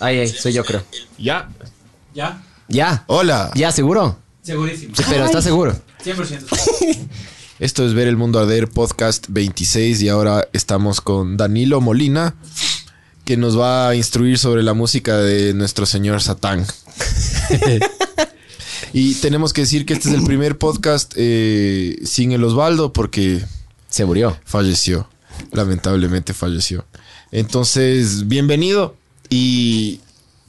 Ay, ay, soy yo, creo. Ya. ¿Ya? Ya. Hola. Ya, seguro. Segurísimo. Sí, pero ¿estás seguro? 100%. Esto es Ver el Mundo Arder Podcast 26 y ahora estamos con Danilo Molina que nos va a instruir sobre la música de nuestro señor Satán. y tenemos que decir que este es el primer podcast eh, sin el Osvaldo porque Se murió. falleció. Lamentablemente falleció. Entonces, bienvenido y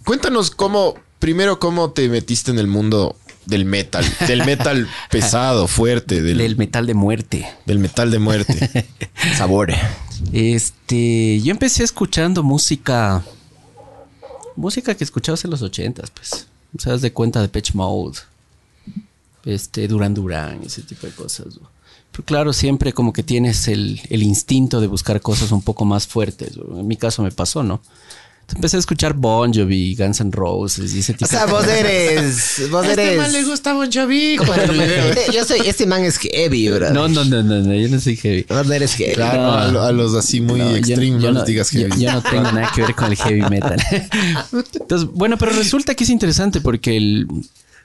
cuéntanos cómo, primero, cómo te metiste en el mundo del metal, del metal pesado, fuerte, del, Del metal de muerte. del metal de muerte. Sabor. Este, yo empecé escuchando música, música que escuchabas en los ochentas, pues. O sea, de cuenta de Pitch Mode, este, Duran Duran, ese tipo de cosas. ¿no? Pero claro, siempre como que tienes el, el instinto de buscar cosas un poco más fuertes. En mi caso me pasó, ¿no? Empecé a escuchar Bon Jovi, Guns N' Roses y ese tipo O sea, de vos eres. Vos eres. gusta Bon Jovi. ¿Cómo te lo- Este- Yo soy. Este man es heavy, bro. No, no, no, no, no, yo no soy heavy. Vos eres heavy. Claro, No. a, lo- a los así muy No, yo- extreme, yo no, les digas yo- heavy. Yo, no tengo nada que ver con el heavy metal. Entonces, bueno, pero resulta que es interesante porque el,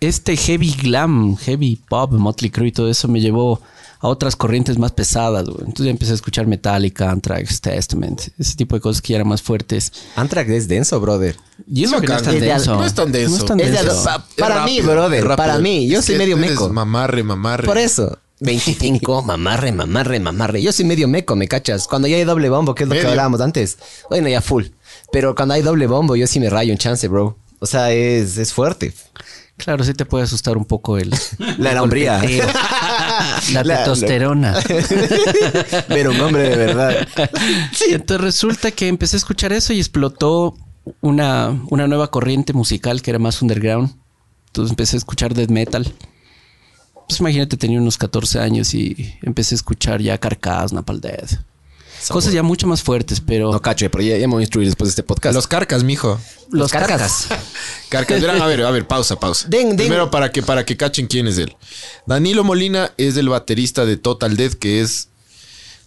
este heavy glam, heavy pop, Motley Crue y todo eso me llevó a otras corrientes más pesadas. güey. Entonces ya empecé a escuchar Metallica, Anthrax, Testament, ese tipo de cosas que ya eran más fuertes. Anthrax es denso, brother. Y eso No, que no es tan denso. no es tan denso. No es tan Es de- denso. pa- para mí, brother. Para mí. Yo Es soy medio meco. Mamarre, mamarre. Por eso. 25, mamarre, mamarre, mamarre. Yo soy medio meco, ¿me cachas? Cuando ya hay doble bombo, que es lo Medio. que hablábamos antes. Bueno, ya full. Pero cuando hay doble bombo, yo sí me rayo un chance, bro. O sea, es, es fuerte. Claro, sí te puede asustar un poco el... La hombría. La La- testosterona. Pero un hombre de verdad. Entonces resulta que empecé a escuchar eso y explotó una, una nueva corriente musical que era más underground. Entonces empecé a escuchar death metal. Pues imagínate, tenía unos 14 años y empecé a escuchar ya Carcass, Napalm Death. Cosas ya mucho más fuertes, pero No cacho, pero ya, ya me voy a instruir después de este podcast. Los carcas, mijo. los. Carcass. Carcas, verán, a ver, a ver, pausa, pausa. Den, den. Primero para que, para que cachen quién es él. Danilo Molina es el baterista de Total Death, que es,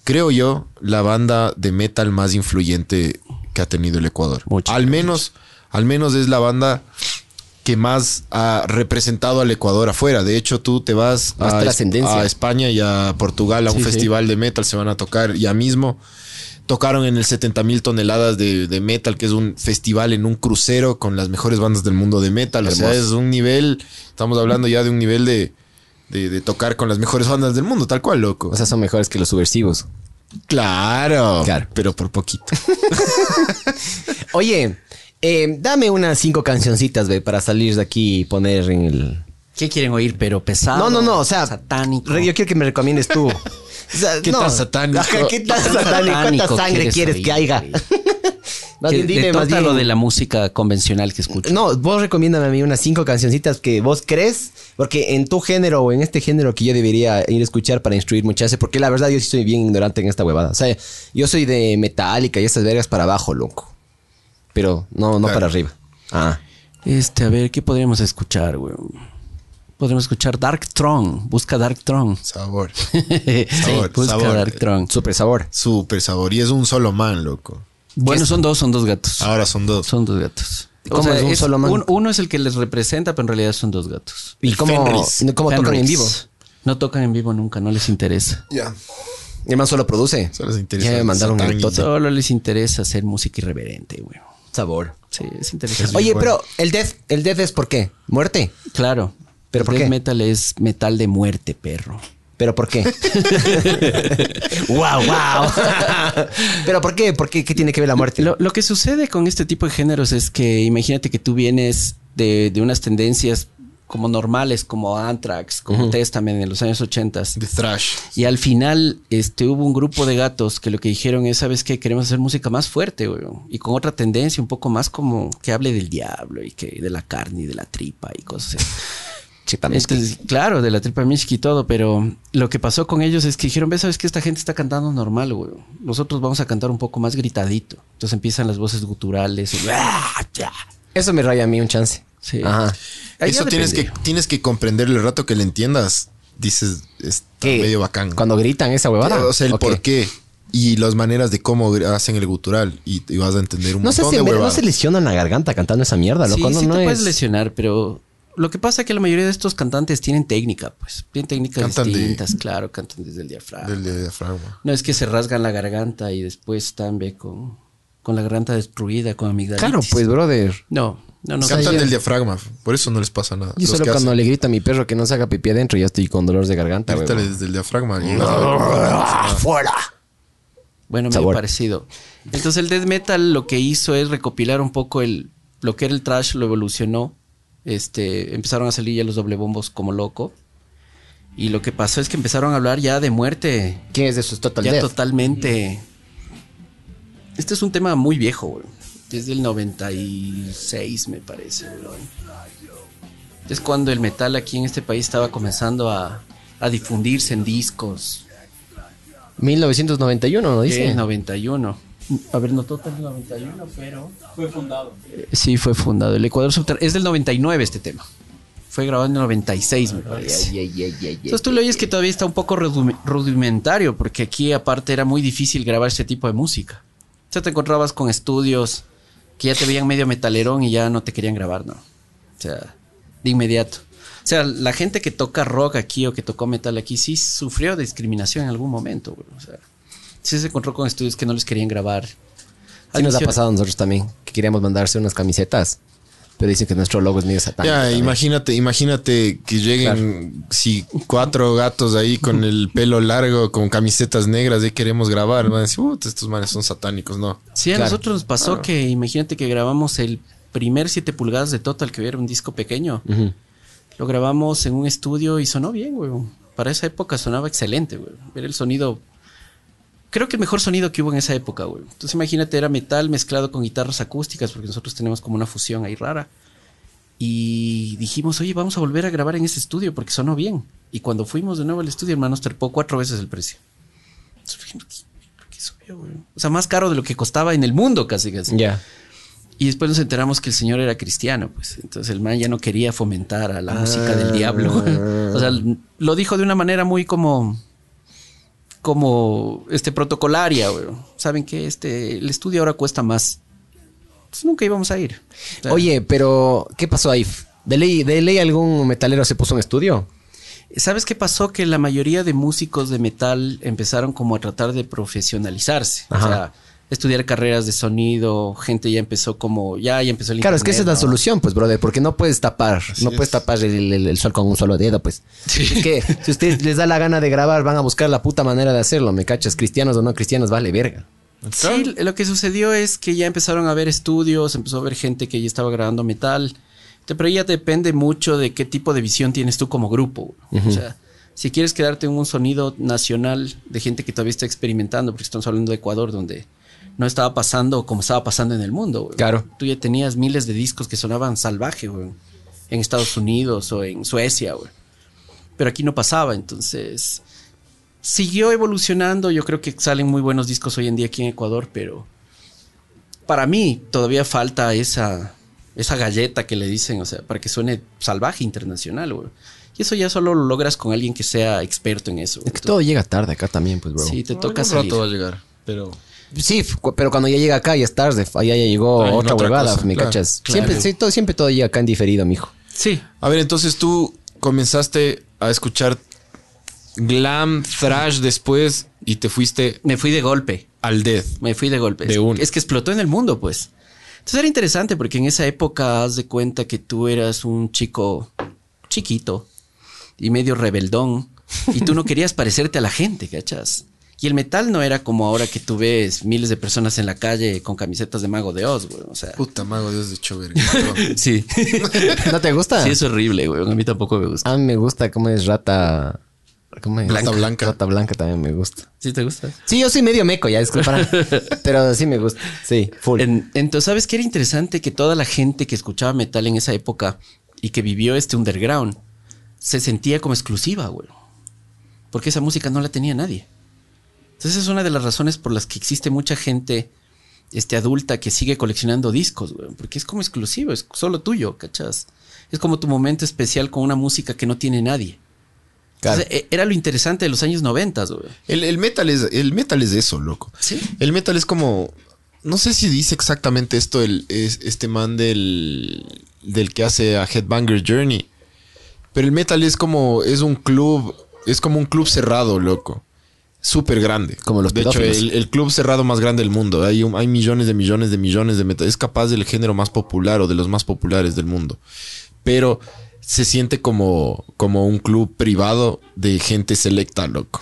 creo yo, la banda de metal más influyente que ha tenido el Ecuador. Muchas al menos, al menos es la banda que más ha representado al Ecuador afuera. De hecho, tú te vas a, a España y a Portugal a un Sí, sí. festival de metal, se van a tocar ya mismo. Tocaron en el 70 mil toneladas de, de metal, que es un festival en un crucero con las mejores bandas del mundo de metal. O sea, es un nivel, estamos hablando ya de un nivel de, de, de tocar con las mejores bandas del mundo, tal cual, loco. O sea, son mejores que los subversivos. claro, Claro. pero por poquito. Oye, eh, dame unas cinco cancioncitas, ve, para salir de aquí y poner en el... ¿Qué quieren oír? Pero pesado. No, no, no, o sea, satánico. Yo quiero que me recomiendes tú. O sea, ¿Qué tan satánico? ¿Qué tan ¿Qué tan satánico? ¿Cuánta sangre quieres oír, que haya? más bien, dime, más lo de la música convencional que escucho. No, vos recomiéndame a mí unas cinco cancioncitas que vos crees, porque en tu género o en este género que yo debería ir a escuchar para instruir muchachos, porque la verdad yo sí soy bien ignorante en esta huevada. O sea, yo soy de Metallica y estas vergas para abajo, loco. Pero no, no Claro. para arriba. Ah. Este, a ver, ¿qué podríamos escuchar, güey? Podríamos escuchar Dark Throne. Busca Dark Throne. Sabor. Sabor, busca sabor. Dark Throne. Super sabor. Súper sabor. Y es un solo man, loco. Bueno, son dos, son dos gatos. Ahora son dos. Son dos gatos. ¿Cómo es un solo man? un- uno es el que les representa, pero en realidad son dos gatos. ¿Y cómo, cómo tocan en vivo? No tocan en vivo nunca, no les interesa. Ya. Mi hermano solo produce. Solo les interesa Ya me el mandaron Satán un y- tote. Solo les interesa hacer música irreverente, güey. Sabor. Sí, es interesante. Oye, bueno. pero el death, el death es por qué? ¿Muerte? Claro. ¿Pero El por death qué? metal es metal de muerte, perro. ¿Pero por qué? wow, wow. ¿Pero por qué? ¿Por qué? ¿Qué tiene que ver la muerte? Lo, lo que sucede con este tipo de géneros es que imagínate que tú vienes de, de unas tendencias como normales, como Anthrax, como Testament en los años 80. De thrash. Y al final este, hubo un grupo de gatos que lo que dijeron es, ¿sabes qué? Queremos hacer música más fuerte, güey. Y con otra tendencia, un poco más como que hable del diablo y que de la carne y de la tripa y cosas así. Entonces, claro, de la tripa Mishki y todo, pero lo que pasó con ellos es que dijeron, ves, sabes que esta gente está cantando normal, güey. Nosotros vamos a cantar un poco más gritadito. Entonces empiezan las voces guturales. y- Eso me raya a mí un chance. Sí. Ajá. Ahí Eso tienes que, tienes que comprender el rato que le entiendas. Dices, está ¿Qué? medio bacán. Cuando gritan esa huevada. o sea, el ¿O qué? por qué y las maneras de cómo hacen el gutural y, y vas a entender un No sé montón si de no se lesionan la garganta cantando esa mierda, loco. Sí, no, sí no te es... puedes lesionar, pero lo que pasa es que la mayoría de estos cantantes tienen técnica, pues. Tienen técnicas Cantan de- distintas, claro, cantan desde el diafragma. Del de diafragma. No es que se rasgan la garganta y después están ve, con, con la garganta destruida, con amigdalitis. Claro, pues, brother. No, no, no. Cantan ya- del diafragma. Por eso no les pasa nada. Yo Los solo que cuando hacen, le grito a mi perro que no se haga pipí adentro, ya estoy con dolores de garganta, güey. grítale desde el diafragma. y. ¡Fuera! Bueno, medio Sabor. parecido. Entonces el death metal lo que hizo es recopilar un poco el lo que era el trash, lo evolucionó. Este, empezaron a salir ya los doble bombos como loco. Y lo que pasó es que empezaron a hablar ya de muerte. ¿Quién es de sus Total ya Death? totalmente. Este es un tema muy viejo, güey. Desde el 96, me parece, güey. Es cuando el metal aquí en este país estaba comenzando a, a difundirse en discos. 1991, ¿no dice? El 91. A ver, no total el 91, pero. Fue fundado. Sí, fue fundado. El Ecuador Subterráneo. Es del 99 este tema. Fue grabado en el 96, me parece. Entonces tú le oyes que todavía está un poco rudime- rudimentario, porque aquí aparte era muy difícil grabar este tipo de música. Sea, te encontrabas con estudios que ya te veían medio metalerón y ya no te querían grabar, ¿no? O sea, de inmediato. O sea, la gente que toca rock aquí o que tocó metal aquí sí sufrió discriminación en algún momento. O sea, sí se encontró con estudios que no les querían grabar. Sí nos ha pasado a nosotros también, que queríamos mandarse unas camisetas, pero dicen que nuestro logo es medio satánico. Ya, también. imagínate, imagínate que lleguen si cuatro gatos ahí con el pelo largo, con camisetas negras, y queremos grabar. Van a decir, "Puta, estos manes son satánicos, no. Sí, a Claro. nosotros nos pasó que imagínate que grabamos el primer 7 pulgadas de Total, que era un disco pequeño. Lo grabamos en un estudio y sonó bien, güey. Para esa época sonaba excelente, güey. Era el sonido. Creo que el mejor sonido que hubo en esa época, güey. Entonces imagínate, era metal mezclado con guitarras acústicas, porque nosotros tenemos como una fusión ahí rara. Y dijimos, oye, vamos a volver a grabar en ese estudio porque sonó bien. Y cuando fuimos de nuevo al estudio, hermano, nos trepó cuatro veces el precio. Entonces, dijimos, ¿por qué subió, güey? O sea, más caro de lo que costaba en el mundo, casi casi. Ya. Y después nos enteramos que el señor era cristiano, pues. Entonces el man ya no quería fomentar a la música del diablo. o sea, lo dijo de una manera muy como. Como este protocolaria, güey. Saben que este. el estudio ahora cuesta más. Entonces nunca íbamos a ir. O sea, Oye, pero ¿qué pasó ahí? ¿De ley, ¿De ley algún metalero se puso en estudio? ¿Sabes qué pasó? Que la mayoría de músicos de metal empezaron como a tratar de profesionalizarse. Ajá. O sea, estudiar carreras de sonido, gente ya empezó como, ya, ya empezó el Claro, es que esa es la solución, pues, brother, porque no puedes tapar, no es. puedes tapar el, el- el sol con un solo dedo, pues. Sí. Es que si ustedes les da la gana de grabar, van a buscar la puta manera de hacerlo, ¿me cachas? Cristianos o no cristianos, vale verga. Sí, lo que sucedió es que ya empezaron a ver estudios, empezó a ver gente que ya estaba grabando metal. Pero ya depende mucho de qué tipo de visión tienes tú como grupo. O sea, si quieres quedarte en un sonido nacional de gente que todavía está experimentando, porque estamos hablando de Ecuador, donde no estaba pasando como estaba pasando en el mundo. güey. Claro. Tú ya tenías miles de discos que sonaban salvaje, güey, en Estados Unidos o en Suecia, güey. Pero aquí no pasaba, entonces siguió evolucionando. Yo creo que salen muy buenos discos hoy en día aquí en Ecuador, pero para mí todavía falta esa, esa galleta que le dicen, o sea, para que suene salvaje internacional, güey. Y eso ya solo lo logras con alguien que sea experto en eso. Es que todo llega tarde acá también, pues, bro. Sí, te toca salir. rato va a llegar, pero... Sí, pero cuando ya llega acá ya es tarde, allá ya llegó otra otra huevada, cosa, ¿me claro, cachas? claro. Siempre, sí, todo, siempre todo llega acá en diferido, mijo. Sí. A ver, entonces tú comenzaste a escuchar glam, thrash después y te fuiste Me fui de golpe. al death. Me fui de golpe. De es, una. es que explotó en el mundo, pues. Entonces era interesante porque en esa época haz de cuenta que tú eras un chico chiquito y medio rebeldón y tú no querías parecerte a la gente, ¿cachas? Y el metal no era como ahora que tú ves miles de personas en la calle con camisetas de Mago de Oz, güey. O sea, Puta mago, Dios de hecho verga. sí. ¿No te gusta? sí, es horrible, güey. A mí tampoco me gusta. A mí me gusta cómo es rata. ¿Cómo es? Rata blanca. Rata blanca también me gusta. ¿Sí te gusta? Sí, yo soy medio meco, ya disculparán. pero sí me gusta. Sí, full. En- entonces, ¿sabes qué era interesante? Que toda la gente que escuchaba metal en esa época y que vivió este underground se sentía como exclusiva, güey. Porque esa música no la tenía nadie. Entonces, es una de las razones por las que existe mucha gente este, adulta que sigue coleccionando discos, güey. Porque es como exclusivo, es solo tuyo, ¿cachas? Es como tu momento especial con una música que no tiene nadie. Claro. Entonces, e- era lo interesante de los años 90, güey. El, el metal es, el metal es eso, loco. Sí. El metal es como. No sé si dice exactamente esto el, es, este man del, del que hace a Headbanger Journey. Pero el metal es como. Es un club. Es como un club cerrado, loco. Súper grande. Como los De hecho, el, el club cerrado más grande del mundo. Hay, un- hay millones de millones de millones de metal. Es capaz del género más popular o de los más populares del mundo. Pero se siente como, como un club privado de gente selecta, loco.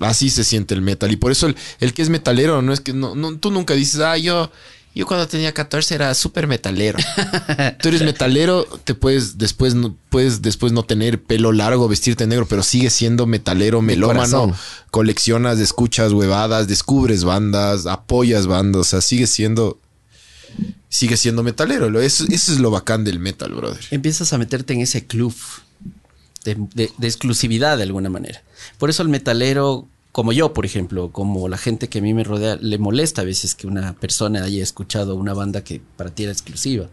Así se siente el metal. Y por eso el, el que es metalero, no es que no, no- tú nunca dices, ah, yo, yo cuando tenía 14 era súper metalero. tú eres metalero, te puedes después, no, puedes después no tener pelo largo, vestirte negro, pero sigues siendo metalero, melómano. Coleccionas, escuchas huevadas, descubres bandas, apoyas bandas. O sea, sigues siendo. Sigue siendo metalero. Eso, eso es lo bacán del metal, brother. empiezas a meterte en ese club de, de- de exclusividad de alguna manera. Por eso al metalero, como yo, por ejemplo, como la gente que a mí me rodea, le molesta a veces que una persona haya escuchado una banda que para ti era exclusiva.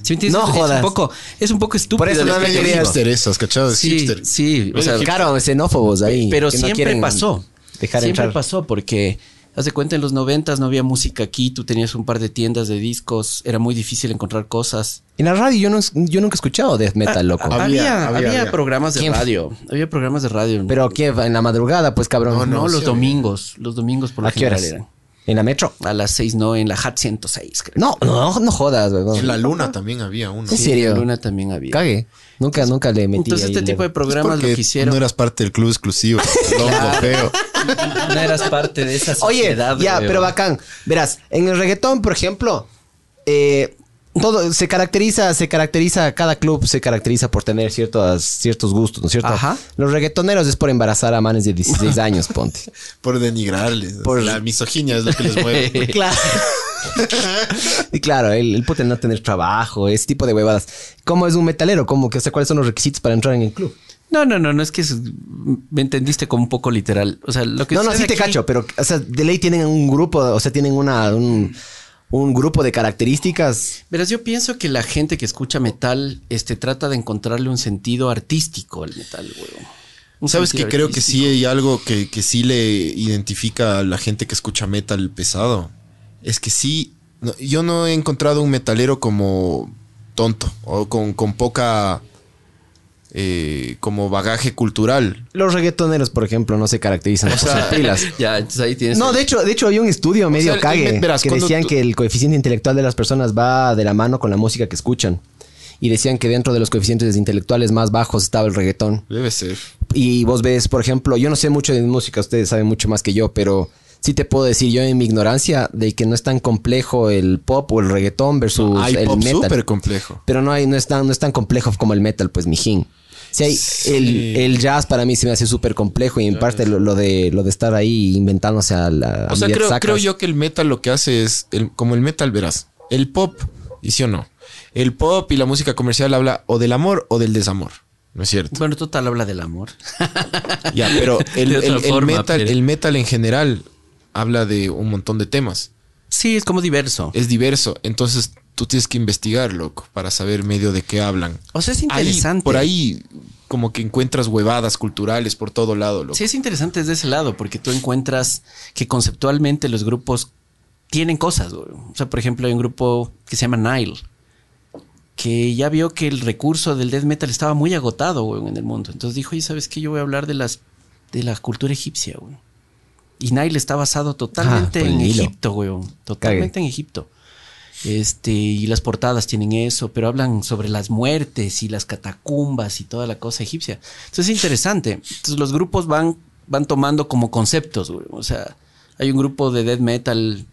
¿Sí me entiendes? No Es- jodas. Es un poco, es un poco estúpido. Por eso no que me te quería- digo. hipster esas, ¿cachado? Es Sí, hipster. sí. O sea, claro, xenófobos ahí. pero no siempre pasó. Dejar siempre entrar. pasó porque, haz de cuenta, en los noventas no había música aquí, tú tenías un par de tiendas de discos, era muy difícil encontrar cosas. En la radio yo, no, yo nunca he escuchado death metal, loco. Había, Había, había, había, había. programas de ¿Quién? radio, había programas de radio. Pero ¿qué? En la madrugada, pues cabrón. no, no, los sí, domingos, los domingos por lo ¿A qué general horas? eran. ¿En la metro? A las seis no, en la HAT 106, creo. No, no, no jodas, weón. En la luna también había uno. ¿En serio? En Luna también había. Cague. Nunca, nunca le metí Entonces ahí este el tipo de programas lo que hicieron. No eras parte del club exclusivo. Longo feo. no eras parte de esa Oye, sociedad. ya, weón. pero bacán. Verás, en el reggaetón, por ejemplo, eh, todo se caracteriza, se caracteriza, cada club se caracteriza por tener ciertos, ciertos gustos, ¿no es cierto? Ajá. Los reggaetoneros es por embarazar a manes de 16 años, ponte. Por denigrarles. Por- La misoginia es lo que les mueve. Claro. y claro, el, el puto no tener trabajo, ese tipo de huevadas. ¿Cómo es un metalero? ¿Cómo que, o sea, cuáles son los requisitos para entrar en el club? No, no, no, no es que es- me entendiste como un poco literal. O sea, lo que No, no, sí te aquí- cacho, pero, o sea, de ley tienen un grupo, o sea, tienen una, un, un grupo de características. Verás, yo pienso que la gente que escucha metal este, trata de encontrarle un sentido artístico al metal, weón. Un ¿Sabes que creo que sí hay algo que, que sí le identifica a la gente que escucha metal pesado? Es que sí, no, yo no he encontrado un metalero como tonto o con, con poca eh, como bagaje cultural. Los reggaetoneros, por ejemplo, no se caracterizan por sea, ser pilas. Ya, entonces ahí tienes. No, el- de hecho, de hecho había un estudio medio el cague verás, que decían tú- que el coeficiente intelectual de las personas va de la mano con la música que escuchan. Y decían que dentro de los coeficientes intelectuales más bajos estaba el reggaetón. Debe ser. Y vos ves, por ejemplo, yo no sé mucho de música, ustedes saben mucho más que yo, pero sí te puedo decir yo en mi ignorancia de que no es tan complejo el pop o el reggaetón versus hay el pop metal. súper complejo. Pero no hay, no es tan, no es tan complejo como el metal, pues mijín. Sí, hay, Sí. El, el jazz para mí se me hace súper complejo y en parte lo, lo de lo de estar ahí inventándose a la O sea, creo, creo yo que el metal lo que hace es, el- como el metal, verás, el pop, y sí o no, el pop y la música comercial habla o del amor o del desamor, ¿no es cierto? Bueno, total habla del amor. Ya, pero el, el- el forma, metal, pero- el metal en general habla de un montón de temas. Sí, es como diverso. Es diverso. Entonces tú tienes que investigar, loco, para saber medio de qué hablan. O sea, es Ahí, interesante. por ahí, como que encuentras huevadas culturales por todo lado, loco. Sí, es interesante desde ese lado, porque tú encuentras que conceptualmente los grupos tienen cosas. güey. O sea, por ejemplo, hay un grupo que se llama Nile, que ya vio que el recurso del death metal estaba muy agotado güey, en el mundo. Entonces dijo, oye, ¿sabes qué? Yo voy a hablar de las de la cultura egipcia. güey". Y Nile está basado totalmente por el en. Egipto, güey. Totalmente en Egipto. Este, y las portadas tienen eso, pero hablan sobre las muertes y las catacumbas y toda la cosa egipcia. Entonces es interesante. Entonces los grupos van van tomando como conceptos, güey. O sea, hay un grupo de death metal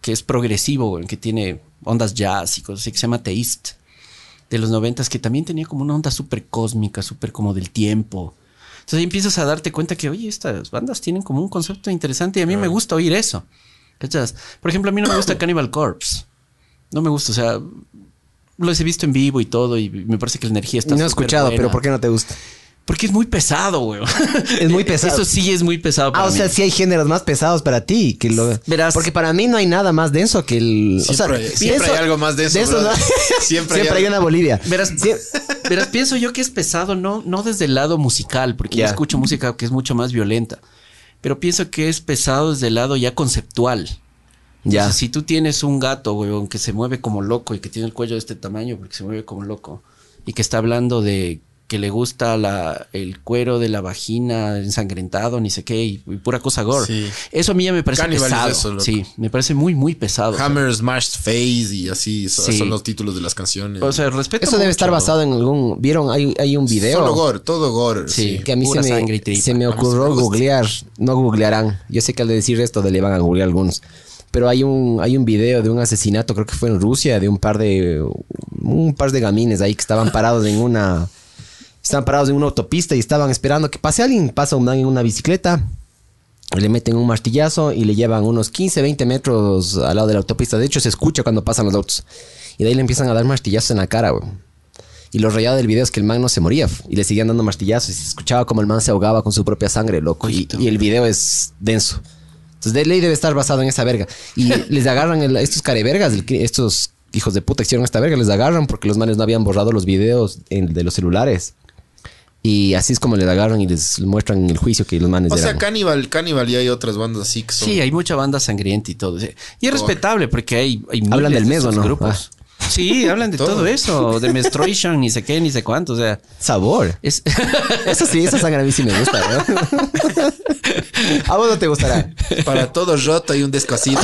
que es progresivo, güey, que tiene ondas jazz y cosas así, que se llama Teist, de los noventas, que también tenía como una onda súper cósmica, súper como del tiempo. Entonces ahí empiezas a darte cuenta que, oye, estas bandas tienen como un concepto interesante y a mí me gusta oír eso. ¿Cachas? Por ejemplo, a mí no me gusta Cannibal Corpse. No me gusta, o sea, los he visto en vivo y todo y me parece que la energía está No he escuchado, buena. pero ¿por qué no te gusta? Porque es muy pesado, güey. Es muy pesado. Eso sí es muy pesado para Ah, o sea, sí hay géneros más pesados para ti. Que lo... Verás. Porque para mí no hay nada más denso que el. o sea, Siempre- siempre hay algo más denso, denso. Siempre Siempre, hay hay, una Bolivia. Verás, Sí. verás, pienso yo que es pesado, no, no desde el lado musical, porque Ya. yo escucho música que es mucho más violenta. Pero pienso que es pesado desde el lado ya conceptual. Ya. Entonces, si tú tienes un gato, weón, que se mueve como loco y que tiene el cuello de este tamaño porque se mueve como loco y que está hablando de que le gusta la, el cuero de la vagina ensangrentado, ni sé qué, y, y pura cosa gore. Sí. Eso a mí ya me parece Cannibal es pesado. eso, loco. sí, me parece muy, muy pesado. Hammer Smashed Face y así so- Sí. son los títulos de las canciones. O sea, respeto Eso debe mucho. estar basado en algún. ¿Vieron? Hay, hay un video. Solo gore, todo gore. Sí. Sí. Que a mí se me, se me ocurrió googlear. No googlearán. Yo sé que al decir esto le van a googlear algunos. Pero hay un, hay un video de un asesinato, creo que fue en Rusia, de un par de. Un par de gamines ahí que estaban parados en una. Estaban parados en una autopista y estaban esperando que pase alguien. Pasa un man en una bicicleta. Le meten un martillazo y le llevan unos 15, 20 metros al lado de la autopista. De hecho, se escucha cuando pasan los autos. Y de ahí le empiezan a dar martillazos en la cara, güey. Y lo rayado del video es que el man no se moría y le seguían dando martillazos y se escuchaba como el man se ahogaba con su propia sangre, loco. Y, y el video es denso. Entonces, de ley debe estar basado en esa verga. Y les agarran el- estos carevergas, el estos hijos de puta que hicieron esta verga, les agarran porque los manes no habían borrado los videos en- de los celulares. Y así es como les agarran y les muestran en el juicio que los manes O sea. Cannibal, Cannibal y hay otras bandas así que son. Sí, hay mucha banda sangrienta y todo. Y es respetable porque hay, hay Hablan miles del de mes, ¿o esos no? grupos. Sí, hablan de Todo. todo. eso, de menstruation, ni sé qué, ni sé cuánto. O sea, Sabor. es. Eso sí, esa sangre a mí sí me gusta, ¿no? ¿A vos no te gustará? Para todo roto hay un descosido.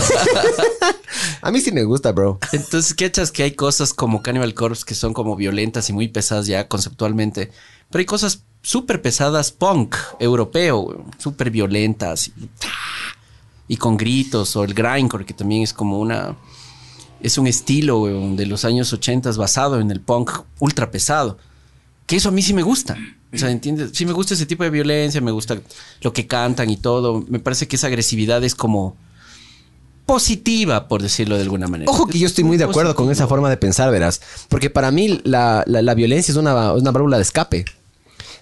A mí sí me gusta, bro. Entonces, ¿qué echas que hay cosas como Cannibal Corpse que son como violentas y muy pesadas ya conceptualmente? Pero hay cosas súper pesadas punk europeo, súper violentas y, y con gritos, o el grindcore, que también es como una. Es un estilo de los años 80 basado en el punk ultra pesado. Que eso a mí sí me gusta. O sea, ¿entiendes? Sí me gusta ese tipo de violencia, me gusta lo que cantan y todo. Me parece que esa agresividad es como positiva, por decirlo de alguna manera. Ojo que yo estoy muy de acuerdo con esa forma de pensar, verás. Porque para mí la, la- la violencia es una, una válvula de escape.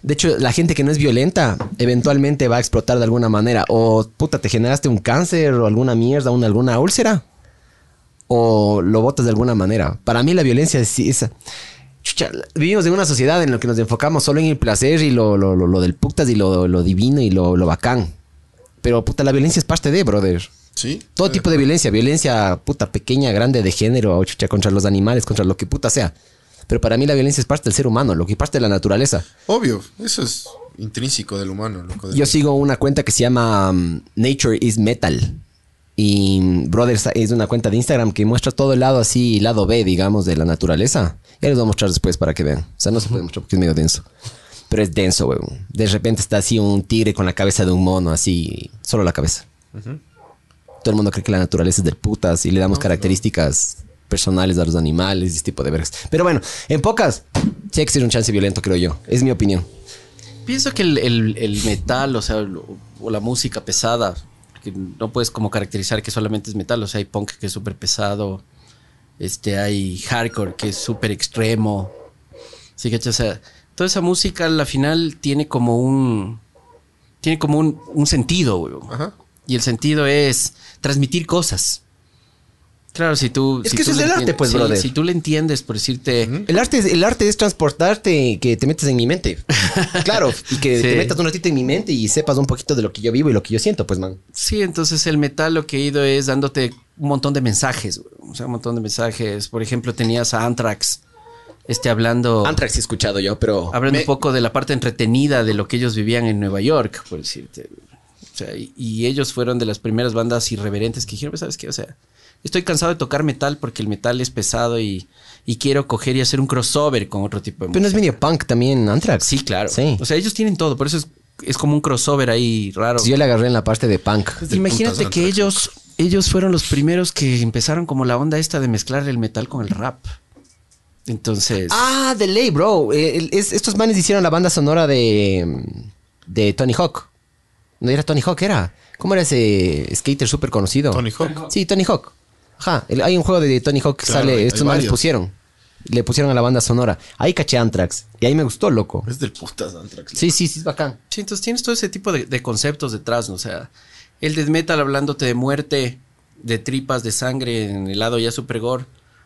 De hecho, la gente que no es violenta eventualmente va a explotar de alguna manera. O puta, te generaste un cáncer o alguna mierda, una, alguna úlcera. O lo botas de alguna manera. Para mí la violencia es... es- chucha, vivimos en una sociedad en la que nos enfocamos solo en el placer y lo, lo, lo- lo del putas y lo, lo divino y lo, lo bacán. Pero puta, la violencia es parte de, brother. Sí. Todo tipo de violencia, violencia puta pequeña, grande, de género, o chucha, contra los animales, contra lo que puta sea. Pero para mí la violencia es parte del ser humano, lo que es parte de la naturaleza. Obvio, eso es intrínseco del humano. loco. Yo sigo una cuenta que se llama um, Nature is Metal. Y Brothers es una cuenta de Instagram que muestra todo el lado así, lado B, digamos, de la naturaleza. Ya les voy a mostrar después para que vean. O sea, no se puede mostrar porque es medio denso. Pero es denso, weón. De repente está así un tigre con la cabeza de un mono, así, solo la cabeza. Todo el mundo cree que la naturaleza es del putas y le damos características personales a los animales y ese tipo de vergas. Pero bueno, en pocas, sí ser un chance violento, creo yo. Es mi opinión. Pienso que el, el- el metal, o sea, o la música pesada, que no puedes como caracterizar que solamente es metal, o sea, hay punk que es súper pesado, este, hay hardcore que es súper extremo. Así que, o sea, toda esa música al final tiene como un, tiene como un, un sentido, güey. Y el sentido es transmitir cosas. Claro, si tú... Es si que tú eso es el arte, pues, sí, brother. Si tú le entiendes, por decirte... El arte, es, el arte es transportarte, que te metes en mi mente. Claro, y que Sí. te metas un ratito en mi mente y sepas un poquito de lo que yo vivo y lo que yo siento, pues, man. Sí, entonces el metal lo que ha ido es dándote un montón de mensajes, güey. o sea, un montón de mensajes. Por ejemplo, tenías a Anthrax, este hablando, Anthrax he escuchado yo, pero... hablando Me- un poco de la parte entretenida de lo que ellos vivían en Nueva York, por decirte. O sea, y, y ellos fueron de las primeras bandas irreverentes que dijeron, "Pues, ¿sabes qué? O sea, estoy cansado de tocar metal porque el metal es pesado y, y quiero coger y hacer un crossover con otro tipo de Pero no música. es medio punk también, Anthrax. Sí, claro. Sí. O sea, ellos tienen todo. Por eso es es como un crossover ahí raro. Yo le agarré en la parte de punk. del Imagínate que ellos, ellos fueron los primeros que empezaron como la onda esta de mezclar el metal con el rap. Entonces, Ah, de ley, bro. Eh, el- es- estos manes hicieron la banda sonora de, de Tony Hawk. No era Tony Hawk, era. ¿Cómo era ese skater súper conocido? Tony Hawk. Sí, Tony Hawk. Ajá. el- hay un juego de Tony Hawk que Claro, sale. hay- estos hay manes pusieron. Le pusieron a la banda sonora. Ahí caché Anthrax. Y ahí me gustó, loco. Es del putas Anthrax. Sí, sí, sí, es bacán. sí, entonces tienes todo ese tipo de, de conceptos detrás, ¿no? O sea, el death metal hablándote de muerte, de tripas, de sangre en el lado ya super gore.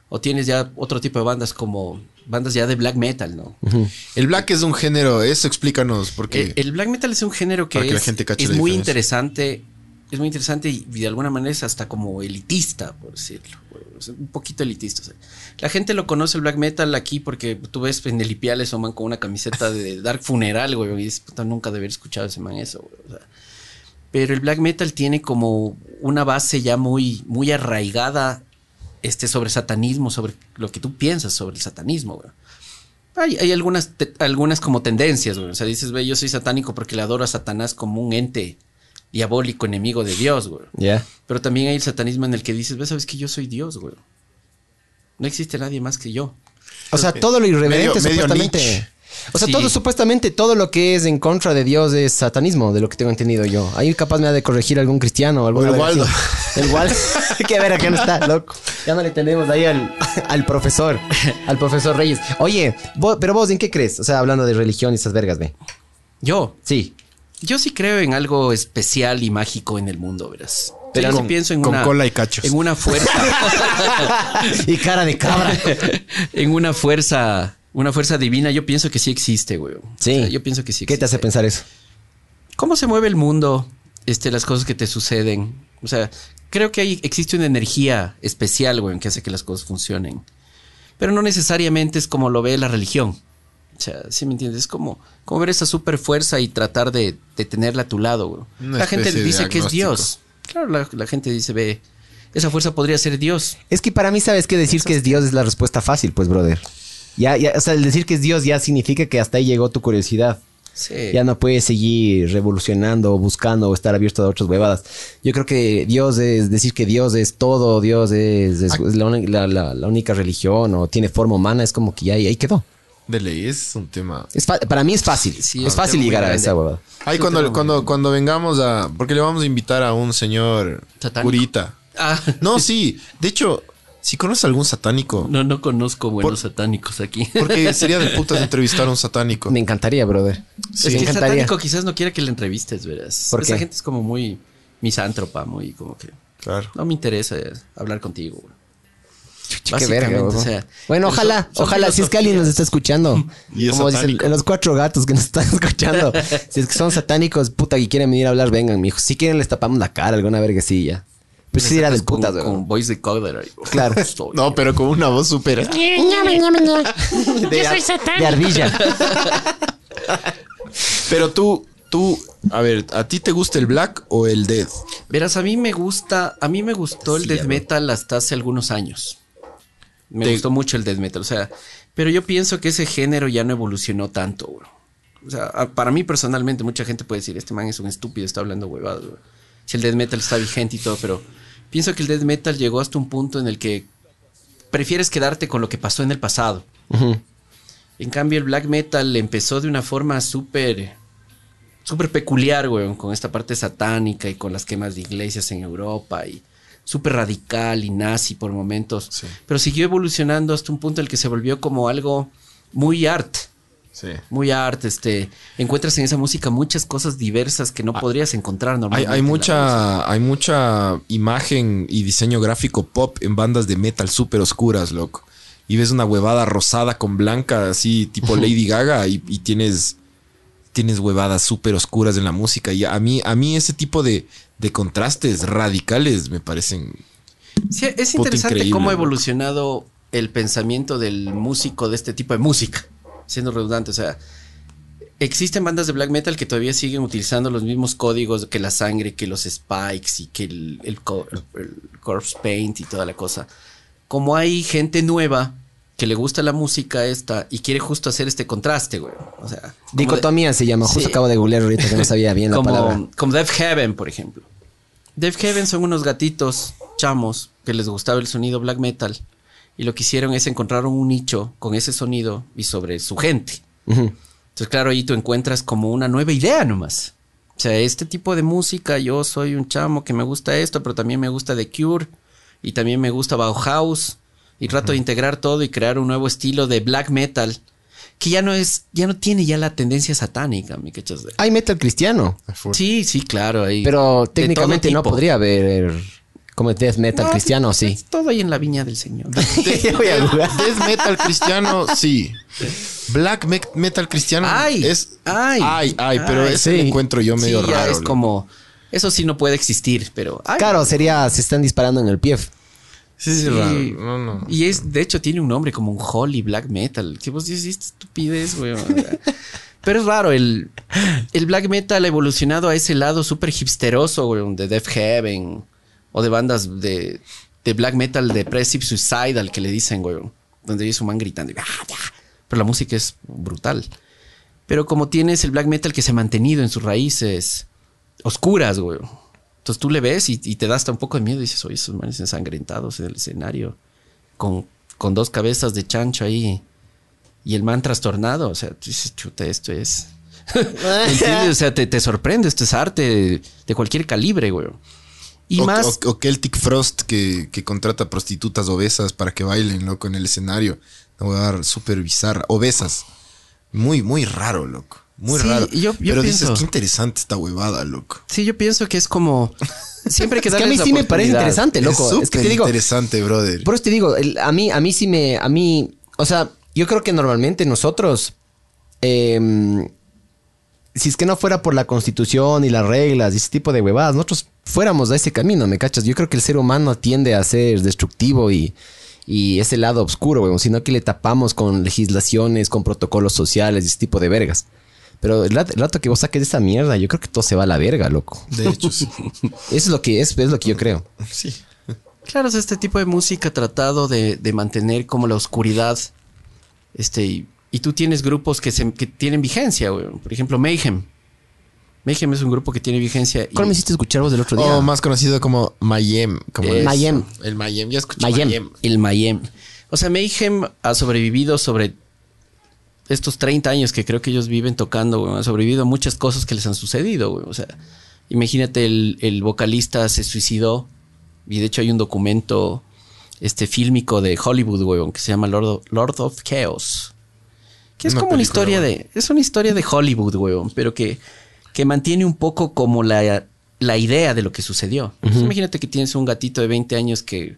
O tienes ya otro tipo de bandas como bandas ya de black metal, ¿no? El black es un género, eso explícanos, porque Eh, El, black metal es un género que Para que la es, gente muy diferencia. interesante. Es muy interesante y, de alguna manera es hasta como elitista, por decirlo. Un poquito elitista. o sea. La gente lo conoce el black metal aquí porque tú ves en el Ipiales o man con una camiseta de Dark Funeral, güey. Y dices, puta, nunca de haber escuchado ese man eso, güey. O sea, pero el black metal tiene como una base ya muy, muy arraigada este, sobre satanismo, sobre lo que tú piensas sobre el satanismo, güey. Hay, hay algunas, algunas como tendencias, güey. O sea, dices, ve, yo soy satánico porque le adoro a Satanás como un ente diabólico, enemigo de Dios, güey. Ya. Pero también hay el satanismo en el que dices, ve, sabes que yo soy Dios, güey. No existe nadie más que yo. O sea, todo lo irreverente Medio- supuestamente. O sea, Sí. todo supuestamente, todo lo que es en contra de Dios es satanismo, de lo que tengo entendido yo. Ahí capaz me ha de corregir algún cristiano o algún O el Waldo. El Waldo. que ver, acá no está, loco. Ya no le tenemos ahí al, al profesor, al profesor Reyes. Oye, vos- pero vos, ¿en qué crees? O sea, hablando de religión y esas vergas, ve. Yo, Sí. Yo sí creo en algo especial y mágico en el mundo, verás. Pero sí con- pienso en con una cola y cachos. en una fuerza, y cara de cabra. en una fuerza, una fuerza divina. Yo pienso que sí existe, güey. Sí. O sea, yo pienso que sí. ¿Qué te hace existe. pensar eso? ¿Cómo se mueve el mundo? Este, las cosas que te suceden. O sea, creo que hay, existe una energía especial, güey, que hace que las cosas funcionen. Pero no necesariamente es como lo ve la religión. O sea, ¿sí me entiendes? Es como, como ver esa super fuerza y tratar de, de tenerla a tu lado, La gente dice que es. Dios. Claro, la, la gente dice, ve, esa fuerza podría ser Dios. Es que para mí, ¿sabes qué? Decir que es Dios es la respuesta fácil, pues, brother. Ya, ya, o sea, el decir que es Dios ya significa que hasta ahí llegó tu curiosidad. Sí. Ya no puedes seguir revolucionando, o buscando o estar abierto a otras huevadas. Yo creo que Dios es decir que Dios es todo, Dios es, es- es la, uni- la- la- la única religión o tiene forma humana, es como que ya ahí, ahí quedó. De ley es un tema. Es para mí es fácil. Sí, es fácil llegar a esa huevada. Ay, cuando, cuando, cuando vengamos a. Porque le vamos a invitar a un señor Satánico. curita. Ah, No, sí. De hecho, si conoces algún satánico. no, no conozco buenos Por- satánicos aquí. Porque sería de putas entrevistar a un satánico. Me encantaría, brother. Sí. Es Me que el encantaría. satánico quizás no quiera que le entrevistes, verás. ¿Por Esa qué? gente es como muy misántropa, muy como que Claro. no me interesa hablar contigo. güey. Qué verga, o sea, bueno, ojalá, son ojalá, si es que alguien nos está escuchando. Y es como dicen satánico. los cuatro gatos que nos están escuchando. si es que son satánicos, puta, y quieren venir a hablar, vengan, mijo. Si quieren les tapamos la cara, alguna verguecilla. Pues sí era del con, putas, con huevón. voice decoder ahí. Claro. No, pero con una voz súper. De, de ardilla. Pero tú, tú, a ver, ¿a ti te gusta el black o el dead? Verás, a mí me gusta, a mí me gustó el Sí, death ya, metal hasta hace algunos años. Me Te- gustó mucho el death metal, o sea, pero yo pienso que ese género ya no evolucionó tanto, güey. O sea, para mí personalmente mucha gente puede decir, este man es un estúpido, está hablando huevadas, güey. Si el death metal está vigente y todo, pero pienso que el death metal llegó hasta un punto en el que prefieres quedarte con lo que pasó en el pasado. En cambio, el black metal empezó de una forma súper, súper peculiar, güey, con esta parte satánica y con las quemas de iglesias en Europa y súper radical y nazi por momentos. Sí. Pero siguió evolucionando hasta un punto en el que se volvió como algo muy art, Sí. muy art. Este, encuentras en esa música muchas cosas diversas que no podrías encontrar normalmente. hay mucha, hay mucha imagen y diseño gráfico pop en bandas de metal súper oscuras, loco. Y ves una huevada rosada con blanca, así tipo Lady Gaga, y, y tienes, tienes huevadas súper oscuras en la música. Y a mí, a mí ese tipo de, de contrastes radicales me parecen. Sí, es interesante cómo ha evolucionado el pensamiento del músico de este tipo de música, siendo redundante. O sea, existen bandas de black metal que todavía siguen utilizando los mismos códigos que la sangre, que los spikes y que el, el corpse paint y toda la cosa. Como hay gente nueva que le gusta la música esta y quiere justo hacer este contraste, güey. O sea, Dicotomía se llama. Justo Sí. acabo de googlear ahorita que no sabía bien la palabra. como, Death Heaven, por ejemplo. Death Heaven son unos gatitos chamos que les gustaba el sonido black metal y lo que hicieron es encontraron un nicho con ese sonido y sobre su gente. Entonces, claro, ahí tú encuentras como una nueva idea nomás. O sea, este tipo de música, yo soy un chamo que me gusta esto, pero también me gusta The Cure y también me gusta Bauhaus y trato de integrar todo y crear un nuevo estilo de black metal que ya no es, ya no tiene ya la tendencia satánica, ¿me cachas? Hay metal cristiano, Sí, sí, claro. ahí- pero de técnicamente no podría haber como death metal No, cristiano, sí. es todo ahí en la viña del Señor. Voy a jugar. Death metal cristiano, sí. Black me- metal cristiano Ay, es. ay, ay, ay, pero ay, ese sí. encuentro yo medio sí, ya raro. es como, eso sí no puede existir, pero... ay, Claro, sería, se están disparando en el pie. Sí, sí, Sí. raro. No, no. Y es, de hecho, tiene un nombre como un holy black metal. Que vos dices, "Esta estupidez, güey. Pero es raro, el, el black metal ha evolucionado a ese lado súper hipsteroso, güey, de Death Heaven o de bandas de, de black metal depressive suicidal que le dicen, güey, donde es un man gritando. y, "Ah, ya". Pero la música es brutal. Pero como tienes el black metal que se ha mantenido en sus raíces oscuras, güey. Entonces tú le ves y, y te da hasta un poco de miedo y dices, oye, esos manes ensangrentados en el escenario, con, con dos cabezas de chancho ahí y el man trastornado. O sea, tú dices, chuta, esto es. ¿Me entiendes? O sea, te, te sorprende, esto es arte de, cualquier calibre, güey. Y o, más. o- o Celtic Frost que, que contrata prostitutas obesas para que bailen, loco, en el escenario. Una huevada súper bizarra. Obesas. Muy, muy raro, loco. Muy Sí, raro. yo- yo Pero dices, pienso- qué interesante esta huevada, loco. Sí, yo pienso que es como. Siempre que Es que a mí sí me parece interesante, loco. es Es que te digo, interesante, brother. Por eso te digo, el- a mí, a mí sí me, a mí, o sea, yo creo que normalmente nosotros, em, si es que no fuera por la constitución y las reglas y ese tipo de huevadas, nosotros fuéramos a ese camino, ¿me cachas? Yo creo que el ser humano tiende a ser destructivo y, y ese lado oscuro, weón, sino que le tapamos con legislaciones, con protocolos sociales y ese tipo de vergas. Pero el rat- el rato que vos saques de esa mierda, yo creo que todo se va a la verga, loco. De hecho, sí. Eso es lo que es, es lo que yo creo. sí. Claro, sea, este tipo de música ha tratado de, de mantener como la oscuridad. Este, y, y tú tienes grupos que, se, que tienen vigencia, güey. Por ejemplo, Mayhem. Mayhem es un grupo que tiene vigencia. y- ¿Cuál me hiciste escuchar vos del otro día? O más conocido como Mayem. Como Eso. el- Mayem. El Mayem. Ya escuché Mayem. Mayem. El Mayhem. O sea, Mayhem ha sobrevivido sobre estos 30 años que creo que ellos viven tocando, güey. Ha sobrevivido a muchas cosas que les han sucedido, güey. O sea, imagínate, el, el vocalista se suicidó. Y de hecho hay un documento este, fílmico de Hollywood, güey, que se llama Lord of, Lord of Chaos. Que es Una como una historia güey. de... Es una historia de Hollywood, güey, pero que, que mantiene un poco como la, la idea de lo que sucedió. Imagínate que tienes un gatito de 20 años que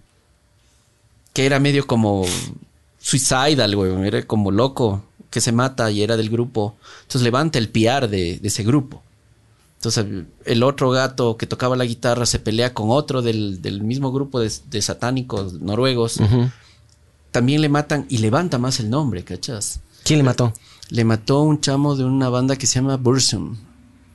que era medio como suicidal, güey, era como loco, que se mata y era del grupo. Entonces levanta el piar de, de ese grupo. Entonces el otro gato que tocaba la guitarra se pelea con otro del, del mismo grupo de, de satánicos noruegos. También le matan y levanta más el nombre, ¿cachas? ¿Quién le mató? Le mató un chamo de una banda que se llama Bursum.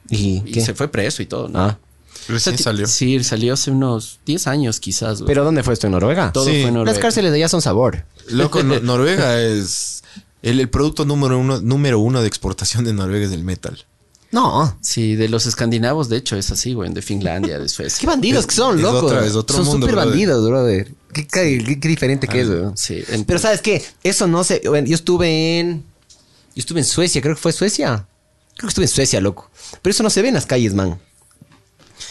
¿Y, se fue preso y todo, ¿no? Ah. Recién O sea, salió. Sí, salió hace unos 10 años quizás. güey. ¿Pero dónde fue esto? ¿En Noruega? todo Sí. fue en Las Noruega. cárceles de allá son sabor. Loco, No- Noruega es... El, el producto número uno, número uno de exportación de Noruega es el metal. No. Sí, de los escandinavos, de hecho, es así, güey, de Finlandia, de ¿Qué Suecia. bandidos que son, es loco? otra- es otro son mundo, súper brother. bandidos, brother. ¿Qué, qué- qué- qué diferente que es, güey. Sí, Pero ¿sabes qué? Eso no sé. Yo estuve en... Yo estuve en Suecia, creo que fue Suecia. Creo que estuve en Suecia, loco. Pero eso no se ve en las calles, man.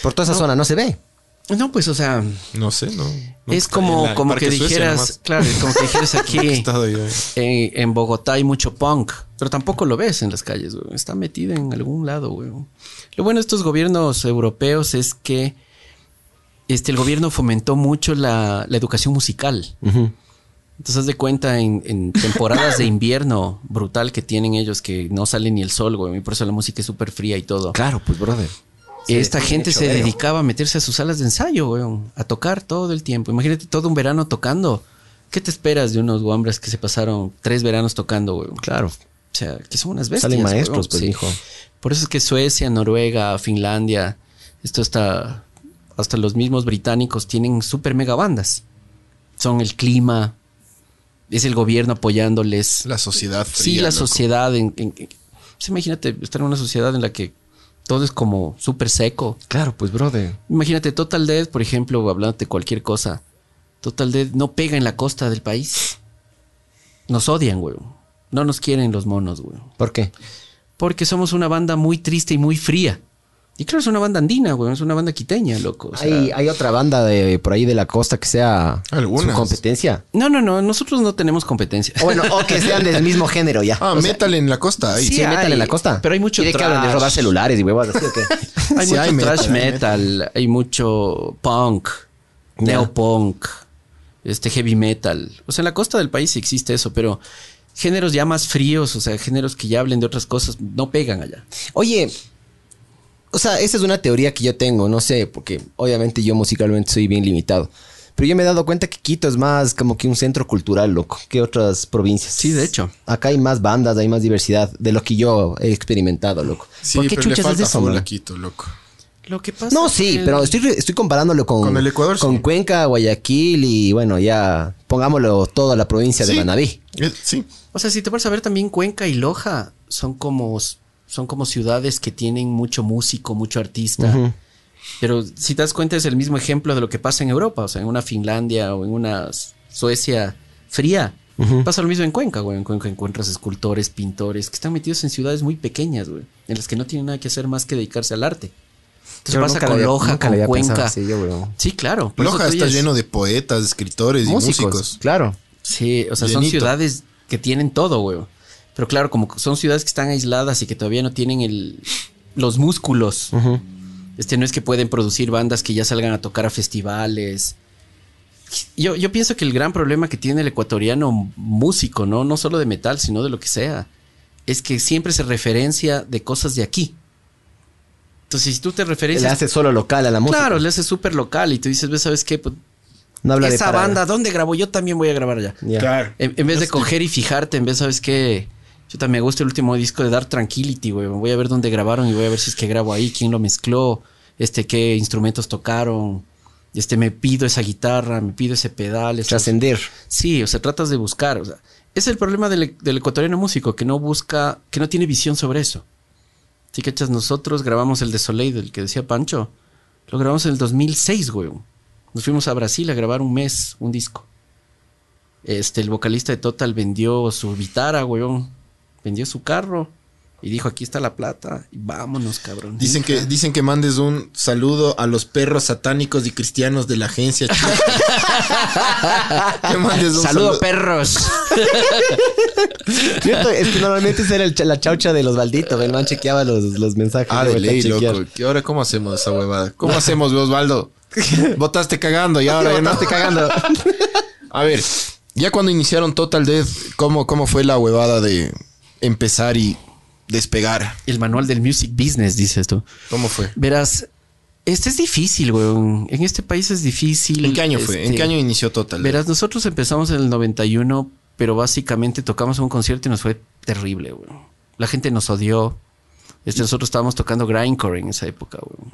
Por toda esa zona no se ve. No, pues, o sea, No sé, no. no es como, la- como que Suecia dijeras, nomás. claro, es como que dijeras aquí yo. en, en Bogotá hay mucho punk, pero tampoco lo ves en las calles, güey. Está metido en algún lado, güey. Lo bueno de estos gobiernos europeos es que este, el gobierno fomentó mucho la, la educación musical. Entonces, haz de cuenta en, en temporadas de invierno brutal que tienen ellos, que no sale ni el sol, güey. Y por eso la música es súper fría y todo. Claro, pues, brother. Esta Sí, gente hecho se dedicaba a meterse a sus salas de ensayo, weón, a tocar todo el tiempo. Imagínate todo un verano tocando. ¿Qué te esperas de unos guambras que se pasaron tres veranos tocando, weón? Claro. O sea, que son unas bestias. Salen maestros, weón. pues, Sí. hijo. Por eso es que Suecia, Noruega, Finlandia, esto está. Hasta los mismos británicos tienen súper mega bandas. Son el clima. es el gobierno apoyándoles. La sociedad. sí, la loco. sociedad. En, en- en- pues imagínate estar en una sociedad en la que todo es como súper seco. Claro, pues, brother. Imagínate Total Dead, por ejemplo, hablando de cualquier cosa. Total Dead no pega en la costa del país. Nos odian, güey. No nos quieren los monos, güey. ¿Por qué? Porque somos una banda muy triste y muy fría. Y claro, es una banda andina, güey. Es una banda quiteña, loco. O sea, ¿Hay, hay otra banda de por ahí de la costa que sea Algunas. su competencia. No, no, no. Nosotros no tenemos competencia. O bueno, o que sean del mismo género ya. Ah, O sea, metal en la costa. Ahí. sí, hay, metal en la costa. pero hay mucho ¿Y de qué hablan? ¿De trash. robar celulares y huevos así o qué? Hay Sí, mucho hay metal, trash hay metal, hay mucho punk, Ya. neopunk, este heavy metal. O sea, en la costa del país sí existe eso, pero géneros ya más fríos, o sea, géneros que ya hablen de otras cosas, no pegan allá. Oye, o sea, esa es una teoría que yo tengo, no sé, porque obviamente yo musicalmente soy bien limitado. Pero yo me he dado cuenta que Quito es más como que un centro cultural, loco, que otras provincias. Sí, de hecho. Acá hay más bandas, hay más diversidad de lo que yo he experimentado, loco. Sí, ¿Por qué pero le chuchas es falta eso, full man? a Quito, loco. Lo que pasa No, es sí, pero estoy, estoy comparándolo con, Con el Ecuador, con sí. Cuenca, Guayaquil y bueno, ya pongámoslo todo a la provincia de. Manabí. Eh, Sí. O sea, si te vas a ver también Cuenca y Loja son como son como ciudades que tienen mucho músico, mucho artista. Pero si te das cuenta es el mismo ejemplo de lo que pasa en Europa, o sea, en una Finlandia o en una Suecia fría. Pasa lo mismo en Cuenca, güey. En Cuenca encuentras escultores, pintores que están metidos en ciudades muy pequeñas, güey, en las que no tienen nada que hacer más que dedicarse al arte. Entonces Yo pasa con había- Loja, con Cuenca. así. Sí, claro. Loja está lleno de poetas, escritores y músicos. claro. Sí, o sea, son ciudades que tienen todo, güey. Pero claro, como son ciudades que están aisladas y que todavía no tienen el, los músculos. Este no es que pueden producir bandas que ya salgan a tocar a festivales. Yo, yo pienso que el gran problema que tiene el ecuatoriano músico, ¿no? No solo de metal, sino de lo que sea, es que siempre se referencia de cosas de aquí. Entonces, si tú te Le referencias. hace solo local a la música. Claro, le hace súper local y tú dices, "Ves, ¿sabes qué? Pues, No habla de esa banda, ¿dónde grabó? Yo también voy a grabar allá. Claro. En, en vez de coger y fijarte, en vez, ¿sabes qué? Yo también me gusta el último disco de Dark Tranquility, güey. Voy a ver dónde grabaron y voy a ver si es que grabo ahí, quién lo mezcló, este, qué instrumentos tocaron. Este, me pido esa guitarra, me pido ese pedal. Trascender. Sí, o sea, tratas de buscar. O sea, es el problema del, del ecuatoriano músico, que no busca, que no tiene visión sobre eso. Si cachas, nosotros grabamos el de Soleil, del que decía Pancho. Lo grabamos en el 2006, güey. Nos fuimos a Brasil a grabar un mes, un disco. Este, el vocalista de Total vendió su guitarra, weón. Vendió su carro. Y dijo, aquí está la plata. Y vámonos, cabrón. Dicen que, dicen que mandes un saludo a los perros satánicos y cristianos de la agencia. que mandes un Saludo, perros. Cierto, es que normalmente esa era el la chaucha de los balditos. El man chequeaba los, los mensajes. Ah, de ley, loco. ¿Y ahora cómo hacemos esa huevada? ¿Cómo hacemos, Osvaldo? Votaste cagando y ahora ya no. Botaste cagando. A ver, ya cuando iniciaron Total Death, ¿cómo, cómo fue la huevada de empezar y despegar? El manual del music business, dices tú. ¿Cómo fue? Verás, este es difícil, weón. En este país es difícil. ¿En qué año fue? ¿En este, qué año inició Total? Verás, nosotros empezamos en el 91, pero básicamente tocamos un concierto y nos fue terrible, weón. La gente nos odió. Este, nosotros estábamos tocando grindcore en esa época, weón.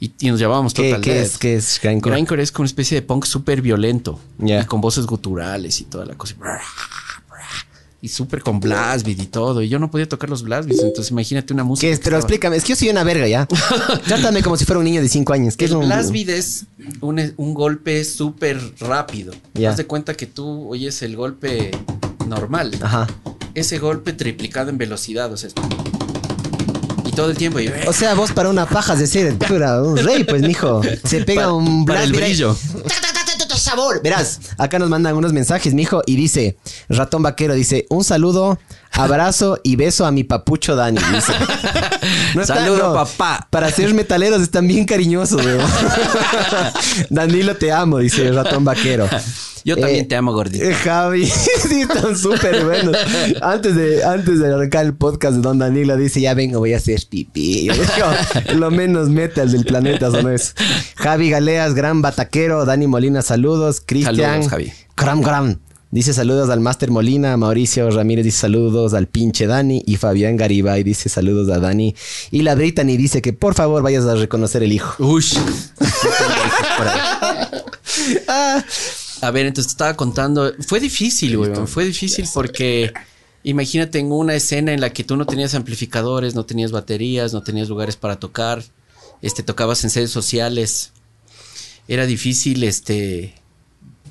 Y, y nos llamábamos ¿Qué, Total qué Death. es? ¿Qué es grindcore? Grindcore es como una especie de punk súper violento. Ya. Y con voces guturales y toda la cosa. Y súper con blast beat y todo. Y yo no podía tocar los blast beats. Entonces imagínate una música. ¿Qué es? que Pero estaba- explícame. Es que yo soy una verga ya. Trátame como si fuera un niño de 5 años. ¿Qué es El un blast beat es un, un golpe súper rápido. Ya. Haz de cuenta que tú oyes el golpe normal. Ajá. Ese golpe triplicado en velocidad. O sea, es- y todo el tiempo. y- O sea, vos para una paja es decir, un rey, pues, mijo. Se pega Para- un para el ahí. sabor. Verás, acá nos mandan unos mensajes, mijo, y dice, ratón vaquero, dice, un saludo, abrazo y beso a mi papucho Dani. dice. No está- Saludo, papá. Para ser metaleros están bien cariñosos, weón. Danilo, te amo, dice ratón vaquero. Yo también Eh, te amo, gordito. eh, Javi, sí, están súper buenos. Antes de, antes de arrancar el podcast de Don Danilo, dice, ya vengo, voy a hacer pipí. Yo digo, lo menos metal del planeta son eso. Javi Galeas, gran bataquero. Dani Molina, saludos. Cristian. Saludos, Javi. Gram, gram. Dice saludos al Master Molina, Mauricio Ramírez dice saludos al pinche Dani y Fabián Garibay dice saludos a Dani. Y la Brittany dice que por favor vayas a reconocer el hijo. Ush. Ah, A ver, entonces te estaba contando. Fue difícil, güey. Fue difícil porque imagínate en una escena en la que tú no tenías amplificadores, no tenías baterías, no tenías lugares para tocar. Este, tocabas en sedes sociales. Era difícil, este,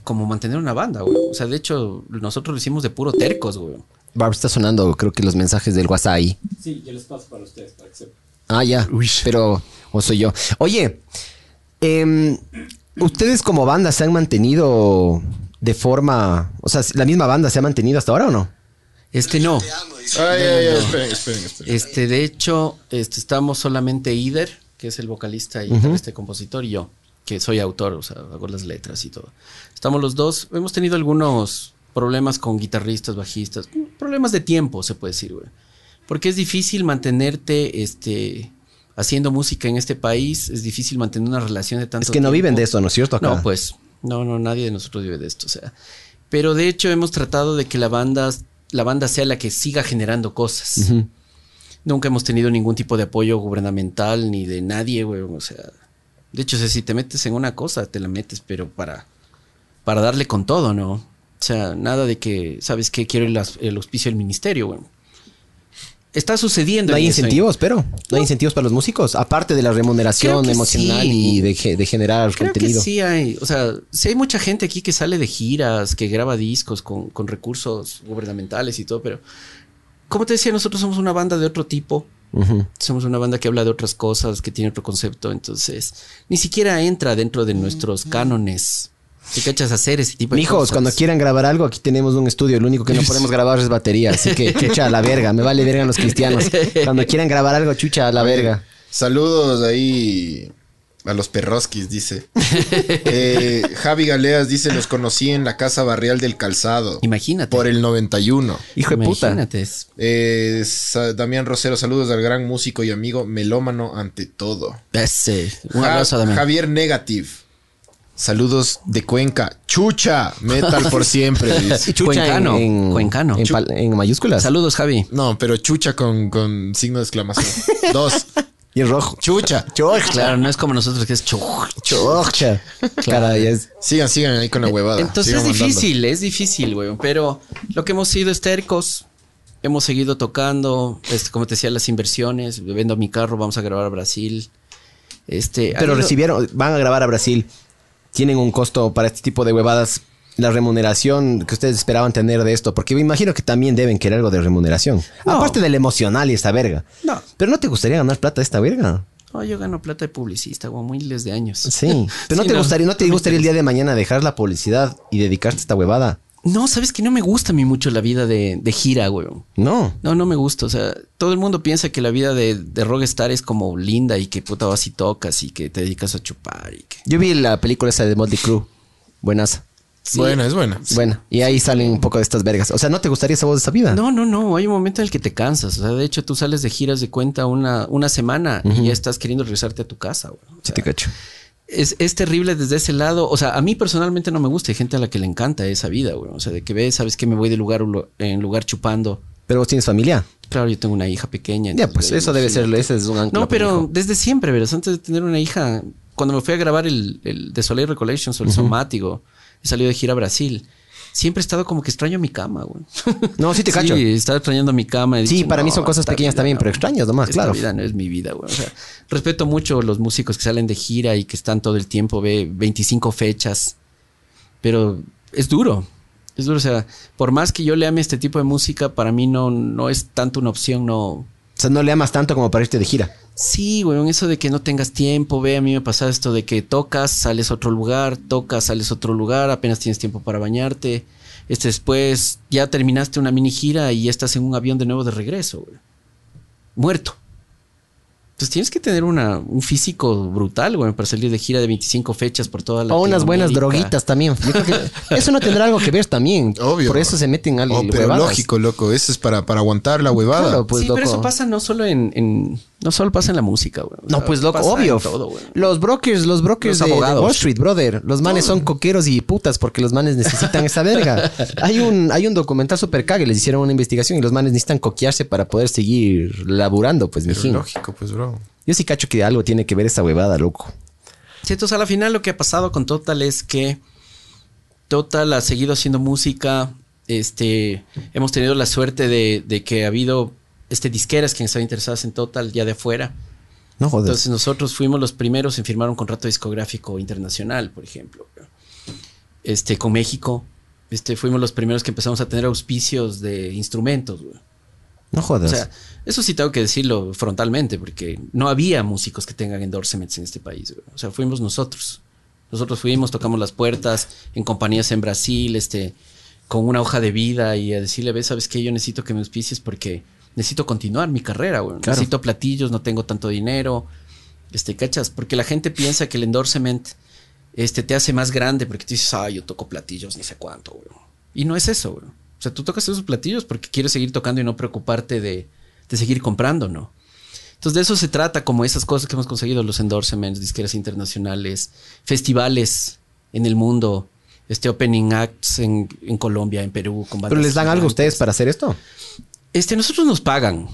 como mantener una banda, güey. O sea, de hecho, nosotros lo hicimos de puro tercos, güey. Barb, está sonando, creo que los mensajes del WhatsApp ahí. Sí, yo les paso para ustedes, para que sepan. Ah, ya. Pero, o soy yo. Oye, em, ¿ustedes como banda se han mantenido de forma. O sea, la misma banda se ha mantenido hasta ahora o no? Este no. Ay, ay, ay, esperen, esperen, esperen. Este, de hecho, este, estamos solamente Ider, que es el vocalista y este compositor, y yo, que soy autor, o sea, hago las letras y todo. Estamos los dos. Hemos tenido algunos problemas con guitarristas, bajistas, problemas de tiempo, se puede decir, güey. Porque es difícil mantenerte, este, haciendo música en este país, es difícil mantener una relación de tanto Es que no tiempo. viven de eso, ¿no es cierto? Acá? No, pues, no, no, nadie de nosotros vive de esto, o sea. Pero de hecho hemos tratado de que la banda, la banda sea la que siga generando cosas. Nunca hemos tenido ningún tipo de apoyo gubernamental ni de nadie, güey. O sea, de hecho, o sea, si te metes en una cosa, te la metes, pero para, para darle con todo, ¿no? O sea, nada de que, ¿sabes qué? Quiero el, auspicio del ministerio, güey. Está sucediendo. No hay incentivos, pero no hay incentivos para los músicos, aparte de la remuneración emocional sí. y de generar Creo contenido. que sí hay, o sea, sí hay mucha gente aquí que sale de giras, que graba discos con, con recursos gubernamentales y todo, pero como te decía, nosotros somos una banda de otro tipo. Somos una banda que habla de otras cosas, que tiene otro concepto, entonces ni siquiera entra dentro de nuestros cánones. Si cachas hacer ese tipo de Mijos, cosas. cuando quieran grabar algo, aquí tenemos un estudio. Lo único que no podemos grabar es batería. Así que, chucha, a la verga. Me vale verga los cristianos. Cuando quieran grabar algo, chucha, a la verga. Saludos ahí a los perrosquis, dice. Eh, Javi Galeas dice, los conocí en la Casa Barrial del Calzado. Imagínate. Por el 91. Hijo de puta. Imagínate. es- Eh, Damián Rosero, saludos al gran músico y amigo melómano ante todo. Ese. Un Ja- abrazo también. Javier Negative. Saludos de Cuenca. Chucha, metal por siempre. dice. Chucha Cuencano, en, en, cuencano. en mayúsculas. Saludos, Javi. No, pero chucha con, con signo de exclamación. Dos. Y en rojo. Chucha. Claro, no es como nosotros que es chu- Chucha. Cara, ya es- Sigan, sigan ahí con la huevada. Entonces Sigan es mandando. difícil, es difícil, güey. Pero lo que hemos sido es tercos. Hemos seguido tocando, este, como te decía, las inversiones. Vendo mi carro, vamos a grabar a Brasil. Este, Pero recibieron, van a grabar a Brasil. Tienen un costo para este tipo de huevadas. La remuneración que ustedes esperaban tener de esto, porque me imagino que también deben querer algo de remuneración. No. Aparte del emocional y esta verga. No. Pero no te gustaría ganar plata de esta verga. No, yo gano plata de publicista, güey, miles de años. Sí. Pero no Sí, te no, gustaría, no te gustaría el día de mañana dejar la publicidad y dedicarte a esta huevada. No, sabes que no me gusta a mí mucho la vida de, de gira, güey. No. No, no me gusta. O sea, todo el mundo piensa que la vida de, de rockstar es como linda y que puta vas y tocas y que te dedicas a chupar y que. Yo vi la película esa de Motley Crue. Buenas. Sí. Buena, es buena. Bueno, y ahí salen un poco de estas vergas. O sea, ¿no te gustaría esa voz de esa vida? No, no, no. Hay un momento en el que te cansas. O sea, de hecho, tú sales de giras de cuenta una, una semana y ya estás queriendo regresarte a tu casa, güey. O Sí te cacho. es, es terrible desde ese lado. O sea, a mí personalmente no me gusta. Hay gente a la que le encanta esa vida, güey. O sea, de que ves, sabes que me voy de lugar en lugar chupando. Pero vos tienes familia. Claro, yo tengo una hija pequeña. Ya, pues eso debe ser, ese es un. No, pero desde siempre, verás, antes de tener una hija, cuando me fui a grabar el, el The Soleil Recollections o el Somático, he salido de gira a Brasil. Siempre he estado como que extraño mi cama, güey. No, sí te cacho. Sí, estaba extrañando mi cama. He Sí, dicho, para mí son cosas pequeñas vida también, no. pero extrañas nomás, claro. vida no es mi vida, güey. O sea, respeto mucho los músicos que salen de gira y que están todo el tiempo, ve 25 fechas. Pero es duro. Es duro. O sea, por más que yo le ame este tipo de música, para mí no, no es tanto una opción, no. O sea, no le amas tanto como para irte de gira. Sí, güey, eso de que no tengas tiempo, ve, a mí me pasa esto de que tocas, sales a otro lugar, tocas, sales a otro lugar, apenas tienes tiempo para bañarte. Este después ya terminaste una mini gira y estás en un avión de nuevo de regreso, güey. Muerto. Pues tienes que tener una, un físico brutal, güey, para salir de gira de 25 fechas por toda la O unas buenas droguitas también. Yo creo que eso no tendrá algo que ver también. Obvio. Por eso se meten al Oh, pero huevadas. lógico, loco. Eso es para, para aguantar la huevada. Claro, pues sí, loco. pero eso pasa no solo en, en- no solo pasa en la música, güey. No, sea, pues loco, obvio. todo, los brokers, los brokers Los de, de abogados. Wall Street, brother. Los manes son coqueros y putas porque los manes necesitan esa verga. Hay un, hay un documental super cague, les hicieron una investigación y los manes necesitan coquearse para poder seguir laburando, pues, mijín. lógico, pues, bro. Yo sí cacho que algo tiene que ver esa huevada, loco. Sí, entonces a la final lo que ha pasado con Total es que Total ha seguido haciendo música. Este, hemos tenido la suerte de, de que ha habido este, disqueras que han estado interesadas en Total ya de afuera. No jodas. Entonces nosotros fuimos los primeros en firmar un contrato discográfico internacional, por ejemplo. Este, con México. Este, fuimos los primeros que empezamos a tener auspicios de instrumentos, güey. no O jodas. sea, eso sí tengo que decirlo frontalmente, porque no había músicos que tengan endorsements en este país. güey. O sea, fuimos nosotros. Nosotros fuimos, tocamos las puertas en compañías en Brasil, este, con una hoja de vida y a decirle, ves, ¿sabes qué? Yo necesito que me auspicies porque necesito continuar mi carrera, güey. Claro. Necesito platillos, no tengo tanto dinero. Este, ¿cachas? Porque la gente piensa que el endorsement este, te hace más grande porque tú dices, ah, yo toco platillos, ni sé cuánto, güey. Y no es eso, güey. O sea, tú tocas esos platillos porque quieres seguir tocando y no preocuparte de, de seguir comprando, ¿no? Entonces de eso se trata, como esas cosas que hemos conseguido, los endorsements, disqueras internacionales, festivales en el mundo, este opening acts en, en Colombia, en Perú, con Pero bandas les dan algo a ustedes para hacer esto. Este, nosotros nos pagan.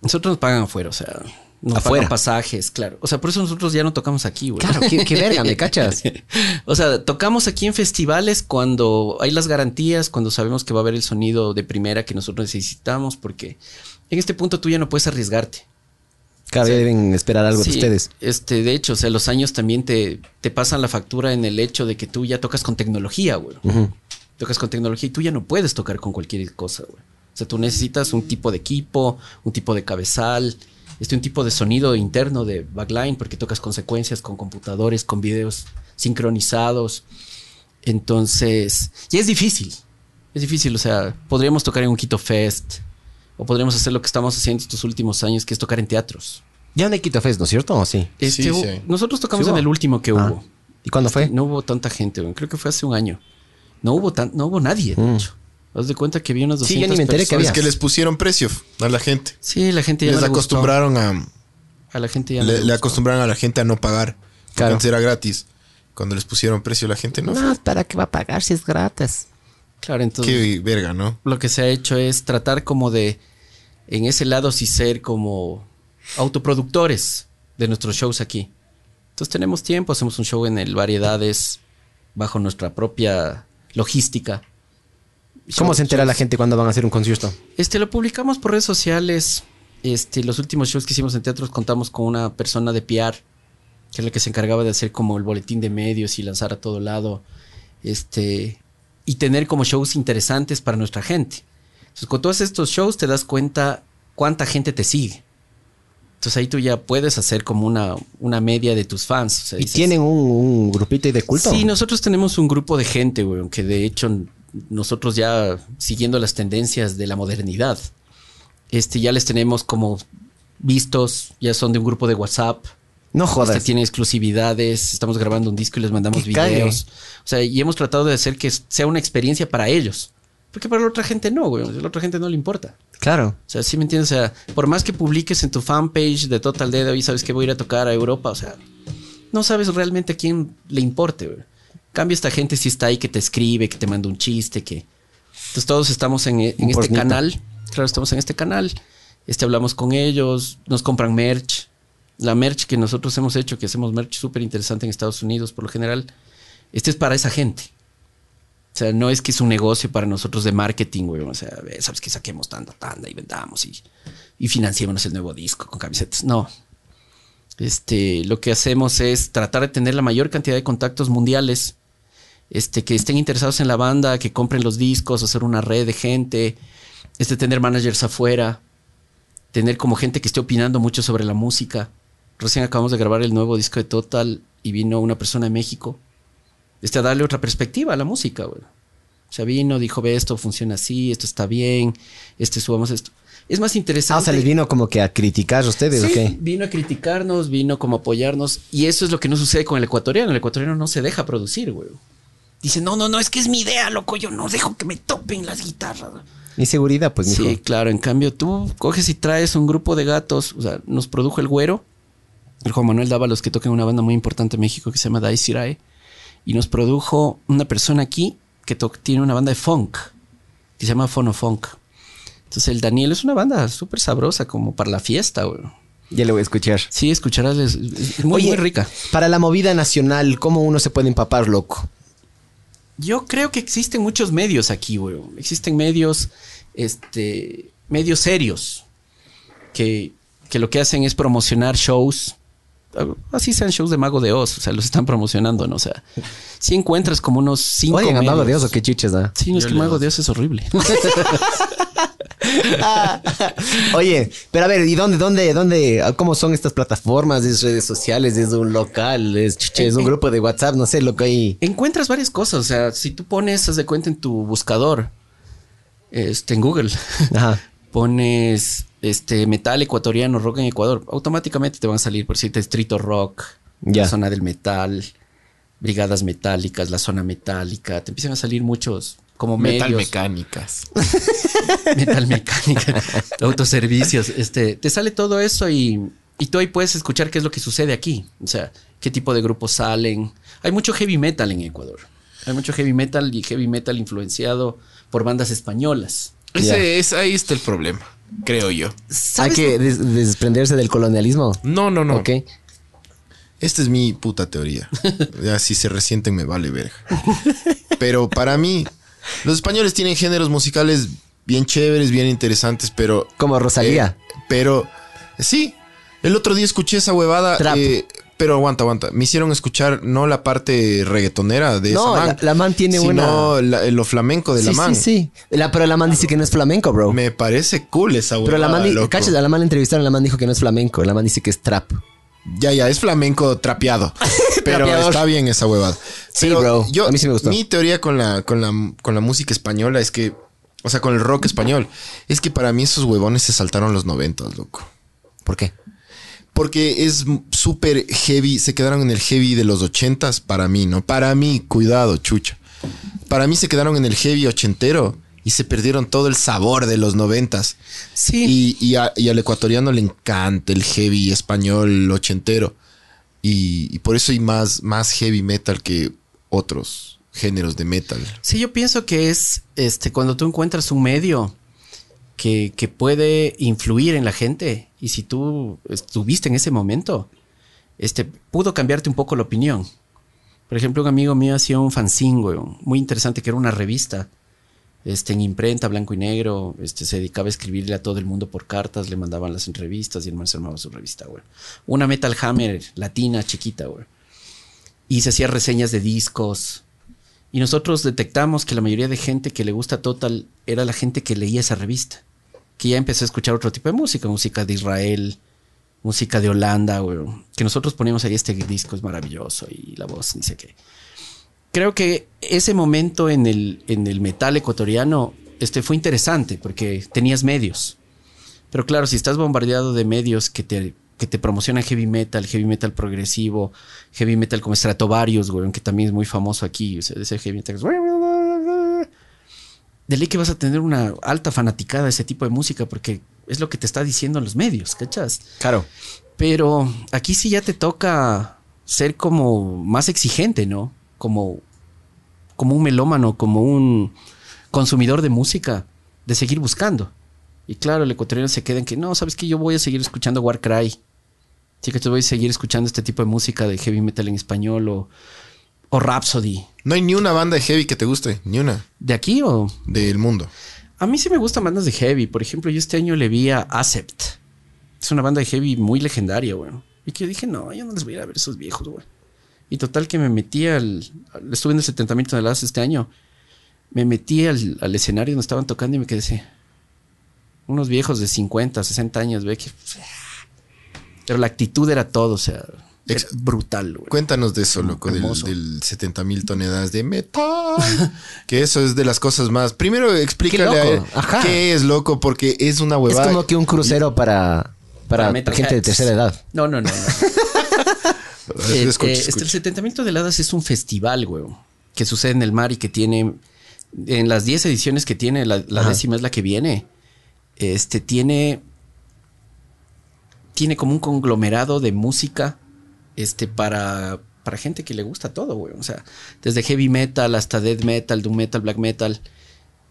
Nosotros nos pagan afuera, o sea, nos Afuera. pagan pasajes, claro. O sea, por eso nosotros ya no tocamos aquí, güey. Claro, qué, qué verga, ¿me cachas? O sea, tocamos aquí en festivales cuando hay las garantías, cuando sabemos que va a haber el sonido de primera que nosotros necesitamos, porque en este punto tú ya no puedes arriesgarte. Cada día deben esperar algo de ustedes. Este, de hecho, o sea, los años también te, te pasan la factura en el hecho de que tú ya tocas con tecnología, güey. Tocas con tecnología y tú ya no puedes tocar con cualquier cosa, güey. O sea, tú necesitas un tipo de equipo, un tipo de cabezal, este, un tipo de sonido interno de backline, porque tocas con secuencias, con computadores, con videos sincronizados. Entonces, y es difícil. Es difícil, o sea, podríamos tocar en un Quito Fest, o podríamos hacer lo que estamos haciendo estos últimos años, que es tocar en teatros. Ya no hay Quito Fest, ¿no es cierto? ¿O sí? Este, Sí, hubo- sí. Nosotros tocamos Sí en el último que Ah. hubo. ¿Y cuándo fue? No hubo tanta gente, creo que fue hace un año. No hubo tan, no hubo nadie, de Mm. hecho. Haz de cuenta que había unas 200 Sí, yo ni me enteré que personas. Es había. que les pusieron precio a la gente. Sí, la gente ya Les no le gustó. acostumbraron a... A la gente ya no Le, le le gustó. acostumbraron a la gente a no pagar. Porque Claro. antes era gratis. Cuando les pusieron precio la gente no. No, ¿para qué va a pagar si es gratis? Claro, entonces Qué verga, ¿no? lo que se ha hecho es tratar como de, en ese lado sí ser como autoproductores de nuestros shows aquí. Entonces tenemos tiempo, hacemos un show en el Variedades bajo nuestra propia logística. ¿Cómo se entera la gente cuando van a hacer un concierto? Este, lo publicamos por redes sociales. Este, los últimos shows que hicimos en teatros contamos con una persona de PR, que es la que se encargaba de hacer como el boletín de medios y lanzar a todo lado. Este, y tener como shows interesantes para nuestra gente. Entonces, con todos estos shows te das cuenta cuánta gente te sigue. Entonces ahí tú ya puedes hacer como una, una media de tus fans. O sea, ¿Y dices, tienen un, un grupito de culto? Sí, nosotros tenemos un grupo de gente, güey, que de hecho nosotros ya siguiendo las tendencias de la modernidad, este ya les tenemos como vistos, ya son de un grupo de WhatsApp, No jodas. este, tienen exclusividades, estamos grabando un disco y les mandamos videos. O sea, y hemos tratado de hacer que sea una experiencia para ellos. Porque para la otra gente no, güey. A la otra gente no le importa. Claro. O sea, sí me entiendes. O sea, por más que publiques en tu fanpage de Total Dead, hoy sabes que voy a ir a tocar a Europa. O sea, no sabes realmente a quién le importe, güey. Cambia esta gente si está ahí que te escribe, que te manda un chiste, que. Entonces todos estamos en, este canal. Claro, estamos en este canal. Este hablamos con ellos, nos compran merch. La merch que nosotros hemos hecho, que hacemos merch súper interesante en Estados Unidos por lo general, este es para esa gente. O sea, no es que es un negocio para nosotros de marketing, güey. O sea, sabes que saquemos tanta tanda y vendamos y, y financiémonos el nuevo disco con camisetas. No. Este, lo que hacemos es tratar de tener la mayor cantidad de contactos mundiales este, que estén interesados en la banda, que compren los discos, hacer una red de gente, este, tener managers afuera, tener como gente que esté opinando mucho sobre la música. Recién acabamos de grabar el nuevo disco de Total y vino una persona de México este, a darle otra perspectiva a la música, güey. O sea, vino, dijo, ve, esto funciona así, esto está bien, este, subamos esto. Es más Ah, interesante. o sea, les vino como que a criticar a ustedes, Sí, ¿o qué? vino a criticarnos, vino como a apoyarnos. Y eso es lo que no sucede con el ecuatoriano. El ecuatoriano no se deja producir, güey. Dice, no, no, no, es que es mi idea, loco. Yo no dejo que me topen las guitarras. Inseguridad, pues, mijo. Sí, claro. En cambio, tú coges y traes un grupo de gatos. O sea, nos produjo el güero, el Juan Manuel Dávalos, que toca en una banda muy importante en México que se llama Dice Irae. Y nos produjo una persona aquí que tiene una banda de funk, que se llama Fono Funk. Entonces, el Daniel es una banda súper sabrosa, como para la fiesta, güey. Ya le voy a escuchar. Sí, escucharás, es, es muy, Oye, muy rica. Para la movida nacional, ¿cómo uno se puede empapar, loco? Yo creo que existen muchos medios aquí, güey. Existen medios, este, medios serios que, que lo que hacen es promocionar shows. Así sean shows de Mago de Oz, o sea, los están promocionando, ¿no? O sea, si encuentras como unos cinco. Oigan, a Mago de Oz o qué chiches, ¿ah? Sí, no es que Mago de Oz es horrible. Oye, pero a ver, ¿y dónde, dónde, dónde, cómo son estas plataformas? ¿Es redes sociales? ¿Es un local? ¿Es, chuche, es un grupo de WhatsApp? No sé, lo que hay. encuentras varias cosas. O sea, si tú pones, haz de cuenta en tu buscador, este, en Google, Ajá. pones este metal ecuatoriano, rock en Ecuador, automáticamente te van a salir, por decirte, Distrito Rock, Ya. la zona del metal, brigadas metálicas, la zona metálica. Te empiezan a salir muchos como Metal medios. mecánicas. metal mecánica, autoservicios, este, te sale todo eso y, y tú ahí puedes escuchar qué es lo que sucede aquí, o sea, qué tipo de grupos salen. Hay mucho heavy metal en Ecuador. Hay mucho heavy metal y heavy metal influenciado por bandas españolas. Ese, es, ahí está el problema, creo yo. Hay ¿Sabes que des- desprenderse del colonialismo. No, no, no. Ok. Esta es mi puta teoría. Ya si se resienten me vale verga. Pero para mí, los españoles tienen géneros musicales bien chéveres, bien interesantes, pero... Como Rosalía. eh, pero sí, el otro día escuché esa huevada. Trap. eh, pero aguanta, aguanta. Me hicieron escuchar no la parte reggaetonera de No, esa man, la- la man tiene sino una- la- lo flamenco de la man. sí, sí. La- pero la man dice que no es flamenco, bro. Me parece cool esa huevada. pero la man, di- loco. cachas, a la man entrevistaron, la man dijo que no es flamenco. La man dice que es trap. Ya, ya, es flamenco trapeado. pero está bien esa huevada. Sí, Pero bro. Yo, A mí sí me gustó. Mi teoría con la, con, la, con la música española es que, o sea, con el rock español, es que para mí esos huevones se saltaron los noventas, loco. ¿Por qué? Porque es súper heavy, se quedaron en el heavy de los ochentas para mí, ¿no? Para mí, cuidado, chucha. Para mí se quedaron en el heavy ochentero y se perdieron todo el sabor de los noventas. Sí. Y, y, a- y al ecuatoriano le encanta el heavy español ochentero. Y, y por eso hay más, más heavy metal que otros géneros de metal. Sí, yo pienso que es este cuando tú encuentras un medio que, que puede influir en la gente y si tú estuviste en ese momento, este pudo cambiarte un poco la opinión. Por ejemplo, un amigo mío hacía un fanzine, muy interesante, que era una revista. Este, en imprenta, blanco y negro, este, se dedicaba a escribirle a todo el mundo por cartas, le mandaban las entrevistas y el man se armaba su revista, güey. Una Metal Hammer latina, chiquita, güey. Y se hacía reseñas de discos, y nosotros detectamos que la mayoría de gente que le gusta Total era la gente que leía esa revista. Que ya empezó a escuchar otro tipo de música, música de Israel, música de Holanda, güey. Que nosotros poníamos ahí este disco es maravilloso y la voz, ni sé qué. Creo que ese momento en el, en el metal ecuatoriano este, fue interesante porque tenías medios. Pero claro, si estás bombardeado de medios que te, que te promocionan heavy metal, heavy metal progresivo, heavy metal como Stratovarius, güey, que también es muy famoso aquí, o sea, ese heavy metal. De ley que vas a tener una alta fanaticada de ese tipo de música porque es lo que te está diciendo los medios, ¿cachas? Claro. Pero aquí sí ya te toca ser como más exigente, ¿no? Como, como un melómano, como un consumidor de música, de seguir buscando. Y claro, el ecuatoriano se queda en que no, sabes que yo voy a seguir escuchando Warcry. Sí que te voy a seguir escuchando este tipo de música de heavy metal en español o, o Rhapsody. No hay ni una banda de heavy que te guste, ni una ¿De aquí o...? del mundo. A mí sí me gustan bandas de heavy. Por ejemplo, yo este año le vi a Acept. Es una banda de heavy muy legendaria, güey. Y que yo dije, no, yo no les voy a ir a ver esos viejos, güey. Y total que me metí al... Estuve en el 70 mil toneladas este año. Me metí al, al escenario donde estaban tocando y me quedé así. Unos viejos de 50, 60 años, ve que... Pero la actitud era todo, o sea... era Ex- brutal, güey. Cuéntanos de eso, loco, del, del 70 mil toneladas de metal. que eso es de las cosas más. Primero explícale Qué a ajá. qué es loco, porque es una Es huevada. como que un crucero para, para, Para gente de tercera edad. No, no, no. no. Eh, Escucha, eh, escucha. este, el 70 mil toneladas es un festival, güey, que sucede en el mar y que tiene, en las 10 ediciones que tiene, la, décima es la que viene, este, tiene, tiene como un conglomerado de música, este, para, para gente que le gusta todo, güey, o sea, desde heavy metal hasta death metal, doom metal, black metal,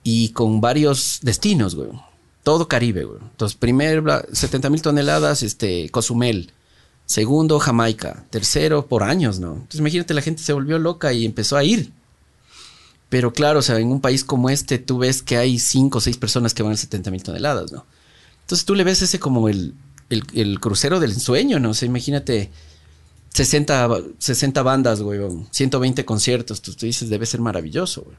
y con varios destinos, güey. Todo Caribe, güey. Entonces, primer, 70 mil toneladas, este, Cozumel. Segundo, Jamaica. Tercero, por años, ¿no? Entonces imagínate, la gente se volvió loca y empezó a ir. Pero claro, o sea, en un país como este, tú ves que hay cinco o seis personas que van a 70 mil toneladas, ¿no? Entonces tú le ves ese como el, el, el crucero del ensueño, ¿no? O sea, imagínate 60, 60 bandas, güey, 120 conciertos. Tú, tú dices, debe ser maravilloso, güey.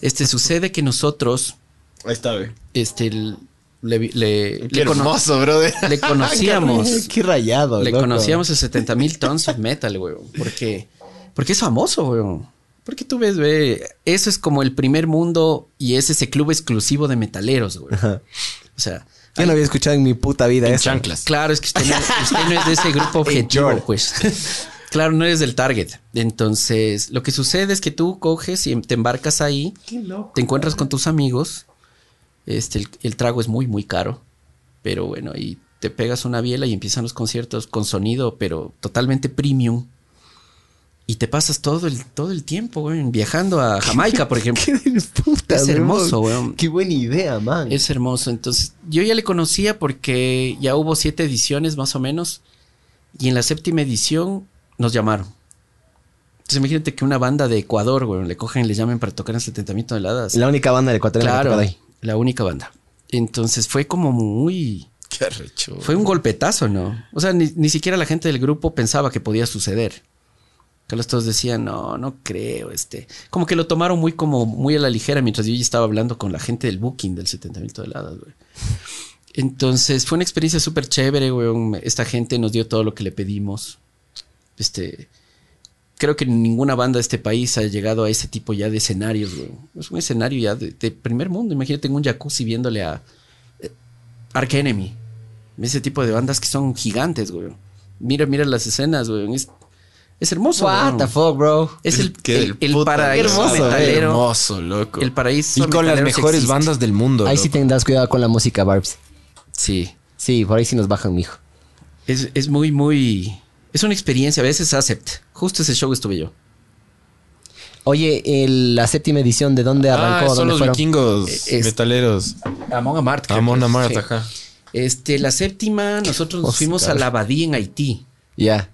Este, sucede que nosotros, Ahí está, güey. este, el- le, le, Qué le cono- hermoso, brother. le conocíamos. Qué rayado, Le loco. conocíamos el 70 mil tons of metal, güey. Porque, porque es famoso, güey. Porque tú ves, güey, eso es como el primer mundo y es ese club exclusivo de metaleros, güey. O sea, Yo no había escuchado en mi puta vida En eso. chanclas. claro, es que usted no, usted no es de ese grupo objetivo, Jordan. pues. Claro, no eres del target. Entonces, lo que sucede es que tú coges y te embarcas ahí, te encuentras con tus amigos. Este, el, el trago es muy, muy caro. Pero bueno, y te pegas una biela y empiezan los conciertos con sonido, pero totalmente premium. Y te pasas todo el, todo el tiempo, güey, viajando a Jamaica, por ejemplo. Qué puta, Es hermoso. Qué buena idea, man. Es hermoso. Entonces, yo ya le conocía porque ya hubo siete ediciones más o menos. Y en la séptima edición nos llamaron. Entonces, imagínate que una banda de Ecuador, güey, le cogen y le llamen para tocar en 70 mil toneladas. La única banda del ecuatoriano que claro, toca de ahí. La única banda. Entonces, fue como muy. Qué arrecho. Fue un golpetazo, ¿no? O sea, ni, ni siquiera la gente del grupo pensaba que podía suceder. Carlos todos decían, no, no creo, este. Como que lo tomaron muy como muy a la ligera mientras yo ya estaba hablando con la gente del booking del 70 mil toneladas, güey. Entonces fue una experiencia súper chévere, güey. Esta gente nos dio todo lo que le pedimos. Este. Creo que ninguna banda de este país ha llegado a ese tipo ya de escenarios, güey. Es un escenario ya de, de primer mundo. Imagínate en un jacuzzi viéndole a eh, Ark Enemy. Ese tipo de bandas que son gigantes, güey. Mira, mira las escenas, güey. Es, es hermoso. What the fuck, bro. Es el, el, paraíso hermoso, metalero. Hermoso, loco. El paraíso Y con las mejores existe. bandas del mundo. Ahí sí tendrás cuidado con la música, Barbs. Sí. Sí, por ahí sí nos bajan, mijo. Es, es muy, muy. Es una experiencia. A veces acept. Justo ese show estuve yo. Oye, el- la séptima edición, ¿de dónde arrancó? Ah, son ¿Dónde los fueron? vikingos Eh, es- metaleros. Amon Amart. creo Amon es. Amart, Sí. ajá. Este, la séptima, nosotros nos fuimos a la abadía en Haití. Ya.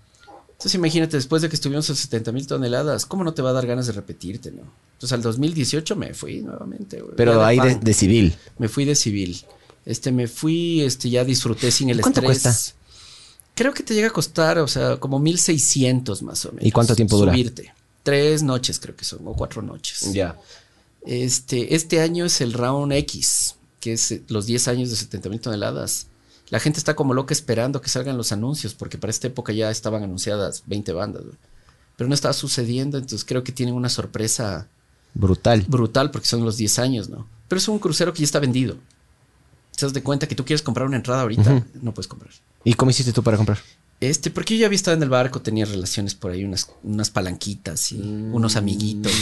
Entonces imagínate, después de que estuvimos a 70 mil toneladas, ¿cómo no te va a dar ganas de repetirte, no? Entonces al 2018 me fui nuevamente, güey. Pero ahí de, fan. de civil. Me fui de civil. Este, me fui, este, ya disfruté sin el ¿Cuánto estrés. cuesta? Creo que te llega a costar, o sea, como 1600 más o menos. ¿Y cuánto tiempo dura? Subirte. Tres noches creo que son, o cuatro noches. Ya. Este, este año es el Round X, que es eh, los 10 años de 70 mil toneladas. La gente está como loca esperando que salgan los anuncios, porque para esta época ya estaban anunciadas 20 bandas. Pero no estaba sucediendo, entonces creo que tienen una sorpresa Brutal. brutal porque son los 10 años, ¿no? Pero es un crucero que ya está vendido. Te das de cuenta que tú quieres comprar una entrada ahorita, no puedes comprar. ¿Y cómo hiciste tú para comprar? Este, porque yo ya había estado en el barco, tenía relaciones por ahí, unas, unas palanquitas y unos amiguitos.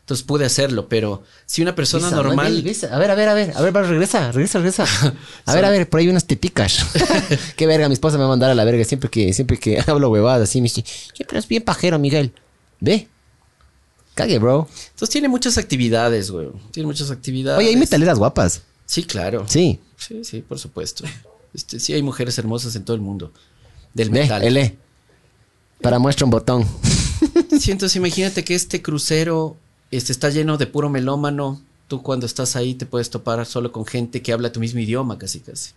Entonces pude hacerlo, pero si una persona Visa, normal. A ver, a ver, a ver. A ver, va, regresa, regresa, regresa. A ver, a ver, por ahí unas teticas. Qué verga, mi esposa me va a mandar a la verga siempre que, siempre que hablo huevadas así. Me dice, siempre es bien pajero, Miguel. Ve. Cague, bro. Entonces tiene muchas actividades, güey. Tiene muchas actividades. Oye, hay metaleras guapas. Sí, claro. Sí. Sí, sí, por supuesto. Este, sí, hay mujeres hermosas en todo el mundo. Del metal. L. Para muestra un botón. Sí, entonces imagínate que este crucero este, está lleno de puro melómano. Tú cuando estás ahí te puedes topar solo con gente que habla tu mismo idioma, casi casi.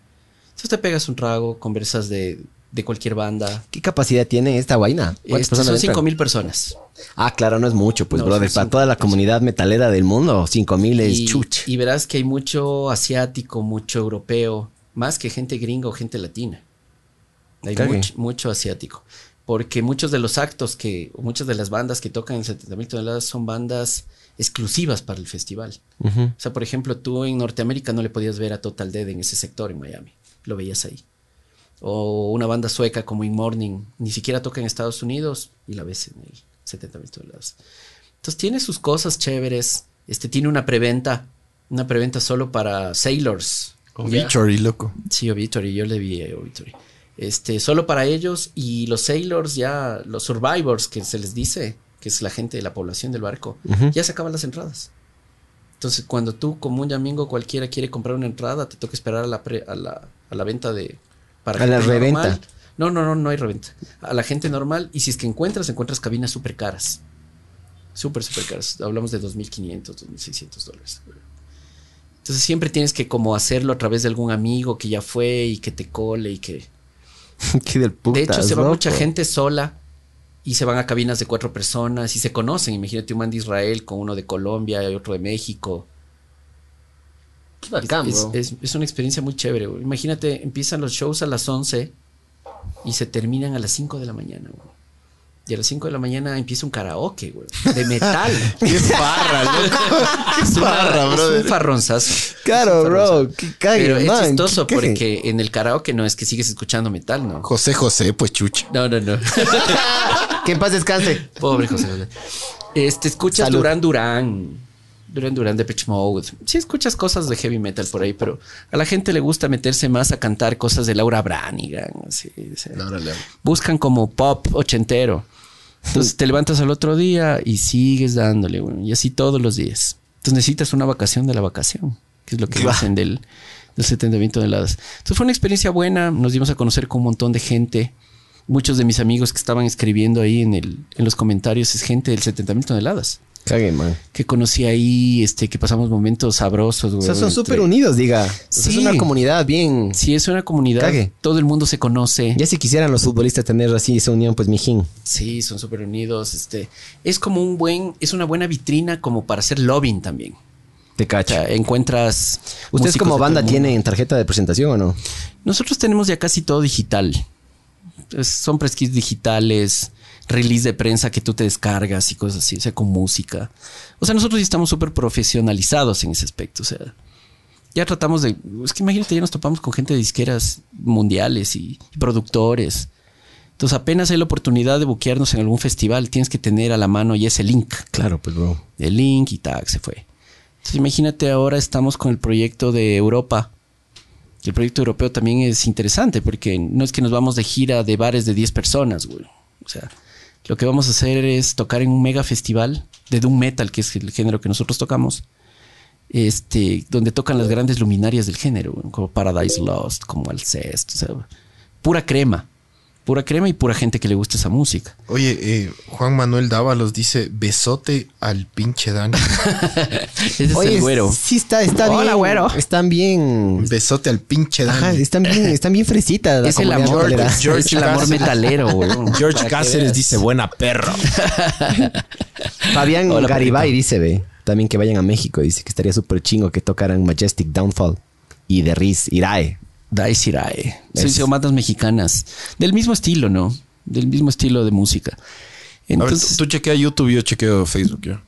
Entonces te pegas un trago, conversas de, de cualquier banda. ¿Qué capacidad tiene esta vaina? ¿Cuántas Este, son entran? 5 mil personas. Ah, claro, no es mucho, pues, No, brother. Para toda la comunidad metalera del mundo, cinco mil es chuch. y verás que hay mucho asiático, mucho europeo, más que gente gringa o gente latina. Hay mucho, asiático. Porque muchos de los actos que, muchas de las bandas que tocan en 70 mil toneladas son bandas exclusivas para el festival. O sea, por ejemplo, tú en Norteamérica no le podías ver a Total Dead en ese sector en Miami. Lo veías ahí. O una banda sueca como In Morning, ni siquiera toca en Estados Unidos y la ves en el 70 mil toneladas. Entonces tiene sus cosas chéveres. Este tiene una preventa, una preventa solo para sailors. Ya. Obituary, loco. Sí, Obituary, yo le vi a Obituary. Este, solo para ellos y los sailors ya, los survivors que se les dice, que es la gente de la población del barco, ya se acaban las entradas. Entonces, cuando tú como un yamingo cualquiera quiere comprar una entrada, te toca esperar a la, pre- a la, a la venta de... Para A la reventa. normal. No, no, no, no hay reventa. A la gente normal y si es que encuentras, encuentras cabinas súper caras. Súper, súper caras. Hablamos de 2.500, 2.600 dólares. Entonces siempre tienes que como hacerlo a través de algún amigo que ya fue y que te cole y que... Qué del de hecho, se va mucha gente sola y se van a cabinas de cuatro personas y se conocen. Imagínate un man de Israel con uno de Colombia y otro de México. Qué bacán, es, bro. es- es una experiencia muy chévere. güey. Imagínate, empiezan los shows a las 11 y se terminan a las 5 de la mañana. güey. Y a las 5 de la mañana empieza un karaoke, güey. De metal. Qué farra, loco. Qué Es farra, es brother. un farronzazo. Claro, Es bro. Qué cague, Pero es man, chistoso qué cague. porque en el karaoke no es que sigues escuchando metal, ¿no? José José, pues chucha. No, no, no. Que en paz descanse. Pobre José José. Este, escuchas Salud. Duran Duran. Duran Duran de Pitch Mode. Sí, escuchas cosas de heavy metal por ahí, pero a la gente le gusta meterse más a cantar cosas de Laura Branigan. así, buscan como pop ochentero. Entonces te levantas al otro día y sigues dándole, güey, y así todos los días. Entonces necesitas una vacación de la vacación, que es lo que dicen del, del 70 mil toneladas. Entonces fue una experiencia buena, nos dimos a conocer con un montón de gente. Muchos de mis amigos que estaban escribiendo ahí en, el, en los comentarios es gente del 70 mil toneladas. Cague, man. Que conocí ahí, este, que pasamos momentos sabrosos, O güey. sea, son entre- súper unidos, diga. O Sí. Es una comunidad bien. Sí, es una comunidad. Cague. Todo el mundo se conoce. Ya si quisieran los futbolistas tener así esa unión, pues mijín. Sí, son súper unidos. Este, es como un buen, es una buena vitrina como para hacer lobbying también. Te O cacha. sea, encuentras. ¿Ustedes como banda tienen tarjeta de presentación o no? Nosotros tenemos ya casi todo digital. Es- son press kits digitales, release de prensa que tú te descargas y cosas así, o sea, con música. O sea, nosotros ya estamos súper profesionalizados en ese aspecto. O sea, ya tratamos de. Es que imagínate, ya nos topamos con gente de disqueras mundiales y, y productores. Entonces, apenas hay la oportunidad de buquearnos en algún festival, tienes que tener a la mano ya ese link. Claro, pues, bro. El link y tag se fue. Entonces, imagínate ahora estamos con el proyecto de Europa. Y El proyecto europeo también es interesante porque no es que nos vamos de gira de bares de 10 personas, güey. O sea, lo que vamos a hacer es tocar en un mega festival de Doom Metal, que es el género que nosotros tocamos. Este, donde tocan las grandes luminarias del género, como Paradise Lost, como Alcest, o sea, pura crema. Pura crema y pura gente que le gusta esa música. Oye, eh, Juan Manuel Dávalos dice besote al pinche Dani. Ese es el güero. Sí, está, está Hola, bien. güero. Están bien. besote al pinche Dani. Ajá, están bien, están bien fresitas. Es el amor, metalera. George es el amor Cáceres. metalero, güey. George Cáceres dice buena perro. Fabián Hola, Garibay dice, ve, también que vayan a México. Dice que estaría súper chingo que tocaran Majestic Downfall y The Riz Irae. Dice Irae. Bandas mexicanas. Del mismo estilo, ¿no? Del mismo estilo de música. A ver, Entonces, tú, tú chequea YouTube y yo chequeo Facebook. ¿ya?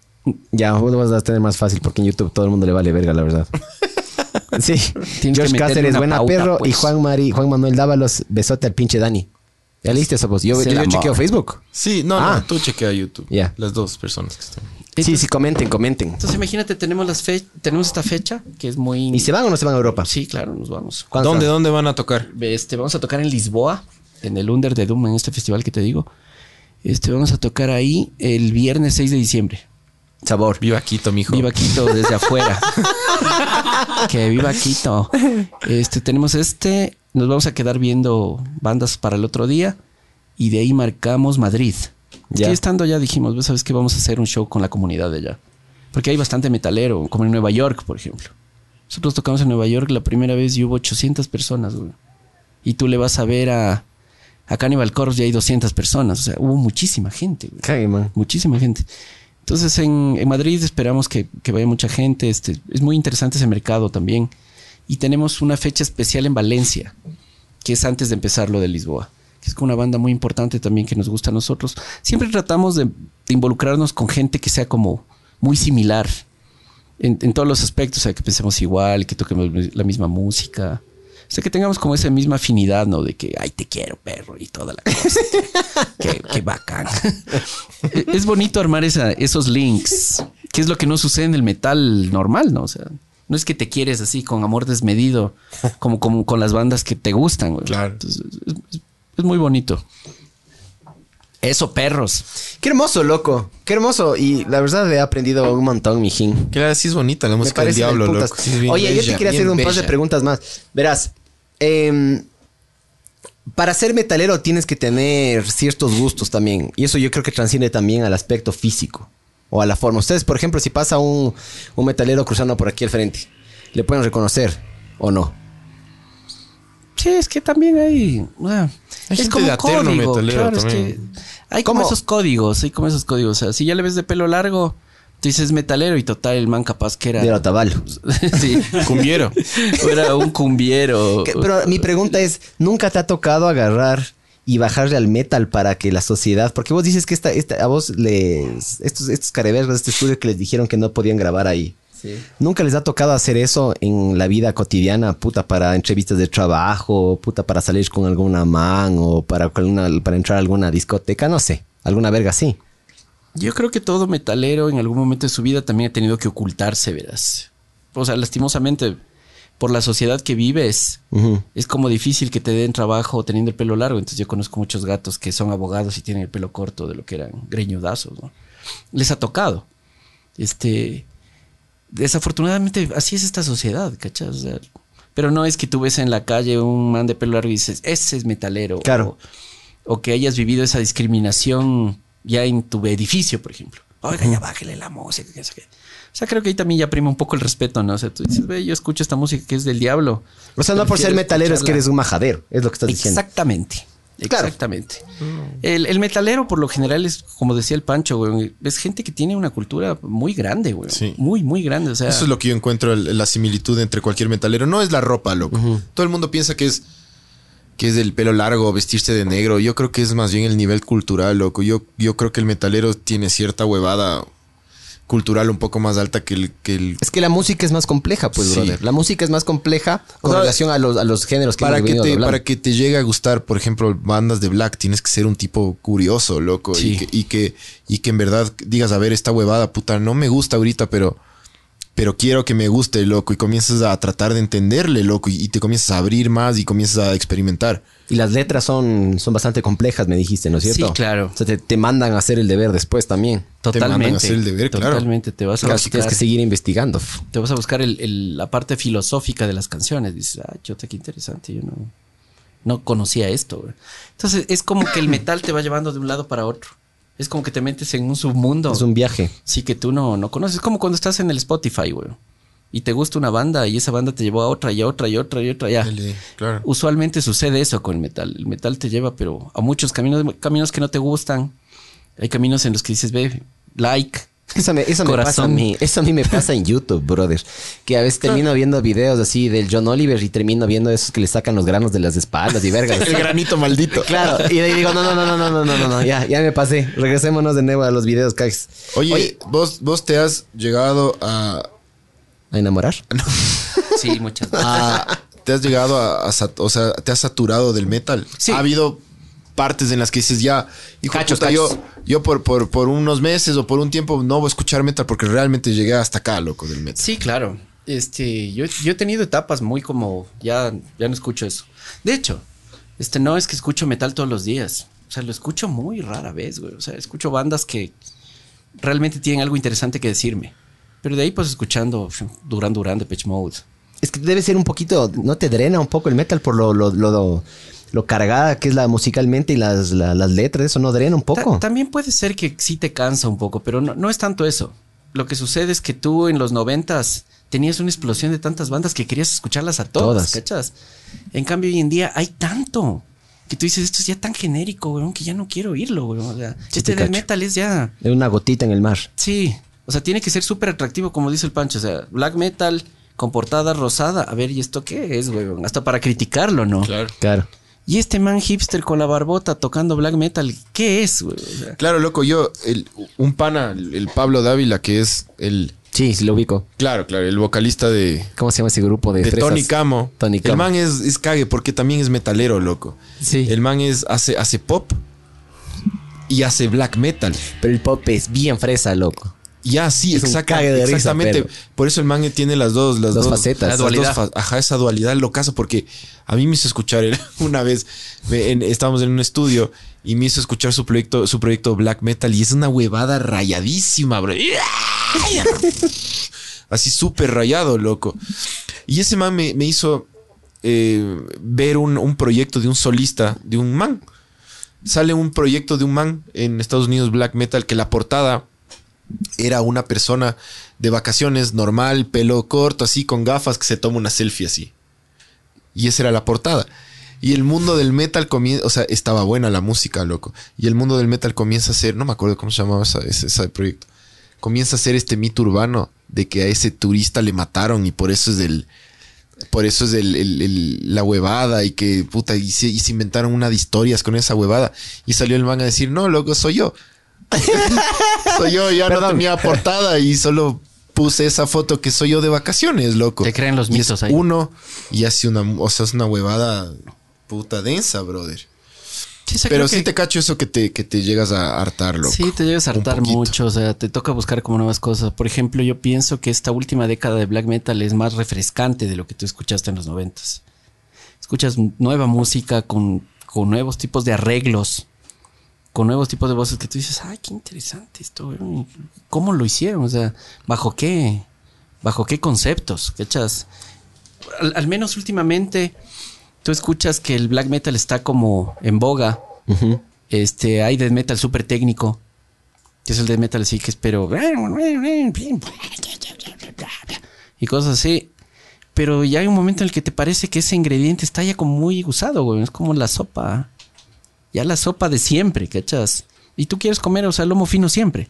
Ya, vos lo vas a tener más fácil porque en YouTube todo el mundo le vale verga, la verdad. Sí. Tienes George Cáceres, una buena pauta, perro. pues. Y Juan, Mari, Juan Manuel Dávalos, besote al pinche Dani. ¿Ya leíste eso, vos? Yo, Es yo, yo amor. chequeo Facebook. Sí, no, Ah. no, tú chequea YouTube. Ya. Las dos personas que están. Sí, sí, comenten, comenten. entonces imagínate, tenemos las fe tenemos esta fecha que es muy. ¿Y se van o no se van a Europa? Sí, claro, nos vamos. ¿Cuándo ¿Dónde, dónde van a tocar? Este, vamos a tocar en Lisboa, en el Under de Doom, en este festival que te digo. Este, vamos a tocar ahí el viernes 6 de diciembre. Sabor. Viva Quito, mijo. Viva Quito desde afuera. que viva Quito. Este, tenemos este. Nos vamos a quedar viendo bandas para el otro día. Y de ahí marcamos Madrid. Ya. Estando ya dijimos, "Pues, ¿sabes qué? Vamos a hacer un show con la comunidad de allá. Porque hay bastante metalero, como en Nueva York, por ejemplo. Nosotros tocamos en Nueva York la primera vez y hubo 800 personas, güey. Y tú le vas a ver a, a Cannibal Corpse y hay 200 personas. O sea, hubo muchísima gente, güey. Cague, man. Muchísima gente. Entonces en, en Madrid esperamos que, que vaya mucha gente. Este, es muy interesante ese mercado también. Y tenemos una fecha especial en Valencia, que es antes de empezar lo de Lisboa. Que es una banda muy importante también que nos gusta a nosotros. Siempre tratamos de, de involucrarnos con gente que sea como muy similar en, en todos los aspectos. O sea, que pensemos igual, que toquemos la misma música. O sea, que tengamos como esa misma afinidad, ¿no? De que, ay, te quiero, perro, y toda la cosa. qué, qué bacán. es bonito armar esa, esos links, que es lo que no sucede en el metal normal, ¿no? O sea, no es que te quieres así con amor desmedido, como, como con las bandas que te gustan, güey. Claro. Entonces, es, es- es muy bonito. Eso, perros. Qué hermoso, loco. Qué hermoso. Y la verdad he aprendido un montón, mijín. Claro, sí es bonita la música del diablo, loco. Sí, es bien Oye, yo te quería hacer un par de preguntas más. Verás, em, para ser metalero tienes que tener ciertos gustos también. Y eso yo creo que transciende también al aspecto físico. o a la forma. Ustedes, por ejemplo, si pasa un, un metalero cruzando por aquí al frente, ¿le pueden reconocer o no? Sí, es que también hay. ah, Hay es como código. metalero Claro, es también. que hay como esos códigos, hay como esos códigos. O sea, si ya le ves de pelo largo, tú dices metalero y total, el man capaz que era. De Otavalo. sí. Cumbiero. O era un cumbiero. Que- Pero mi pregunta es, ¿nunca te ha tocado agarrar y bajarle al metal para que la sociedad, porque vos dices que esta, esta- a vos les, estos, estos carevergas de este estudio que les dijeron que no podían grabar ahí. Sí. ¿Nunca les ha tocado hacer eso en la vida cotidiana, puta, para entrevistas de trabajo, puta, para salir con alguna man o para, para entrar a alguna discoteca? No sé, alguna verga así. Yo creo que todo metalero en algún momento de su vida también ha tenido que ocultarse, verás. O sea, lastimosamente, por la sociedad que vives, es como difícil que te den trabajo teniendo el pelo largo. Entonces yo conozco muchos gatos que son abogados y tienen el pelo corto de lo que eran greñudazos, ¿no? Les ha tocado. Este. Desafortunadamente, así es esta sociedad, ¿cachas? O sea, pero no es que tú ves en la calle un man de pelo largo y dices, ese es metalero. Claro. O, o que hayas vivido esa discriminación ya en tu edificio, por ejemplo. Oiga, ya bájele la música. que. O sea, creo que ahí también ya prima un poco el respeto, ¿no? O sea, tú dices, ve, yo escucho esta música que es del diablo. O sea, no por ser metalero es que eres un majadero, es lo que estás diciendo. Exactamente. Claro. Exactamente. El, el metalero, por lo general, es, como decía el Pancho, güey, es gente que tiene una cultura muy grande, güey. Sí. Muy, muy grande. O sea, Eso es lo que yo encuentro el- la similitud entre cualquier metalero. No es la ropa, loco. Todo el mundo piensa que es que es el pelo largo, vestirse de negro. Yo creo que es más bien el nivel cultural, loco. Yo, yo creo que el metalero tiene cierta huevada cultural un poco más alta que el, que el Es que la música es más compleja, pues, Sí. brother. La música es más compleja con O sea, relación a los, a los géneros que para hemos que te hablando. para que te llegue a gustar, por ejemplo, bandas de black, tienes que ser un tipo curioso, loco, Sí. y, que, y que y que en verdad digas, a ver, esta huevada, puta, no me gusta ahorita, pero pero quiero que me guste, loco, y comienzas a tratar de entenderle, loco, y, y te comienzas a abrir más y comienzas a experimentar. Y las letras son, son bastante complejas, me dijiste, ¿no es cierto? Sí, claro. O sea, te, te mandan a hacer el deber después también. totalmente. mandan a hacer el deber, claro. Totalmente. Te vas a Claro, buscar, tienes que seguir investigando. te vas a buscar el- el- la parte filosófica de las canciones. Dices, ah, chota, qué interesante. Yo no, no conocía esto. güey". Entonces, es como que el metal te va llevando de un lado para otro. Es como que te metes en un submundo. Es un viaje. Sí, que tú no, no conoces. Es como cuando estás en el Spotify, güey. Y te gusta una banda y esa banda te llevó a otra y a otra y a otra y a otra. Ya. Claro. Usualmente sucede eso con el metal. El metal te lleva, pero a muchos caminos, caminos que no te gustan. Hay caminos en los que dices, ve, like. Eso me, eso me pasa a mí. Eso a mí me pasa en YouTube, brother. Que a veces termino viendo videos así del John Oliver y termino viendo esos que le sacan los granos de las espaldas y vergas. El granito maldito. Claro, y de ahí digo, no, no, no, no, no, no, no, no, no, ya, ya me pasé. Regresémonos de nuevo a los videos, cags. Oye, vos vos te has llegado a ¿A enamorar? Sí, muchas a- te has llegado a, a o sea, te has saturado del metal. Sí. Ha habido partes en las que dices ya, hijo Cachos, puta, cachos. yo, yo por, por, por unos meses o por un tiempo no voy a escuchar metal porque realmente llegué hasta acá, loco, del metal. Sí, claro. Este, yo, yo he tenido etapas muy como, ya, ya no escucho eso. De hecho, este, no es que escucho metal todos los días. O sea, lo escucho muy rara vez, güey. O sea, escucho bandas que realmente tienen algo interesante que decirme. Pero de ahí, pues, escuchando Duran Duran de Pitch Mode. Es que debe ser un poquito, ¿no te drena un poco el metal por lo, lo, lo, lo, lo cargada que es la musicalmente y las, la- las letras? ¿Eso no drena un poco? Ta- también puede ser que sí te cansa un poco, pero no, no es tanto eso. Lo que sucede es que tú en los noventas tenías una explosión de tantas bandas que querías escucharlas a todas, Todas. ¿cachas? En cambio, hoy en día hay tanto que tú dices, esto es ya tan genérico, weón, que ya no quiero oírlo, weón. O sea, Sí este cacho. metal es ya... Es una gotita en el mar. Sí, o sea, tiene que ser súper atractivo, como dice el Pancho. O sea, black metal con portada rosada. A ver, ¿y esto qué es, weón? Hasta para criticarlo, ¿no? Claro. Claro. Y este man hipster con la barbota tocando black metal, ¿qué es? O sea, Claro, loco, yo, el, un pana, el, el Pablo Dávila, que es el, Sí, sí lo ubico. claro, claro, el vocalista de, ¿Cómo se llama ese grupo de, de fresas? Tony Camo. Tony El Camo. man es, es cague porque también es metalero, loco. Sí. El man es, hace, hace pop y hace black metal. Pero el pop es bien fresa, loco. Ya, sí, Es un exacta- cague de risa, exactamente. pero- Por eso el man tiene las dos, las Dos dos facetas. las La dos dualidad. fa- ajá, esa dualidad lo caso porque a mí me hizo escuchar él una vez. me- en- estábamos en un estudio y me hizo escuchar su proyecto, su proyecto black metal y es una huevada rayadísima, bro. Así súper rayado, loco. Y ese man me, me hizo eh, ver un, un proyecto de un solista, de un man. Sale un proyecto de un man en Estados Unidos, black metal, que la portada era una persona de vacaciones normal, pelo corto, así, con gafas, que se toma una selfie así. Y esa era la portada. Y el mundo del metal comienza, o sea, estaba buena la música, loco. Y el mundo del metal comienza a ser, no me acuerdo cómo se llamaba ese, ese proyecto. Comienza a ser este mito urbano de que a ese turista le mataron y por eso es del, por eso es el- el- el- la huevada y que puta, y se, y se inventaron una de historias con esa huevada. Y salió el man a decir, no, loco, soy yo. Soy yo, ya no tenía portada y solo puse esa foto que soy yo de vacaciones, loco. Te creen los mitos ahí. Uno y hace una, o sea, es una huevada puta densa, brother. Sí, Pero sí que- te cacho eso que te, que te llegas a hartar, loco. Sí, te llegas a hartar mucho, o sea, te toca buscar como nuevas cosas. Por ejemplo, yo pienso que esta última década de black metal es más refrescante de lo que tú escuchaste en los noventas. Escuchas nueva música con, con nuevos tipos de arreglos, con nuevos tipos de voces que tú dices, ay, qué interesante esto, güey. ¿cómo lo hicieron? O sea, ¿bajo qué? ¿Bajo qué conceptos? ¿Cachas? Al, al menos últimamente, tú escuchas que el black metal está como en boga. Este, hay death metal súper técnico. Que es el death metal así que espero. Y cosas así. Pero ya hay un momento en el que te parece que ese ingrediente está ya como muy usado, güey. Es como la sopa. Ya la sopa de siempre, ¿cachas? Y tú quieres comer, o sea, lomo fino siempre.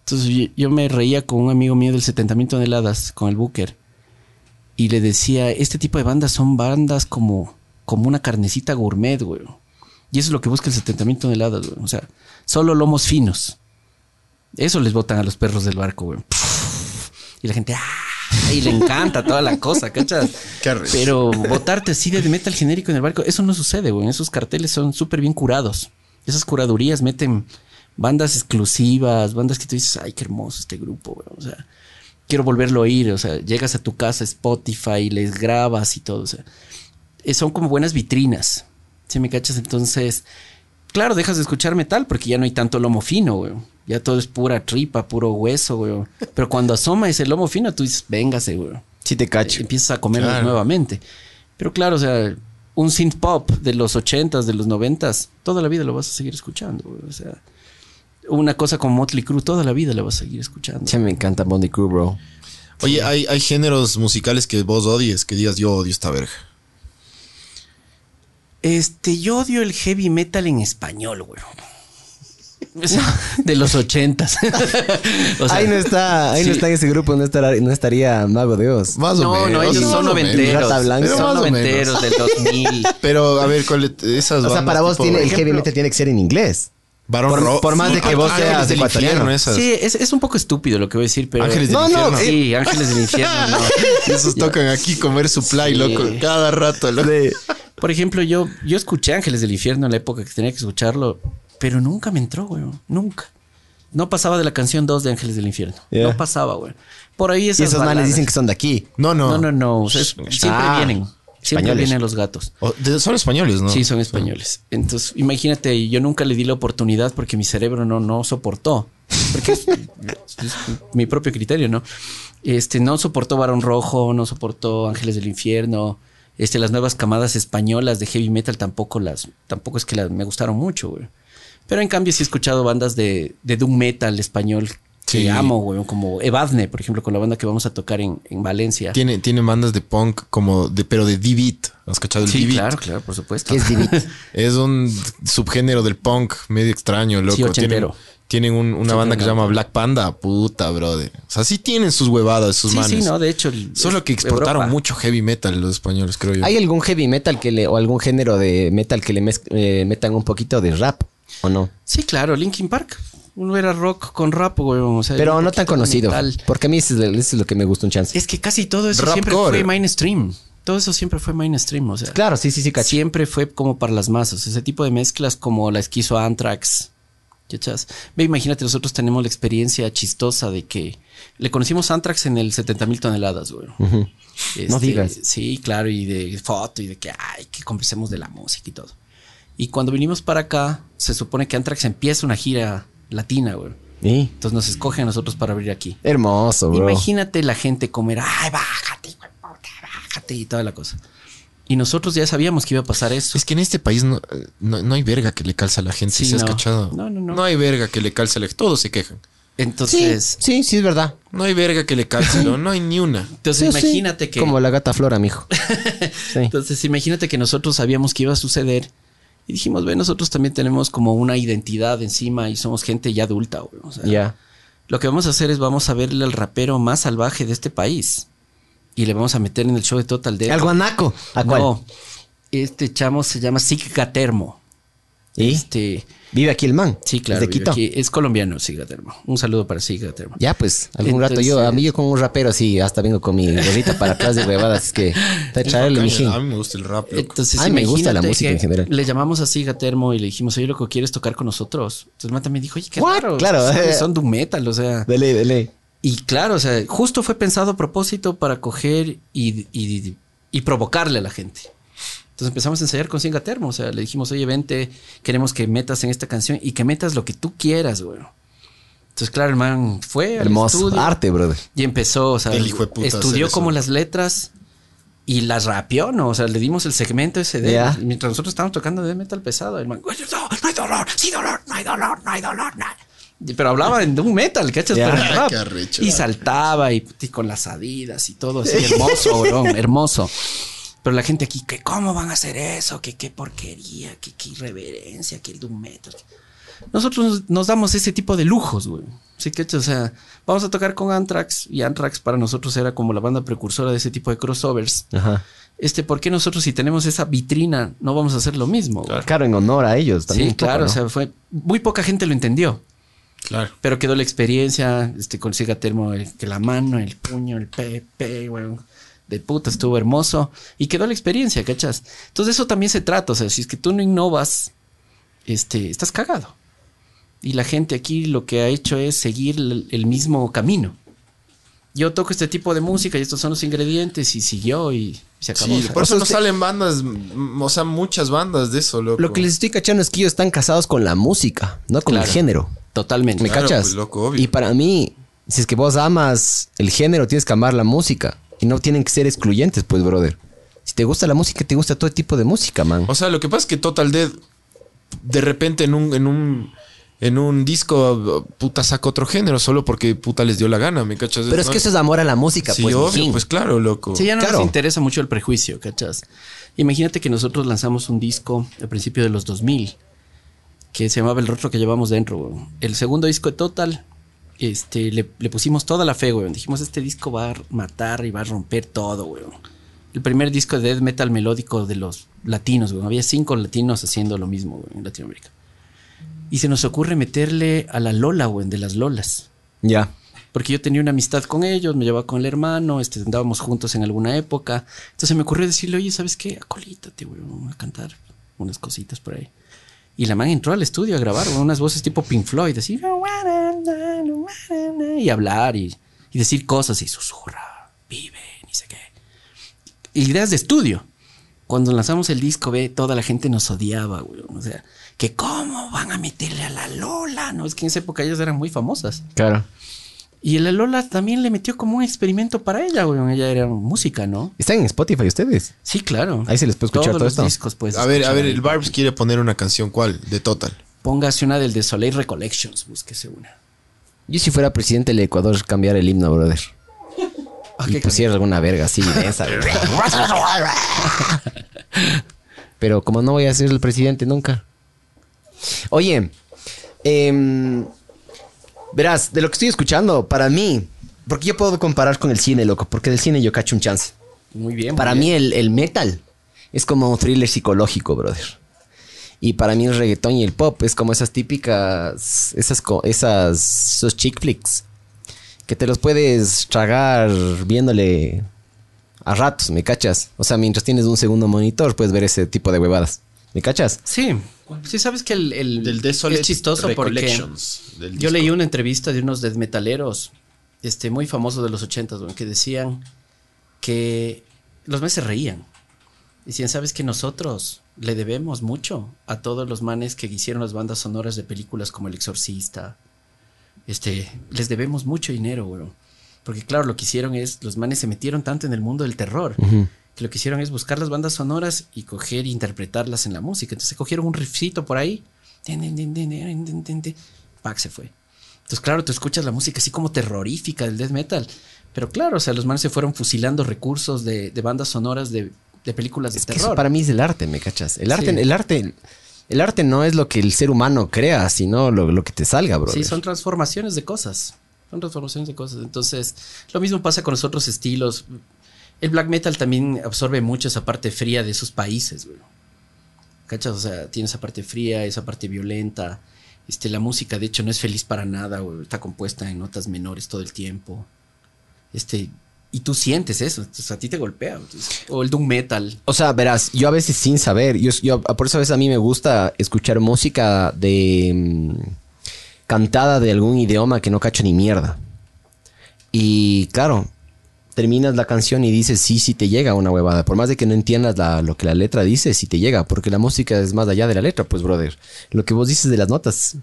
Entonces yo, me reía con un amigo mío del 70 mil toneladas, con el Booker. Y le decía, este tipo de bandas son bandas como, como una carnecita gourmet, güey. Y eso es lo que busca el 70 mil toneladas, güey. O sea, solo lomos finos. Eso les botan a los perros del barco, güey. Y la gente, ¡ah! Y le encanta toda la cosa, ¿cachas? Qué. Pero botarte así de metal genérico en el barco, eso no sucede, güey. Esos carteles son súper bien curados. Esas curadurías meten bandas exclusivas, bandas que tú dices, ay, qué hermoso este grupo, güey. O sea, quiero volverlo a oír. O sea, llegas a tu casa, Spotify, les grabas y todo. O sea, eh, son como buenas vitrinas. ¿Sí me cachas? Entonces, claro, dejas de escuchar metal porque ya no hay tanto lomo fino, güey. Ya todo es pura tripa, puro hueso, güey. Pero cuando asoma ese lomo fino, tú dices, véngase, güey. Sí te cacho. Empiezas a comerlos Claro. nuevamente. Pero claro, o sea, un synth pop de los 80s, de los 90s, toda la vida lo vas a seguir escuchando, güey. O sea, una cosa como Motley Crue, toda la vida la vas a seguir escuchando. Sí, me encanta Bondi Crew, bro. Oye, hay, hay géneros musicales que vos odies, que digas yo odio esta verga. Este, yo odio el heavy metal en español, güey. O sea, de los 80s. O sea, ahí no está, ahí no está en ese grupo, no, estará, no estaría Mago de Oz. Más o No, menos. no, ellos más son noventeros. Son noventeros del 2000. Pero a ver, ¿cuál es- esas O sea, para vos tipo- tiene, el heavy metal tiene que ser en inglés. Por- Ro- por más de que vos seas del ecuatoriano. infierno, esas. Sí, es, es un poco estúpido lo que voy a decir, pero. Ángeles del No, no, infierno. Sí, Ángeles del Infierno, no. Esos tocan aquí comer supply, Sí. loco, cada rato. loco. Por ejemplo, yo, yo escuché Ángeles del Infierno en la época que tenía que escucharlo, pero nunca me entró, güey. Nunca. No pasaba de la canción 2 de Ángeles del Infierno. Yeah. No pasaba, güey. Por ahí Y esas esos manes baladas. dicen que son de aquí. No, no. No, no, no. o sea, es- siempre Ah, vienen. Siempre españoles. vienen los gatos. Son españoles, ¿no? Sí, son españoles. Entonces, imagínate, yo nunca le di la oportunidad porque mi cerebro no, no soportó. Porque es, es mi propio criterio, ¿no? Este, no soportó Barón Rojo, no soportó Ángeles del Infierno. Este, las nuevas camadas españolas de heavy metal tampoco las, tampoco es que las, me gustaron mucho, güey. Pero en cambio sí he escuchado bandas de, de doom metal español que Sí. amo, güey. Como Evadne, por ejemplo, con la banda que vamos a tocar en, en Valencia. Tiene, tiene bandas de punk como de, pero de D-Beat. ¿Has cachado el Sí, D-Beat? claro, claro, por supuesto. Que es Divit. Es un subgénero del punk medio extraño, loco. Sí, tienen tienen un- una Sí, banda que se llama Black Panda. Puta, brother. O sea, sí tienen sus huevadas, sus Sí, manes. sí, no, de hecho. el- Solo que exportaron Europa. mucho heavy metal los españoles, creo yo. ¿Hay algún heavy metal que le, o algún género de metal que le mez- eh, metan un poquito de rap? ¿O no? Sí, claro, Linkin Park. Uno era rock con rap, güey. o sea, Pero no tan conocido. metal. Porque a mí eso es, eso es lo que me gusta un chance. Es que casi todo eso siempre core. fue mainstream. Todo eso siempre fue mainstream, o sea. Claro, sí, sí, sí, cacho. Siempre fue como para las masas. Ese tipo de mezclas como la esquizo Anthrax. ¿Cachas? Ve, imagínate, nosotros tenemos la experiencia chistosa de que le conocimos Anthrax en el 70 mil toneladas, güey. Este, No digas. Sí, claro, y de foto y de que, ay, que conversemos de la música y todo. Y cuando vinimos para acá, se supone que Anthrax empieza una gira latina, güey. Y Entonces nos escogen a nosotros para abrir aquí. hermoso, bro. Imagínate la gente comer, ay, bájate, puta, bájate y toda la cosa. Y nosotros ya sabíamos que iba a pasar eso. Es que en este país no, no, no hay verga que le calza a la gente. Sí, ¿Sí has no. cachado? No, no, no. No hay verga que le calza a la gente. Todos se quejan. Entonces, sí, sí, es verdad. No hay verga que le calce, ¿no? No hay ni una. entonces Sí, sí. imagínate que Como la gata Flora, mijo. Sí. Entonces, imagínate que nosotros sabíamos que iba a suceder y dijimos, ve, nosotros también tenemos como una identidad encima y somos gente ya adulta, güey. O sea, Ya. Lo que vamos a hacer es vamos a verle al rapero más salvaje de este país y le vamos a meter en el show de Total Death. Al guanaco. ¿A cuál? No, este chamo se llama Sigatermo. ¿Y? Este, Vive aquí el man. sí, claro. De Quito. aquí. Es colombiano, Sigatermo. Un saludo para Sigatermo. Ya, pues, algún rato yo, a mí yo con un rapero así, hasta vengo con mi gorrita para atrás de huevadas, es que te traerle. A mí me gusta el rap, loco. Entonces, Ay, me gusta la música en general. Le llamamos a Sigatermo y le dijimos, oye, loco, ¿quieres tocar con nosotros? Entonces, el man también dijo, oye, qué What? raro. Claro, son, eh. son doom metal, o sea. Dele, dele. Y claro, o sea, justo fue pensado a propósito para coger y, y- y provocarle a la gente. Entonces empezamos a ensayar con Singatermo. O sea, le dijimos, oye, vente, queremos que metas en esta canción y que metas lo que tú quieras, güey. Entonces, claro, el man fue al Hermoso. estudio Arte, brother. y empezó, o sea, El hijo de puta hacer estudió como las letras y las rapeó, ¿no? O sea, le dimos el segmento ese de mientras nosotros estábamos tocando de metal pesado. El man, "Oye, no, no hay dolor, sí dolor, no hay dolor, no hay dolor, no hay-". Y- Pero hablaba en un metal, ¿cachas? Ya. Pero rap. Qué arrecho. Y saltaba y, y con las adidas y todo así, hermoso, weón, hermoso. Pero la gente aquí, que cómo van a hacer eso, que qué porquería, que qué irreverencia, que el doom metal. Nosotros nos, damos ese tipo de lujos, güey. Sí, que o sea, vamos a tocar con Anthrax y Anthrax para nosotros era como la banda precursora de ese tipo de crossovers. Ajá. Este, ¿por qué nosotros si tenemos esa vitrina no vamos a hacer lo mismo? Claro, en honor a ellos también. sí, un poco, claro, ¿no? o sea, fue muy poca gente lo entendió. Claro. Pero quedó la experiencia, este, con Termo, el- que la mano, el puño, el pepe, weón. De puta, estuvo hermoso. Y quedó la experiencia, ¿cachas? Entonces eso también se trata. O sea, si es que tú no innovas, este, estás cagado. Y la gente aquí lo que ha hecho es seguir el, el mismo camino. Yo toco este tipo de música y estos son los ingredientes y siguió y se acabó. Sí, por eso no salen bandas, o sea, muchas bandas de eso, loco. Lo que les estoy cachando es que ellos están casados con la música, no con Claro. el género. Totalmente. ¿Me Claro, cachas? pues, loco, obvio. Y para mí, si es que vos amas el género, tienes que amar la música. Y no tienen que ser excluyentes, pues, brother. Si te gusta la música, te gusta todo tipo de música, man. O sea, lo que pasa es que Total Dead, de repente en un, en un, en un disco, puta, saca otro género solo porque puta les dio la gana, ¿me cachas? Pero es que eso es amor a la música, Sí, pues, obvio, pues claro, loco. Sí, ya no Claro. nos interesa mucho el prejuicio, ¿cachas? Imagínate que nosotros lanzamos un disco al principio de los 2000 que se llamaba El Rostro que llevamos dentro. El segundo disco de Total, este, le, le pusimos toda la fe, weón. Dijimos, este disco va a matar y va a romper todo, weón. El primer disco de death metal melódico de los latinos, weón. Había cinco latinos haciendo lo mismo, weón, en Latinoamérica. Y se nos ocurre meterle a la Lola, weón, de las Lolas. Ya. Porque yo tenía una amistad con ellos, me llevaba con el hermano, este, andábamos juntos en alguna época. Entonces me ocurrió decirle, oye, ¿sabes qué? Acolítate, güey, vamos a cantar unas cositas por ahí. Y la man entró al estudio a grabar güey, unas voces tipo Pink Floyd. Y hablar y, y decir cosas y susurra, vive, ni sé qué. Ideas de estudio. Cuando lanzamos el disco, ve, toda la gente nos odiaba, güey. O sea, que cómo van a meterle a la Lola, ¿no? Es que en esa época ellas eran muy famosas. Claro. Y la Lola también le metió como un experimento para ella, güey. Ella era música, ¿no? ¿Están en Spotify ustedes? Sí, claro. Ahí se les puede escuchar Todos todo los esto. discos, pues. A ver, a ver, el Barbs quiere poner una canción, ¿cuál? De Total. Póngase una del de Soleil Recollections, búsquese una. Yo si fuera presidente del Ecuador, cambiar el himno, brother. Ah, y pusiera alguna verga así densa. güey. Pero como no voy a ser el presidente nunca. Oye, em, verás, de lo que estoy escuchando, para mí, porque yo puedo comparar con el cine, loco, porque del cine yo cacho un chance. Muy bien. Para muy mí el, el metal es como un thriller psicológico, brother. Y para mí el reggaetón y el pop es como esas típicas, esas, esas, esos chick flicks que te los puedes tragar viéndole a ratos, ¿me cachas? O sea, mientras tienes un segundo monitor puedes ver ese tipo de huevadas, ¿me cachas? Sí. Sí, sabes que el, el- Del es chistoso porque del yo leí una entrevista de unos death metaleros este, muy famosos de los ochentas, que decían que los manes se reían. Decían, ¿sabes que nosotros le debemos mucho a todos los manes que hicieron las bandas sonoras de películas como El Exorcista? Este, les debemos mucho dinero, güey. Porque claro, lo que hicieron es, los manes se metieron tanto en el mundo del terror, que lo que hicieron es buscar las bandas sonoras y coger e interpretarlas en la música. Entonces cogieron un riffcito por ahí. Pac se fue. Entonces, claro, tú escuchas la música así como terrorífica del death metal. Pero claro, o sea, los manes se fueron fusilando recursos de, bandas sonoras de, películas de es terror. Que eso para mí es el arte, ¿me cachas? El arte, el arte. El arte no es lo que el ser humano crea, sino lo, lo que te salga, bro. Sí, son transformaciones de cosas son transformaciones de cosas. Entonces, lo mismo pasa con los otros estilos. El black metal también absorbe mucho esa parte fría de esos países, güey. ¿Cachas? O sea, tiene esa parte fría, esa parte violenta. Este, la música, de hecho, no es feliz para nada, güey. Está compuesta en notas menores todo el tiempo. Este, y tú sientes eso. A ti te golpea. o el doom metal. O sea, verás, yo a veces sin saber, yo, yo- por eso a veces a mí me gusta escuchar música de mm, cantada de algún idioma que no cacho ni mierda. Y claro, terminas la canción y dices, sí, sí te llega una huevada. Por más de que no entiendas la- lo que la letra dice, sí te llega, porque la música es más allá de la letra, pues, brother. Lo que vos dices de las notas.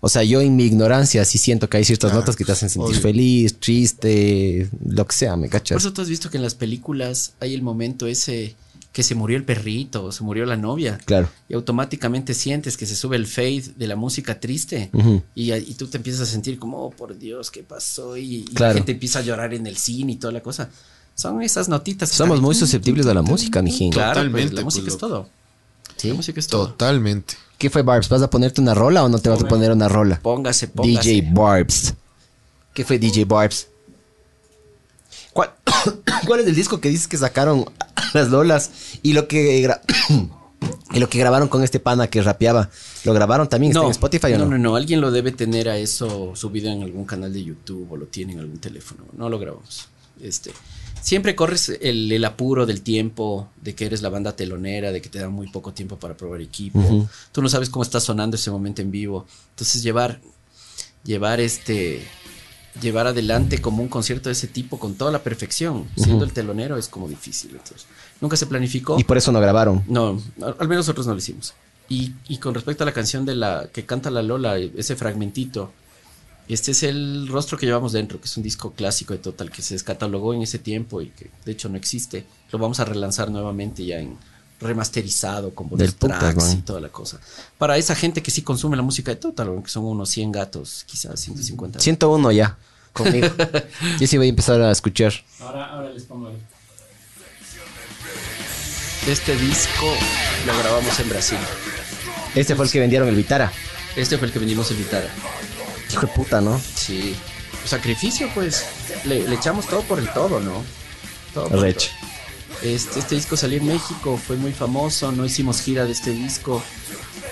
O sea, yo en mi ignorancia sí siento que hay ciertas Claro, notas que te hacen sentir obvio. feliz, triste, lo que sea, ¿me Por cachas? eso tú has visto que en las películas hay el momento ese que se murió el perrito o se murió la novia. Claro. Y automáticamente sientes que se sube el fade de la música triste. Y, y tú te empiezas a sentir como, oh, por Dios, ¿qué pasó? Y, y Claro. la gente empieza a llorar en el cine y toda la cosa. Son esas notitas. que Somos muy susceptibles a la música, mijín. Claro, pues, Totalmente, la música pues, es todo. ¿Sí? La música es todo. Totalmente. ¿Qué fue, Barbs? ¿Vas a ponerte una rola o no te vas a poner una rola? Póngase, póngase. DJ Barbs. ¿Qué fue DJ Barbs? ¿Cuál, ¿Cuál es el disco que dices que sacaron las Lolas y lo que y lo que grabaron con este pana que rapeaba? ¿Lo grabaron también? ¿Está en Spotify o no? no? No, no, Alguien lo debe tener a eso subido en algún canal de YouTube o lo tiene en algún teléfono. No lo grabamos. Este, siempre corres el, el apuro del tiempo, de que eres la banda telonera, de que te da muy poco tiempo para probar equipo. Tú no sabes cómo está sonando ese momento en vivo. Entonces llevar, llevar este, llevar adelante como un concierto de ese tipo con toda la perfección, siendo el telonero es como difícil. Entonces, nunca se planificó. Y por eso no grabaron. No, al al menos nosotros no lo hicimos. Y, y con respecto a la canción de la que canta la Lola, ese fragmentito, este es el rostro que llevamos dentro, que es un disco clásico de Total que se descatalogó en ese tiempo y que de hecho no existe. Lo vamos a relanzar nuevamente ya en remasterizado con Del bonus tracks y toda la cosa. Para esa gente que sí consume la música de Total, que son unos 100 gatos, quizás 150. 101 ya, conmigo. Yo sí voy a empezar a escuchar. Ahora, ahora les pongo ahí. Este disco lo grabamos en Brasil. Este fue el que vendieron el Vitara. Este fue el que vendimos en Vitara. Hijo de puta, ¿no? Sí. Sacrificio, pues. Le, le echamos todo por el todo, ¿no? Todo por el Rech. todo. Este, este disco salió en México, fue muy famoso, no hicimos gira de este disco.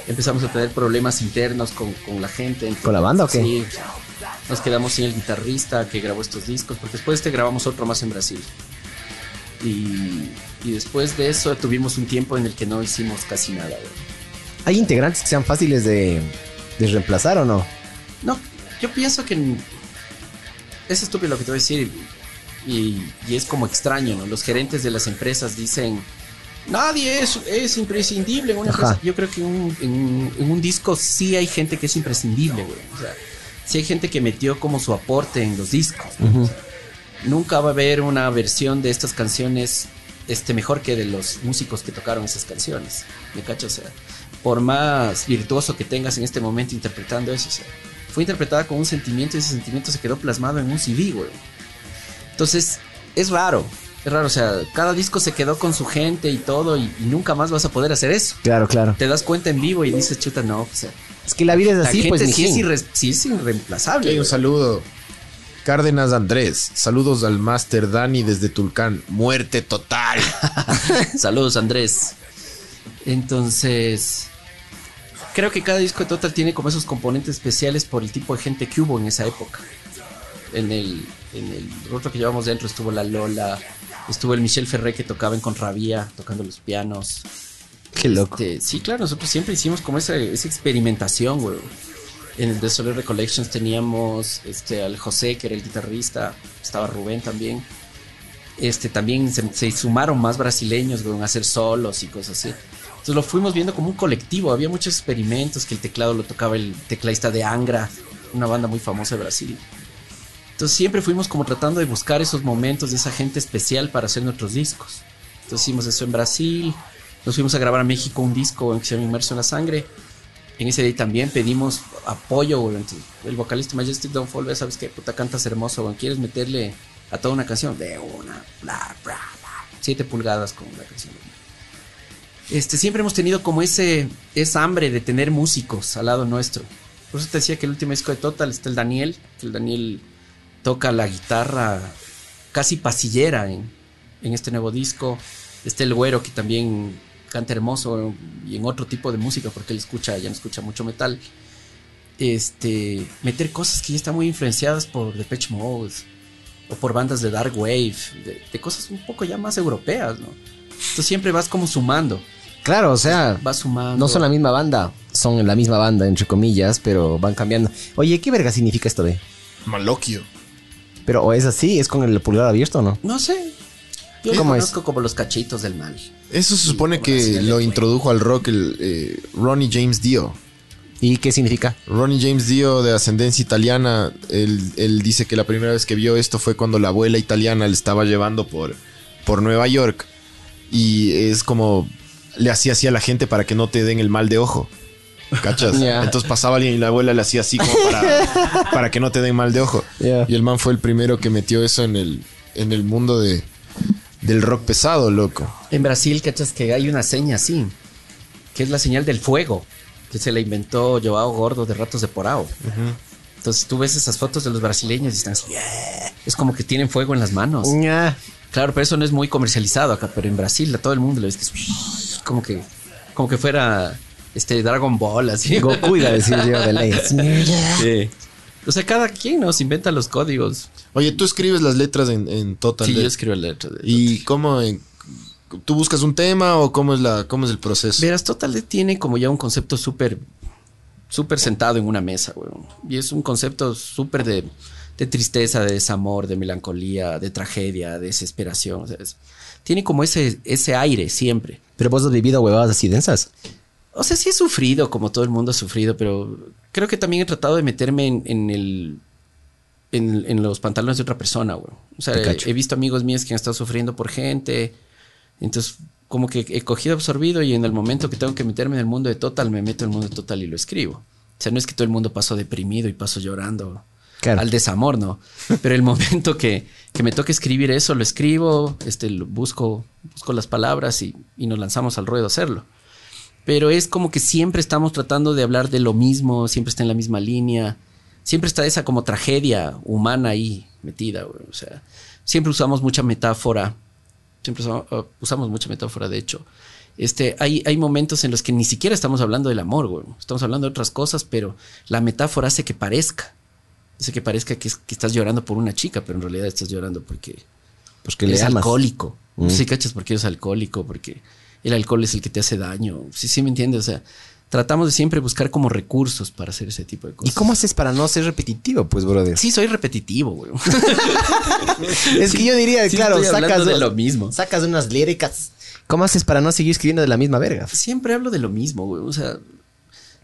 Empezamos a tener problemas internos con, con la gente. ¿Con la banda o qué? Sí. Nos quedamos sin el guitarrista que grabó estos discos, porque después de este grabamos otro más en Brasil. Y, y después de eso tuvimos un tiempo en el que no hicimos casi nada. güey. ¿Hay integrantes que sean fáciles de, de reemplazar o no? No, yo pienso que es estúpido lo que te voy a decir y, y es como extraño, ¿no? Los gerentes de las empresas dicen, nadie es, es imprescindible en una Ajá. empresa. Yo creo que un- en, en un disco sí hay gente que es imprescindible, güey. O sea, sí hay gente que metió como su aporte en los discos. ¿no? O sea, nunca va a haber una versión de estas canciones este, mejor que de los músicos que tocaron esas canciones. ¿Me cacho? O sea, por más virtuoso que tengas en este momento interpretando eso, o sea, fue interpretada con un sentimiento y ese sentimiento se quedó plasmado en un CD, güey. Entonces, es raro. Es raro, o sea, cada disco se quedó con su gente y todo y, y nunca más vas a poder hacer eso. Claro, claro. Te das cuenta en vivo y dices, chuta, no, o sea, Es que la vida es la así, gente pues, sí, es irre- sí es irreemplazable. Un saludo. Cárdenas Andrés. Saludos al Master Dani desde Tulcán. Muerte total. Saludos, Andrés. Entonces, creo que cada disco de Total tiene como esos componentes especiales por el tipo de gente que hubo en esa época. En el, en el otro que llevamos dentro estuvo la Lola, estuvo el Michel Ferré que tocaba en Contravía, tocando los pianos. Qué loco. Este, sí, claro, nosotros siempre hicimos como esa, esa experimentación, güey. En el The Solar Recollections teníamos este, al José, que era el guitarrista, estaba Rubén también. Este, también se, se sumaron más brasileños, güey, a hacer solos y cosas así. Entonces lo fuimos viendo como un colectivo. Había muchos experimentos que el teclado lo tocaba el tecladista de Angra, una banda muy famosa de Brasil. Entonces siempre fuimos como tratando de buscar esos momentos de esa gente especial para hacer nuestros discos. Entonces hicimos eso en Brasil, nos fuimos a grabar a México un disco que se llama Inmerso en la Sangre. En ese día también pedimos apoyo, güey. El vocalista Majestic Downfall, sabes que puta cantas hermoso, güey. ¿Quieres meterle a toda una canción? De una, bla, bla, bla. Siete pulgadas con la canción. Este, siempre hemos tenido como ese, esa hambre de tener músicos al lado nuestro. Por eso te decía que el último disco de Total está el Daniel, que el Daniel toca la guitarra casi pasillera en, en este nuevo disco. Está el güero que también canta hermoso y en otro tipo de música porque él escucha, ya no escucha mucho metal. Este, meter cosas que ya están muy influenciadas por Depeche Mode o por bandas de Dark Wave, de, de cosas un poco ya más europeas, ¿no? Entonces siempre vas como sumando. Claro, o sea, Vas sumando. no son la misma banda, son la misma banda, entre comillas, pero van cambiando. Oye, ¿qué verga significa esto de? Maloquio. Pero o es así, es con el pulgar abierto o no? No sé. Yo lo ¿Cómo es? conozco como los cachitos del mal. Eso se supone que lo introdujo al rock el eh, Ronnie James Dio. ¿Y qué significa? Ronnie James Dio, de ascendencia italiana, él, él dice que la primera vez que vio esto fue cuando la abuela italiana le estaba llevando por, por Nueva York. Y es como le hacía así a la gente para que no te den el mal de ojo. ¿Cachas? Ya. Entonces pasaba alguien y la abuela le hacía así como para, para que no te den mal de ojo. Y el man fue el primero que metió eso en el, en el mundo de, del rock pesado, loco. En Brasil, cachas que hay una seña así, que es la señal del fuego, que se la inventó Joao Gordo de Ratos de Porao. Entonces tú ves esas fotos de los brasileños y están así, "Yeah". es como que tienen fuego en las manos. Claro, pero eso no es muy comercializado acá, pero en Brasil a todo el mundo le ves que es como que, como que fuera este Dragon Ball, así. Goku iba a decir yo de ley. Sí. O sea, cada quien nos inventa los códigos. Oye, tú escribes las letras en, en Total. Sí, Death. yo escribo la letra de ¿Y cómo? en- ¿Tú buscas un tema o cómo es, la, cómo es el proceso? Verás, Total Death tiene como ya un concepto súper, súper sentado en una mesa, weón. Y es un concepto súper de, de tristeza, de desamor, de melancolía, de tragedia, de desesperación. o sea, es- tiene como ese, ese aire siempre. Pero vos has vivido huevadas así densas. O sea, sí he sufrido, como todo el mundo ha sufrido, pero creo que también he tratado de meterme en, en el. En, en los pantalones de otra persona, güey. O sea, he, visto amigos míos que han estado sufriendo por gente. Entonces, como que he cogido absorbido y en el momento que tengo que meterme en el mundo de Total, me meto en el mundo de Total y lo escribo. O sea, no es que todo el mundo pasó deprimido y paso llorando Claro. al desamor, ¿no? Pero el momento que, que me toca escribir eso, lo escribo, este, lo busco, busco las palabras y, y nos lanzamos al ruedo a hacerlo. Pero es como que siempre estamos tratando de hablar de lo mismo, siempre está en la misma línea, siempre está esa como tragedia humana ahí metida, güey. O sea, siempre usamos mucha metáfora, siempre usamos, uh, usamos mucha metáfora, de hecho. Este, hay, hay momentos en los que ni siquiera estamos hablando del amor, güey. Estamos hablando de otras cosas, pero la metáfora hace que parezca. Hace que parezca que, es- que estás llorando por una chica, pero en realidad estás llorando porque Porque eres le amas. alcohólico. Mm. Sí, cachas, porque eres alcohólico, porque el alcohol es el que te hace daño. Sí, sí, me entiendes. O sea, tratamos de siempre buscar como recursos para hacer ese tipo de ¿Y cosas. cómo haces para no ser repetitivo, pues, brother? Sí, soy repetitivo, güey. es que yo diría, sí claro, sacas, de lo mismo. sacas unas líricas. ¿Cómo haces para no seguir escribiendo de la misma verga? Siempre hablo de lo mismo, güey. O sea,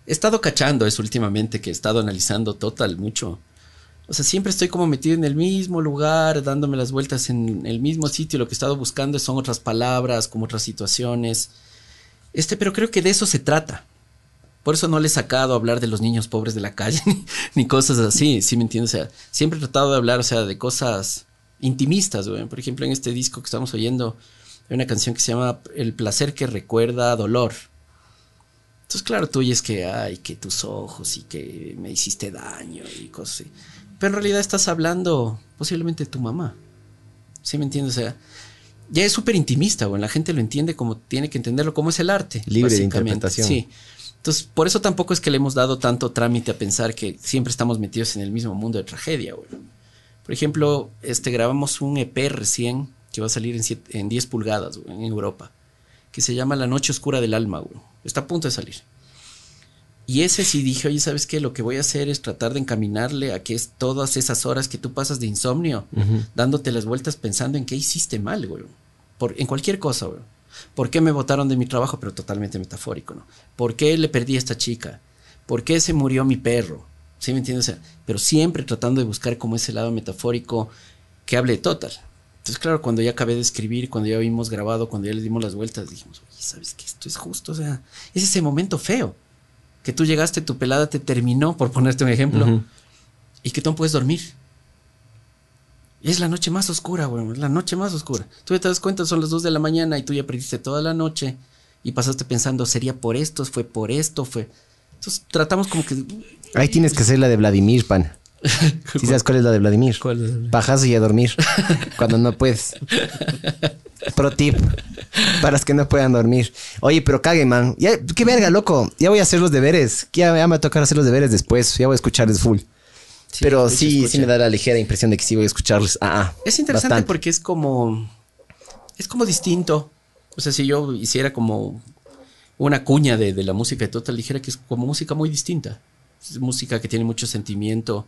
he estado cachando eso últimamente, que he estado analizando total mucho. O sea, siempre estoy como metido en el mismo lugar, dándome las vueltas en el mismo sitio. Lo que he estado buscando son otras palabras, como otras situaciones. Este, pero creo que de eso se trata. Por eso no le he sacado a hablar de los niños pobres de la calle, ni, cosas así, ¿sí me entiendes? O sea, siempre he tratado de hablar, o sea, de cosas intimistas, güey. Por ejemplo, en este disco que estamos oyendo, hay una canción que se llama El placer que recuerda dolor. Entonces, claro, tú oyes que, ay, que tus ojos y que me hiciste daño y cosas así. Pero en realidad estás hablando posiblemente de tu mamá. ¿Sí me entiendes? O sea, ya es súper intimista, güey. La gente lo entiende como tiene que entenderlo, como es el arte. Libre de interpretación. Sí. Entonces, por eso tampoco es que le hemos dado tanto trámite a pensar que siempre estamos metidos en el mismo mundo de tragedia, güey. Por ejemplo, este, grabamos un EP recién que va a salir en, siete- en 10 pulgadas güey, en Europa, que se llama La Noche Oscura del Alma, güey. Está a punto de salir. Y ese sí dije, oye, ¿sabes qué? Lo que voy a hacer es tratar de encaminarle a que es todas esas horas que tú pasas de insomnio, dándote las vueltas pensando en qué hiciste mal, güey. Por, en cualquier cosa, güey. ¿Por qué me botaron de mi trabajo? Pero totalmente metafórico, ¿no? ¿Por qué le perdí a esta chica? ¿Por qué se murió mi perro? ¿Sí me entiendes? O sea, pero siempre tratando de buscar como ese lado metafórico que hable de total. Entonces, claro, cuando ya acabé de escribir, cuando ya vimos grabado, cuando ya le dimos las vueltas, dijimos, oye, ¿sabes qué? Esto es justo, o sea, es ese momento feo. Que tú llegaste, tu pelada te terminó, por ponerte un ejemplo, y que tú no puedes dormir. Y es la noche más oscura, güey. Es la noche más oscura. Tú ya te das cuenta, son las 2 de la mañana y tú ya perdiste toda la noche y pasaste pensando, sería por esto, fue por esto, fue. Entonces tratamos como que. Ahí tienes que hacer la de Vladimir, pan. ¿Sí sabes cuál es la de Vladimir? ¿Cuál es? Bajarse y a dormir cuando no puedes. Pro tip para los que no puedan dormir. Oye, pero cague, man. Ya, qué verga, loco. Ya voy a hacer los deberes. Ya, ya me va a tocar hacer los deberes después. Ya voy a escucharles full. pero sí, escucha. sí me da la ligera impresión de que sí voy a escucharles. Ah, ah, Es interesante bastante. porque es como. Es como distinto. O sea, si yo hiciera como una cuña de, de la música de Total, dijera que es como música muy distinta. Es música que tiene mucho sentimiento.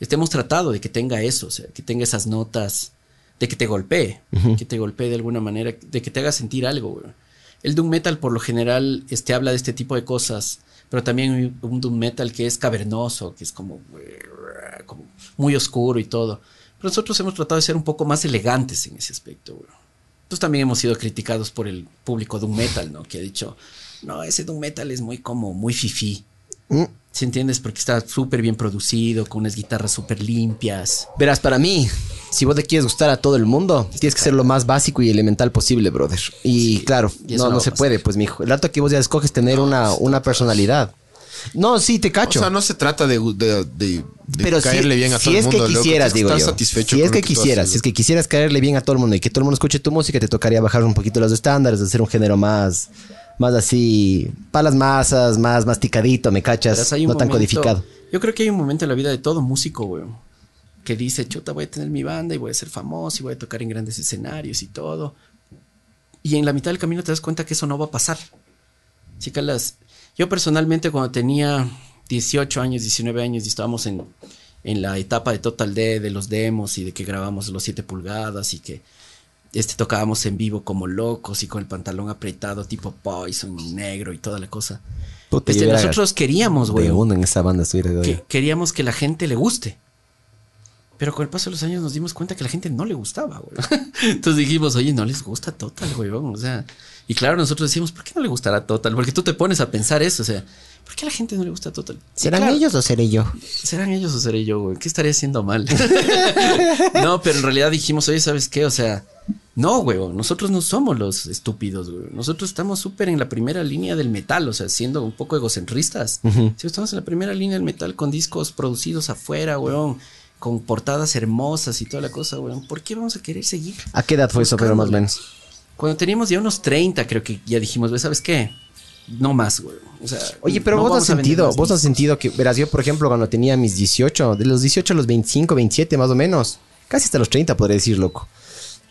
Este, hemos tratado de que tenga eso, o sea, que tenga esas notas, de que te golpee, que te golpee de alguna manera, de que te haga sentir algo. güey. El Doom Metal por lo general este, habla de este tipo de cosas, pero también un Doom Metal que es cavernoso, que es como, como muy oscuro y todo. Pero nosotros hemos tratado de ser un poco más elegantes en ese aspecto. güey. Entonces también hemos sido criticados por el público Doom Metal, ¿no? Que ha dicho, no, ese Doom Metal es muy como, muy fifí. ¿Sí entiendes? Porque está súper bien producido, con unas guitarras súper limpias. Verás, para mí, si vos le quieres gustar a todo el mundo, tienes que ser lo más básico y elemental posible, brother. Y claro, y no, no se puede, pues, mijo. El rato que vos ya escoges tener una, una personalidad. No, sí, te O cacho. sea, no se trata de, de, de- de Pero caerle si, bien a si todo es el mundo. que quisieras, Tienes que digo estar yo. satisfecho Si es que quisieras, haces, si es que quisieras caerle bien a todo el mundo y que todo el mundo escuche tu música, te tocaría bajar un poquito los estándares, hacer un género más, más así, para las masas, más masticadito, me cachas, no tan momento- codificado. Yo creo que hay un momento en la vida de todo músico, güey, que dice, chuta, voy a tener mi banda y voy a ser famoso y voy a tocar en grandes escenarios y todo. Y en la mitad del camino te das cuenta que eso no va a pasar. Las... Yo personalmente cuando tenía 18 años, 19 años y estábamos en, en la etapa de Total D, de los demos y de que grabamos los 7 pulgadas y que este tocábamos en vivo como locos y con el pantalón apretado tipo Poison negro y toda la cosa. Puta, Este, nosotros queríamos, güey, en esa banda que queríamos que la gente le guste. Pero con el paso de los años nos dimos cuenta que la gente no le gustaba, güey. Entonces dijimos, oye, no les gusta Total, güey. O sea, y claro, nosotros decimos, ¿por qué no le gustará Total? Porque tú te pones a pensar eso, o sea, ¿por qué a la gente no le gusta Total? Sí, ¿Serán claro, ellos o seré yo? ¿Serán ellos o seré yo, güey? ¿Qué estaría haciendo mal? no, pero en realidad dijimos, oye, ¿sabes qué? O sea, no, güey, nosotros no somos los estúpidos, güey. Nosotros estamos súper en la primera línea del metal, o sea, siendo un poco egocentristas. Si estamos en la primera línea del metal con discos producidos afuera, weón, con portadas hermosas y toda la cosa, weón, ¿por qué vamos a querer seguir? ¿A qué edad fue eso, pero más o menos? Cuando teníamos ya unos 30, creo que ya dijimos, ¿sabes qué? No más, güey. O sea, Oye, pero no vos has sentido, vos has sentido que, verás, yo por ejemplo cuando tenía mis 18, de los 18 a los 25, 27 más o menos, casi hasta los 30 podría decir, loco.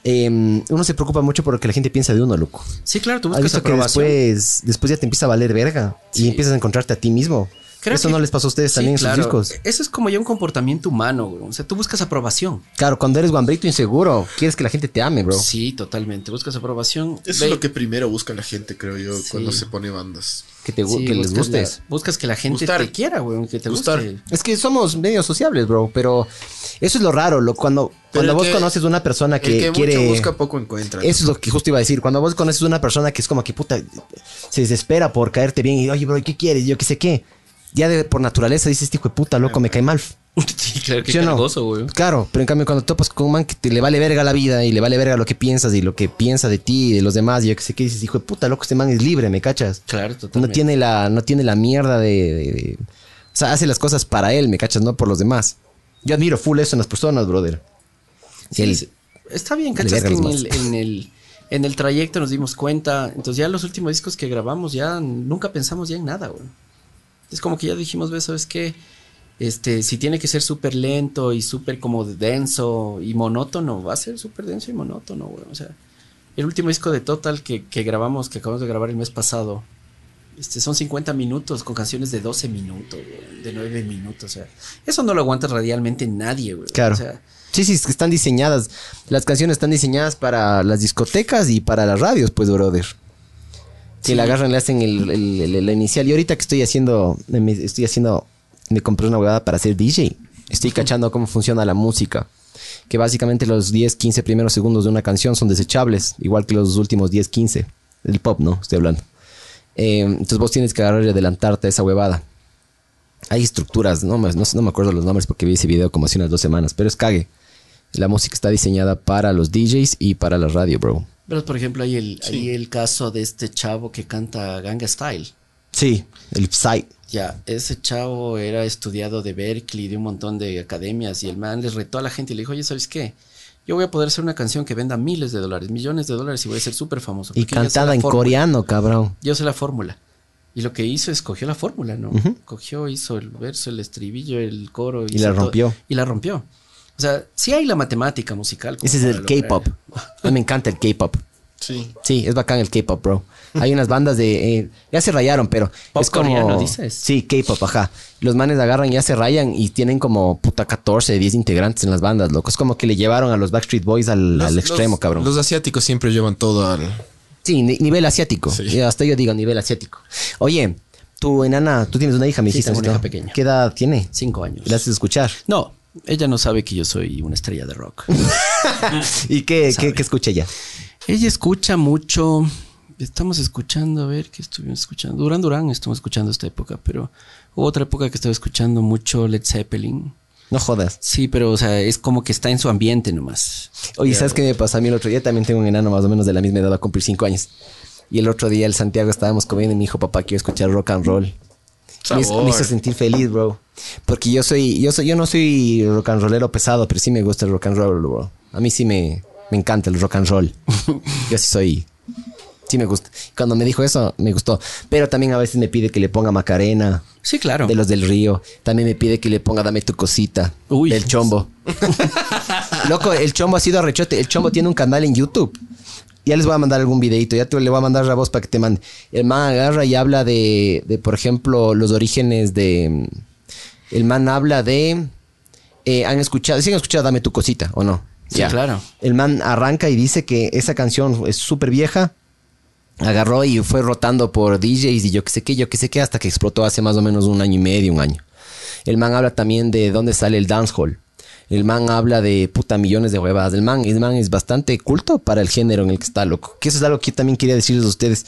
eh, uno se preocupa mucho por lo que la gente piensa de uno, loco. Sí, claro, tú Has buscas visto que después, después ya te empieza a valer verga y empiezas a encontrarte a ti mismo. Creo Eso que- no les pasó a ustedes Sí, también en claro. sus discos. Eso es como ya un comportamiento humano, güey. O sea, tú buscas aprobación. Claro, cuando eres guambrito inseguro, quieres que la gente te ame, bro. Sí, totalmente. Buscas aprobación. Eso Ve- es lo que primero busca la gente, creo yo, Sí. cuando se pone bandas. Que, te, sí, que les buscas gustes. la- buscas que la gente Gustar. te quiera, güey. Que te Gustar. guste. Es que somos medio sociables, bro, pero eso es lo raro, lo, cuando, Pero cuando vos que- conoces una persona que, el que quiere... mucho busca, poco encuentra. Eso es lo que justo iba a decir. Cuando vos conoces una persona que es como que puta se desespera por caerte bien y oye, bro, ¿qué quieres? Yo qué sé qué. Ya de, por naturaleza dices, este hijo de puta, loco, me cae mal. sí, claro que ¿Sí o no? cargoso, güey. Claro, pero en cambio cuando topas con un man que te le vale verga la vida y le vale verga lo que piensas y lo que piensa de ti y de los demás y yo qué sé qué, dices, hijo de puta, loco, este man es libre, ¿me cachas? Claro, No totalmente. tiene la, no tiene la mierda de, de- de- O sea, hace las cosas para él, ¿me cachas? No por los demás. Yo admiro full eso en las personas, brother. Sí. Está bien, cachas que en el, en, el, en el trayecto nos dimos cuenta. Entonces ya los últimos discos que grabamos ya nunca pensamos ya en nada, güey. Es como que ya dijimos, ¿ves? ¿sabes qué? Este, si tiene que ser súper lento y súper como denso y monótono, va a ser súper denso y monótono, güey. O sea, el último disco de Total que, que grabamos, que acabamos de grabar el mes pasado, este, son 50 minutos con canciones de 12 minutos, güey, de 9 minutos. O sea, eso no lo aguanta radialmente nadie, güey. Claro. O sea, Sí, sí, es que están diseñadas. Las canciones están diseñadas para las discotecas y para las radios, pues, brother. Que Sí. la agarran, le hacen el, el- el- el inicial. Y ahorita que estoy haciendo, me estoy haciendo, me compré una huevada para ser DJ. Estoy cachando cómo funciona la música. Que básicamente los 10, 15 primeros segundos de una canción son desechables, igual que los últimos 10, 15. El pop, ¿no? Estoy hablando. Eh, entonces vos tienes que agarrar y adelantarte a esa huevada. Hay estructuras, no, me- no, no me acuerdo los nombres porque vi ese video como hace unas dos semanas, pero es cague. La música está diseñada para los DJs y para la radio, bro. Pero, por ejemplo, hay el, hay el caso de este chavo que canta Ganga Style. Sí, el Psy. Ya, ese chavo era estudiado de Berkeley, de un montón de academias, y el man les retó a la gente y le dijo, oye, ¿sabes qué? Yo voy a poder hacer una canción que venda miles de dólares, millones de dólares y voy a ser súper famoso. Y cantada en fórmula. coreano, cabrón. Yo sé la fórmula. Y lo que hizo es cogió la fórmula, ¿no? Cogió, hizo el verso, el estribillo, el coro. Y la todo- rompió. y la rompió. O sea, sí hay la matemática musical. Ese es el K-pop. A mí me encanta el K-pop. Sí. Sí, es bacán el K-pop, bro. Hay unas bandas de. eh, ya se rayaron, pero. Pop es como. coreano, dices. Sí, K-pop, ajá. Los manes agarran y ya se rayan y tienen como puta 14, 10 integrantes en las bandas, loco. Es como que le llevaron a los Backstreet Boys al, extremo, los- cabrón. Los asiáticos siempre llevan todo al. Sí, ni- nivel asiático. Sí. Hasta yo digo nivel asiático. Oye, tu enana, tú tienes una hija, me Sí, dijiste. tengo una ¿no? hija pequeña. ¿Qué edad tiene? Cinco años. ¿Le haces escuchar? No, ella no sabe que yo soy una estrella de rock. ¿Y qué, qué, qué escucha ella? ella escucha mucho. Estamos escuchando, a ver qué estuvimos escuchando. Duran Duran estamos escuchando esta época, pero hubo otra época que estaba escuchando mucho Led Zeppelin. No jodas. Sí, pero o sea, es como que está en su ambiente nomás. Oye, ¿sabes qué me pasó a mí el otro día? También tengo un enano más o menos de la misma edad, va a cumplir cinco años. Y el otro día el Santiago estábamos comiendo y me dijo, papá, quiero escuchar rock and roll. Me, me hizo sentir feliz, bro. Porque yo soy, yo soy, yo no soy rock and rollero pesado, pero sí me gusta el rock and roll, bro. A mí sí me, me encanta el rock and roll. yo sí soy, sí me gusta. Cuando me dijo eso, me gustó. Pero también a veces me pide que le ponga Macarena. Sí, claro. De los del río. También me pide que le ponga Dame tu cosita. Uy. Del chombo. Loco, el chombo ha sido arrechote. El chombo tiene un canal en YouTube. Ya les voy a mandar algún videito. Ya te le voy a mandar a vos para que te mande. El man agarra y habla de, de, por ejemplo, los orígenes de. El man habla de. eh, han escuchado, sí han escuchado Dame tu cosita, ¿o no? Sí, claro. El man arranca y dice que esa canción es súper vieja. Agarró y fue rotando por DJs y yo qué sé qué, yo qué sé qué, hasta que explotó hace más o menos un año y medio, un año. El man habla también de dónde sale el dancehall. El man habla de puta millones de huevadas. El man, el man es bastante culto para el género en el que está, loco. Que eso es algo que yo también quería decirles a ustedes.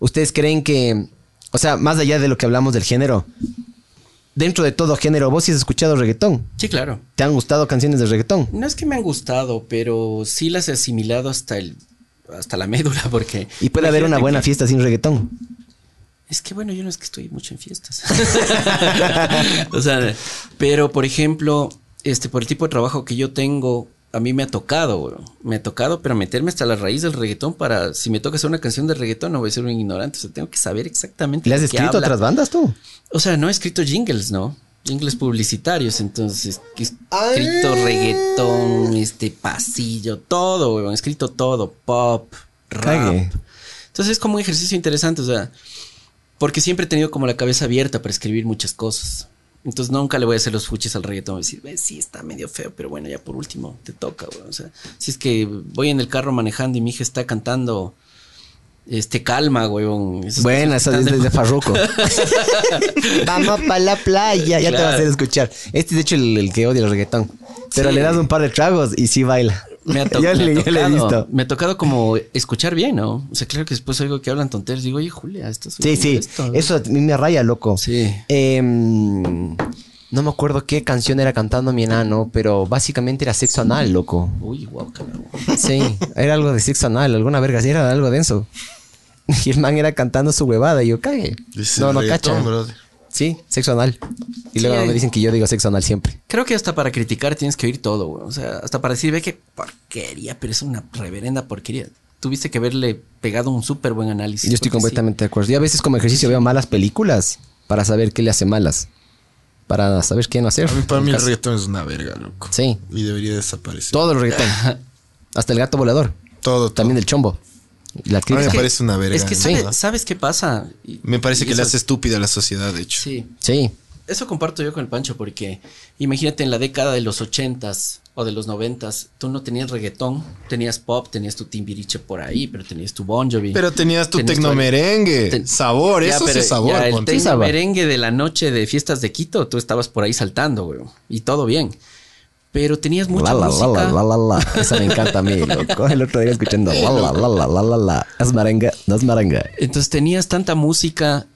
¿Ustedes creen que, o sea, más allá de lo que hablamos del género, dentro de todo género, vos sí has escuchado reggaetón? Sí, claro. ¿Te han gustado canciones de reggaetón? No es que me han gustado, pero sí las he asimilado hasta el hasta la médula porque Y puede haber una buena que- fiesta sin reggaetón. Es que bueno, yo no es que estoy mucho en fiestas. o sea, pero por ejemplo, este por el tipo de trabajo que yo tengo, a mí me ha tocado, weón. me ha tocado, pero meterme hasta la raíz del reggaetón para si me toca hacer una canción de reggaetón no voy a ser un ignorante, o sea, tengo que saber exactamente ¿Le has escrito a habla. otras bandas tú? O sea, no he escrito jingles, ¿no? Jingles publicitarios, entonces he escrito reggaetón, este pasillo, todo, weón, he escrito todo, pop, rap. Cague. Entonces es como un ejercicio interesante, o sea, porque siempre he tenido como la cabeza abierta para escribir muchas cosas. Entonces nunca le voy a hacer los fuches al reggaetón y decir, "Ves, sí, está medio feo, pero bueno, ya por último te toca, weón. O sea, si es que voy en el carro manejando y mi hija está cantando, este, calma, cosas esa que es están de Farruko. Vamos para la playa, ya te va a hacer escuchar. Este es de hecho el, el que odia el reggaetón. Pero Sí. le das un par de tragos y sí baila. Me ha, to- yo me ha le, yo le he tocado- visto. Me ha tocado como escuchar bien, ¿no? O sea, claro que después oigo que hablan tonterías. Digo, oye, Julia, esto es Sí, sí. esto". Eso a mí me raya, loco. Sí. Em, no me acuerdo qué canción era cantando mi enano, pero básicamente era sexo anal, loco. Uy, guau, carajo. Sí, era algo de sexo anal, alguna verga, sí, era algo denso. Y el man era cantando su huevada y yo cague. Dice No, no cacha. brother. Sí, sexo anal. Y luego Sí. me dicen que yo digo sexo anal siempre. Creo que hasta para criticar tienes que oír todo, güey. O sea, hasta para decir, ve qué porquería, pero es una reverenda porquería. Tuviste que haberle pegado un súper buen análisis. Yo estoy sí. completamente de acuerdo. Yo a veces como ejercicio veo malas películas para saber qué le hace malas. Para saber qué no hacer. A mí, para mí el reggaetón es una verga, loco. Sí, Y debería desaparecer. todo el reggaetón. Hasta el gato volador. Todo, todo. También el chombo. La A mí me crítica. parece una verga. Es que ¿no? ¿sabes, ¿sabes qué pasa? Y- Me parece que le hace estúpida a la sociedad, de hecho. Sí. Sí. Eso comparto yo con el Pancho porque imagínate en la década de los ochentas o de los noventas, tú no tenías reggaetón, tenías pop, tenías tu timbiriche por ahí, pero tenías tu Bon Jovi. Pero tenías tu tecnomerengue. Ten- sabor, Ya, eso pero es sabor. ya el ponte. Sí, sabor. merengue de la noche de fiestas de Quito, tú estabas por ahí saltando, güey. Y todo bien. Pero tenías mucha La, la, la, música. la, la, la, la. Esa me encanta a mí, loco. El otro día escuchando la, la, la, la, la, la, la. Es maranga, no es maranga. Entonces tenías tanta música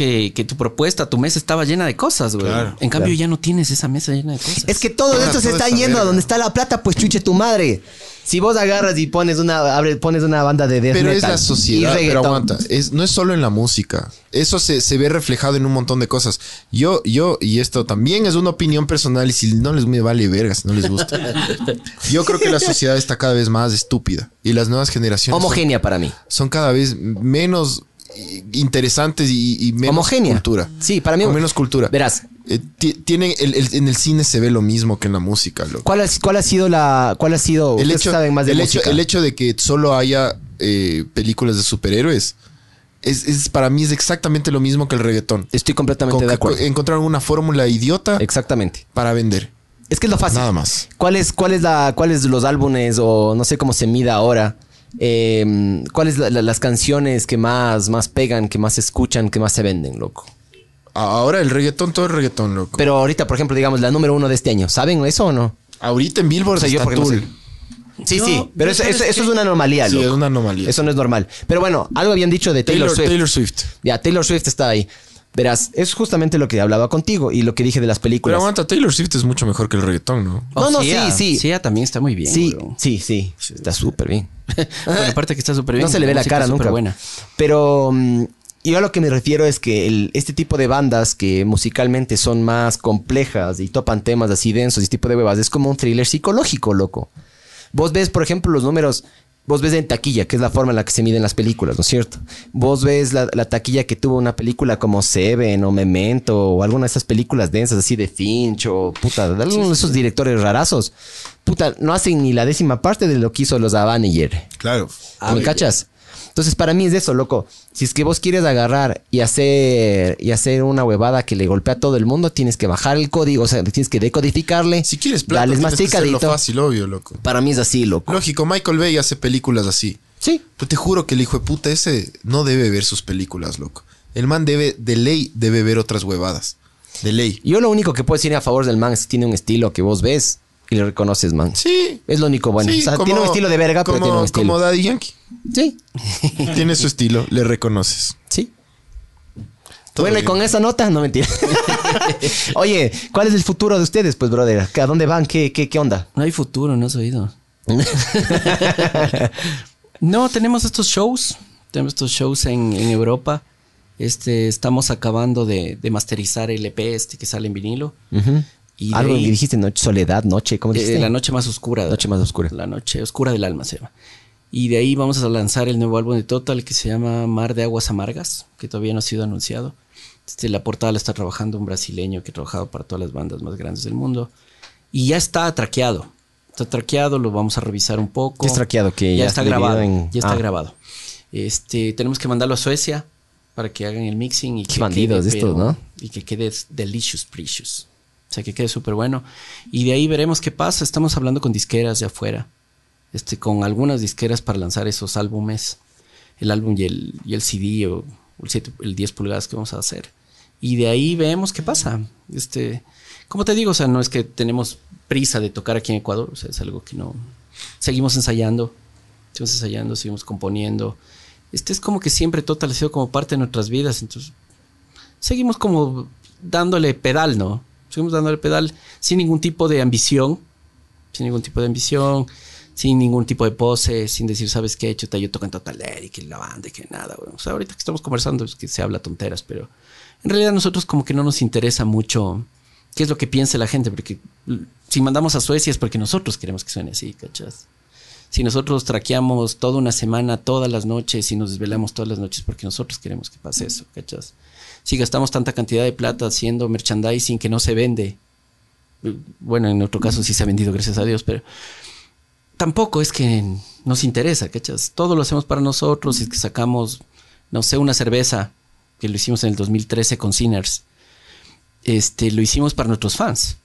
que, que tu propuesta, tu mesa estaba llena de cosas, güey. Claro, en cambio claro. ya no tienes esa mesa llena de cosas. Es que todo Ahora esto se todo está está yendo a donde está la plata, pues chuche tu madre. Si vos agarras y pones una, abre- pones una banda de death Pero es la sociedad, y pero aguanta. Es, no es solo en la música. Eso se, se ve reflejado en un montón de cosas. Yo, yo, y esto también es una opinión personal, y si no les me vale verga, si no les gusta. Yo creo que la sociedad está cada vez más estúpida. Y las nuevas generaciones son- Homogénea para mí. son, cada vez menos interesantes y, y menos Homogénea. cultura. Sí, para mí. Con menos cultura. Verás, Eh, ti- tienen el- el- en el cine se ve lo mismo que en la música, loco. ¿cuál ha, cuál ha sido la. ¿Cuál ha sido. El hecho, saben más de el, hecho, el hecho de que solo haya eh, películas de superhéroes es, es- para mí es exactamente lo mismo que el reggaetón. Estoy completamente Con de acuerdo. co- encontraron una fórmula idiota Exactamente. para vender. Es que es lo fácil. Nada más. ¿Cuál es, cuál es cuáles los álbumes o no sé cómo se mida ahora? Eh, ¿Cuáles la- la- las canciones que más, más pegan, que más se escuchan, que más se venden, loco? Ahora el reggaetón, todo es reggaetón, loco. Pero ahorita, por ejemplo, digamos, la número uno de este año, ¿saben eso o no? Ahorita en Billboard O sea, yo está no sé. Sí, sí, pero eso, es una anomalía, Sí, loco. es una anomalía. Eso no es normal. Pero bueno, algo habían dicho de Taylor, Taylor, Swift. Taylor Swift. Ya, Taylor Swift está ahí. Verás, es justamente lo que hablaba contigo y lo que dije de las Pero películas. aguanta, Taylor Swift es mucho mejor que el reggaetón, ¿no? No, no, Sia. sí, sí. Sia también está muy bien. sí, sí, sí, Está súper bien. Bueno, aparte que está súper bien. No se le ve la cara nunca. superbuena. Pero mm, yo a lo que me refiero es que el- este tipo de bandas que musicalmente son más complejas y topan temas así densos y este tipo de huevas, es como un thriller psicológico, loco. Vos ves, por ejemplo, los números, vos ves en taquilla, que es la forma en la que se miden las películas, ¿no es cierto? Vos ves la, la taquilla que tuvo una película como Seven o Memento o alguna de esas películas densas así de Finch o puta, de alguno de esos directores rarazos. Puta, no hacen ni la décima parte de lo que hizo los Avenger. Claro. ¿Me cachas? Entonces, para mí es eso, loco. Si es que vos quieres agarrar y hacer y hacer una huevada que le golpea a todo el mundo, tienes que bajar el código, o sea, tienes que decodificarle. Si quieres plata, darles tienes que hacerlo masticadito. fácil, obvio, loco. Para mí es así, loco. Lógico, Michael Bay hace películas así. Sí. Pero te juro que el hijo de puta ese no debe ver sus películas, loco. El man debe, de ley, debe ver otras huevadas. De ley. Yo lo único que puedo decir a favor del man es que tiene un estilo que vos ves y le reconoces, man. Sí. Es lo único bueno. Sí, o sea, como- tiene un estilo de verga, pero como- tiene un estilo. Como Daddy Yankee. Sí. Tiene su estilo, le reconoces. Sí. Todo bueno, y con esa nota, no mentira. Oye, ¿cuál es el futuro de ustedes, pues, brother? ¿A dónde van? ¿Qué, qué, qué onda? No hay futuro, no has oído. no, tenemos estos shows. Tenemos estos shows en, en Europa. Este, estamos acabando de, de masterizar el EP este que sale en vinilo. Y Algo ahí- dijiste, soledad, noche, ¿cómo Eh, dijiste? la noche más oscura. Noche más oscura. La noche oscura del alma se llama. Y de ahí vamos a lanzar el nuevo álbum de Total que se llama Mar de Aguas Amargas, que todavía no ha sido anunciado. Este, la portada la está trabajando un brasileño que ha trabajado para todas las bandas más grandes del mundo. Y ya está traqueado. Está traqueado, lo vamos a revisar un poco. ¿Qué es traqueado? Que ya, ya está grabado. en- Ya está Ah. grabado. Este, tenemos que mandarlo a Suecia para que hagan el mixing y Qué que bandidos quede, estos, pero- ¿no? Y que quede delicious, precious. O sea, que quede súper bueno. Y de ahí veremos qué pasa. Estamos hablando con disqueras de afuera. Este, con algunas disqueras para lanzar esos álbumes. El álbum y el, y el CD o el, 7 el 10 pulgadas que vamos a hacer. Y de ahí vemos qué pasa. Este, como te digo, o sea, no es que tenemos prisa de tocar aquí en Ecuador. O sea, es algo que no. Seguimos ensayando. Seguimos ensayando, seguimos componiendo. Este es como que siempre Total ha sido como parte de nuestras vidas. Entonces, seguimos como dándole pedal, ¿no? Seguimos dándole pedal sin ningún tipo de ambición, sin ningún tipo de ambición, sin ningún tipo de pose, sin decir, ¿sabes qué? Chuta, yo toco en Total y que la banda y que nada, güey. O sea, ahorita que estamos conversando es que se habla tonteras, pero en realidad a nosotros como que no nos interesa mucho qué es lo que piense la gente, porque si mandamos a Suecia es porque nosotros queremos que suene así, ¿cachas? Si nosotros traqueamos toda una semana, todas las noches, y nos desvelamos todas las noches porque nosotros queremos que pase eso, ¿cachas? Si gastamos tanta cantidad de plata haciendo merchandising que no se vende, bueno, en nuestro caso sí se ha vendido, gracias a Dios, pero tampoco es que nos interesa, ¿cachas? Todo lo hacemos para nosotros, es que sacamos, no sé, una cerveza, que lo hicimos en el 2013 con Sinners, este, lo hicimos para nuestros fans.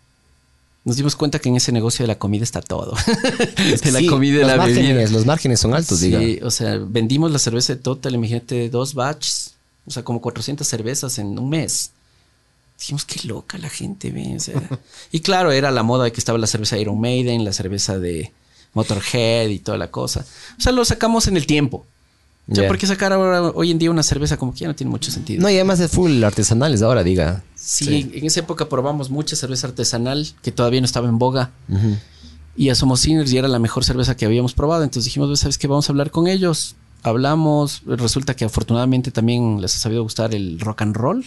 Nos dimos cuenta que en ese negocio de la comida está todo. de la Sí, comida y los la márgenes, bebida. Los márgenes son altos, diga. Sí, o sea, vendimos la cerveza de Total, imagínate, dos batches, o sea, como 400 cervezas en un mes. Dijimos, qué loca la gente, ve. o sea. y claro, era la moda de que estaba la cerveza Iron Maiden, la cerveza de Motorhead y toda la cosa. O sea, lo sacamos en el tiempo. O sea, Ya. porque sacar ahora, hoy en día una cerveza como que ya no tiene mucho sentido. No, y además es full artesanales ahora, diga. Sí, en esa época probamos mucha cerveza artesanal que todavía no estaba en boga. Y a Somos Sinners y era la mejor cerveza que habíamos probado. Entonces dijimos, "Pues, ¿sabes qué? Vamos a hablar con ellos. Hablamos. Resulta que afortunadamente también les ha sabido gustar el rock and roll.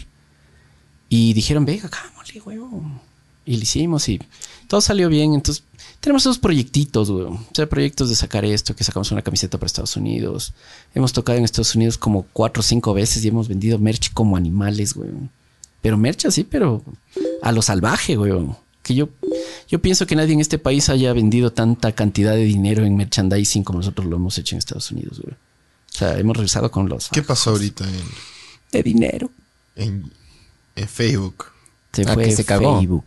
Y dijeron, venga, cámosle, huevón. Y lo hicimos y todo salió bien. Entonces tenemos esos proyectitos, huevón. O sea, proyectos de sacar esto, que sacamos una camiseta para Estados Unidos. Hemos tocado en Estados Unidos como cuatro o cinco veces y hemos vendido merch como animales, huevón. Pero merch así, pero a lo salvaje, weón. Que yo, yo pienso que nadie en este país haya vendido tanta cantidad de dinero en merchandising como nosotros lo hemos hecho en Estados Unidos, weón. O sea, hemos regresado con los ¿Qué pasó ahorita en, de dinero. en, en Facebook? Se Ah, fue que se cagó. Facebook.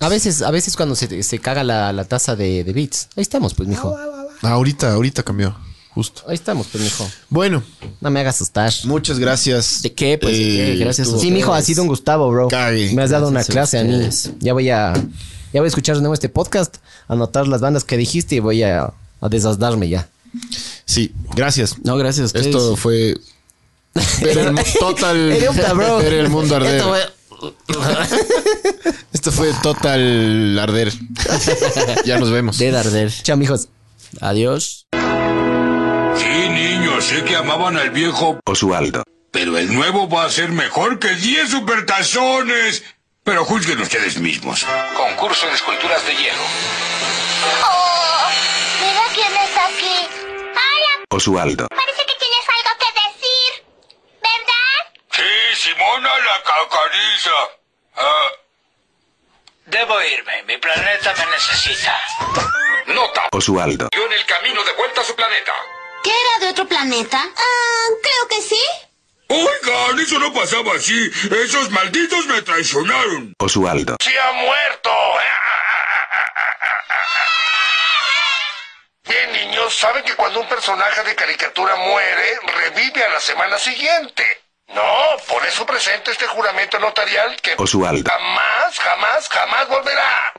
A veces, a veces cuando se, se caga la, la taza de, de bits. Ahí estamos, pues, mijo. Ah, ahorita, ahorita cambió. Justo. Ahí estamos, pues, mijo. Bueno, No me hagas asustar. muchas gracias. ¿De qué? Pues, ¿de qué? Gracias Sí, mijo, ha sido un Gustavo, bro. Cague. Me has dado una Gracias clase a mí. Ya voy a, ya voy a escuchar de nuevo este podcast, anotar las bandas que dijiste y voy a, a desasdarme ya. Sí, gracias. No, gracias a ustedes. Esto fue ver el total bro. ver el mundo arder. Esto Esto fue- total arder. ya nos vemos. De Darder. Chao, mijos. Adiós. Sí, niños, sé que amaban al viejo, Osvaldo. pero el nuevo va a ser mejor que 10 supertazones. Pero juzguen ustedes mismos. Concurso de esculturas de hielo. Hola, Osvaldo. parece que tienes algo que decir, ¿verdad? Sí, Simona la cacariza. Ah, Debo irme, mi planeta me necesita. Nota. Osvaldo. en el camino de vuelta a su planeta. ¿Qué era de otro planeta? Ah, creo que sí. Oigan, eso no pasaba así. Esos malditos me traicionaron. Osvaldo. ¡Se ha muerto! Bien, niños, saben que cuando un personaje de caricatura muere, revive a la semana siguiente. No, por eso presento este juramento notarial que jamás, jamás, jamás volverá.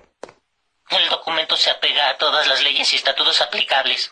El documento se apega a todas las leyes y estatutos aplicables.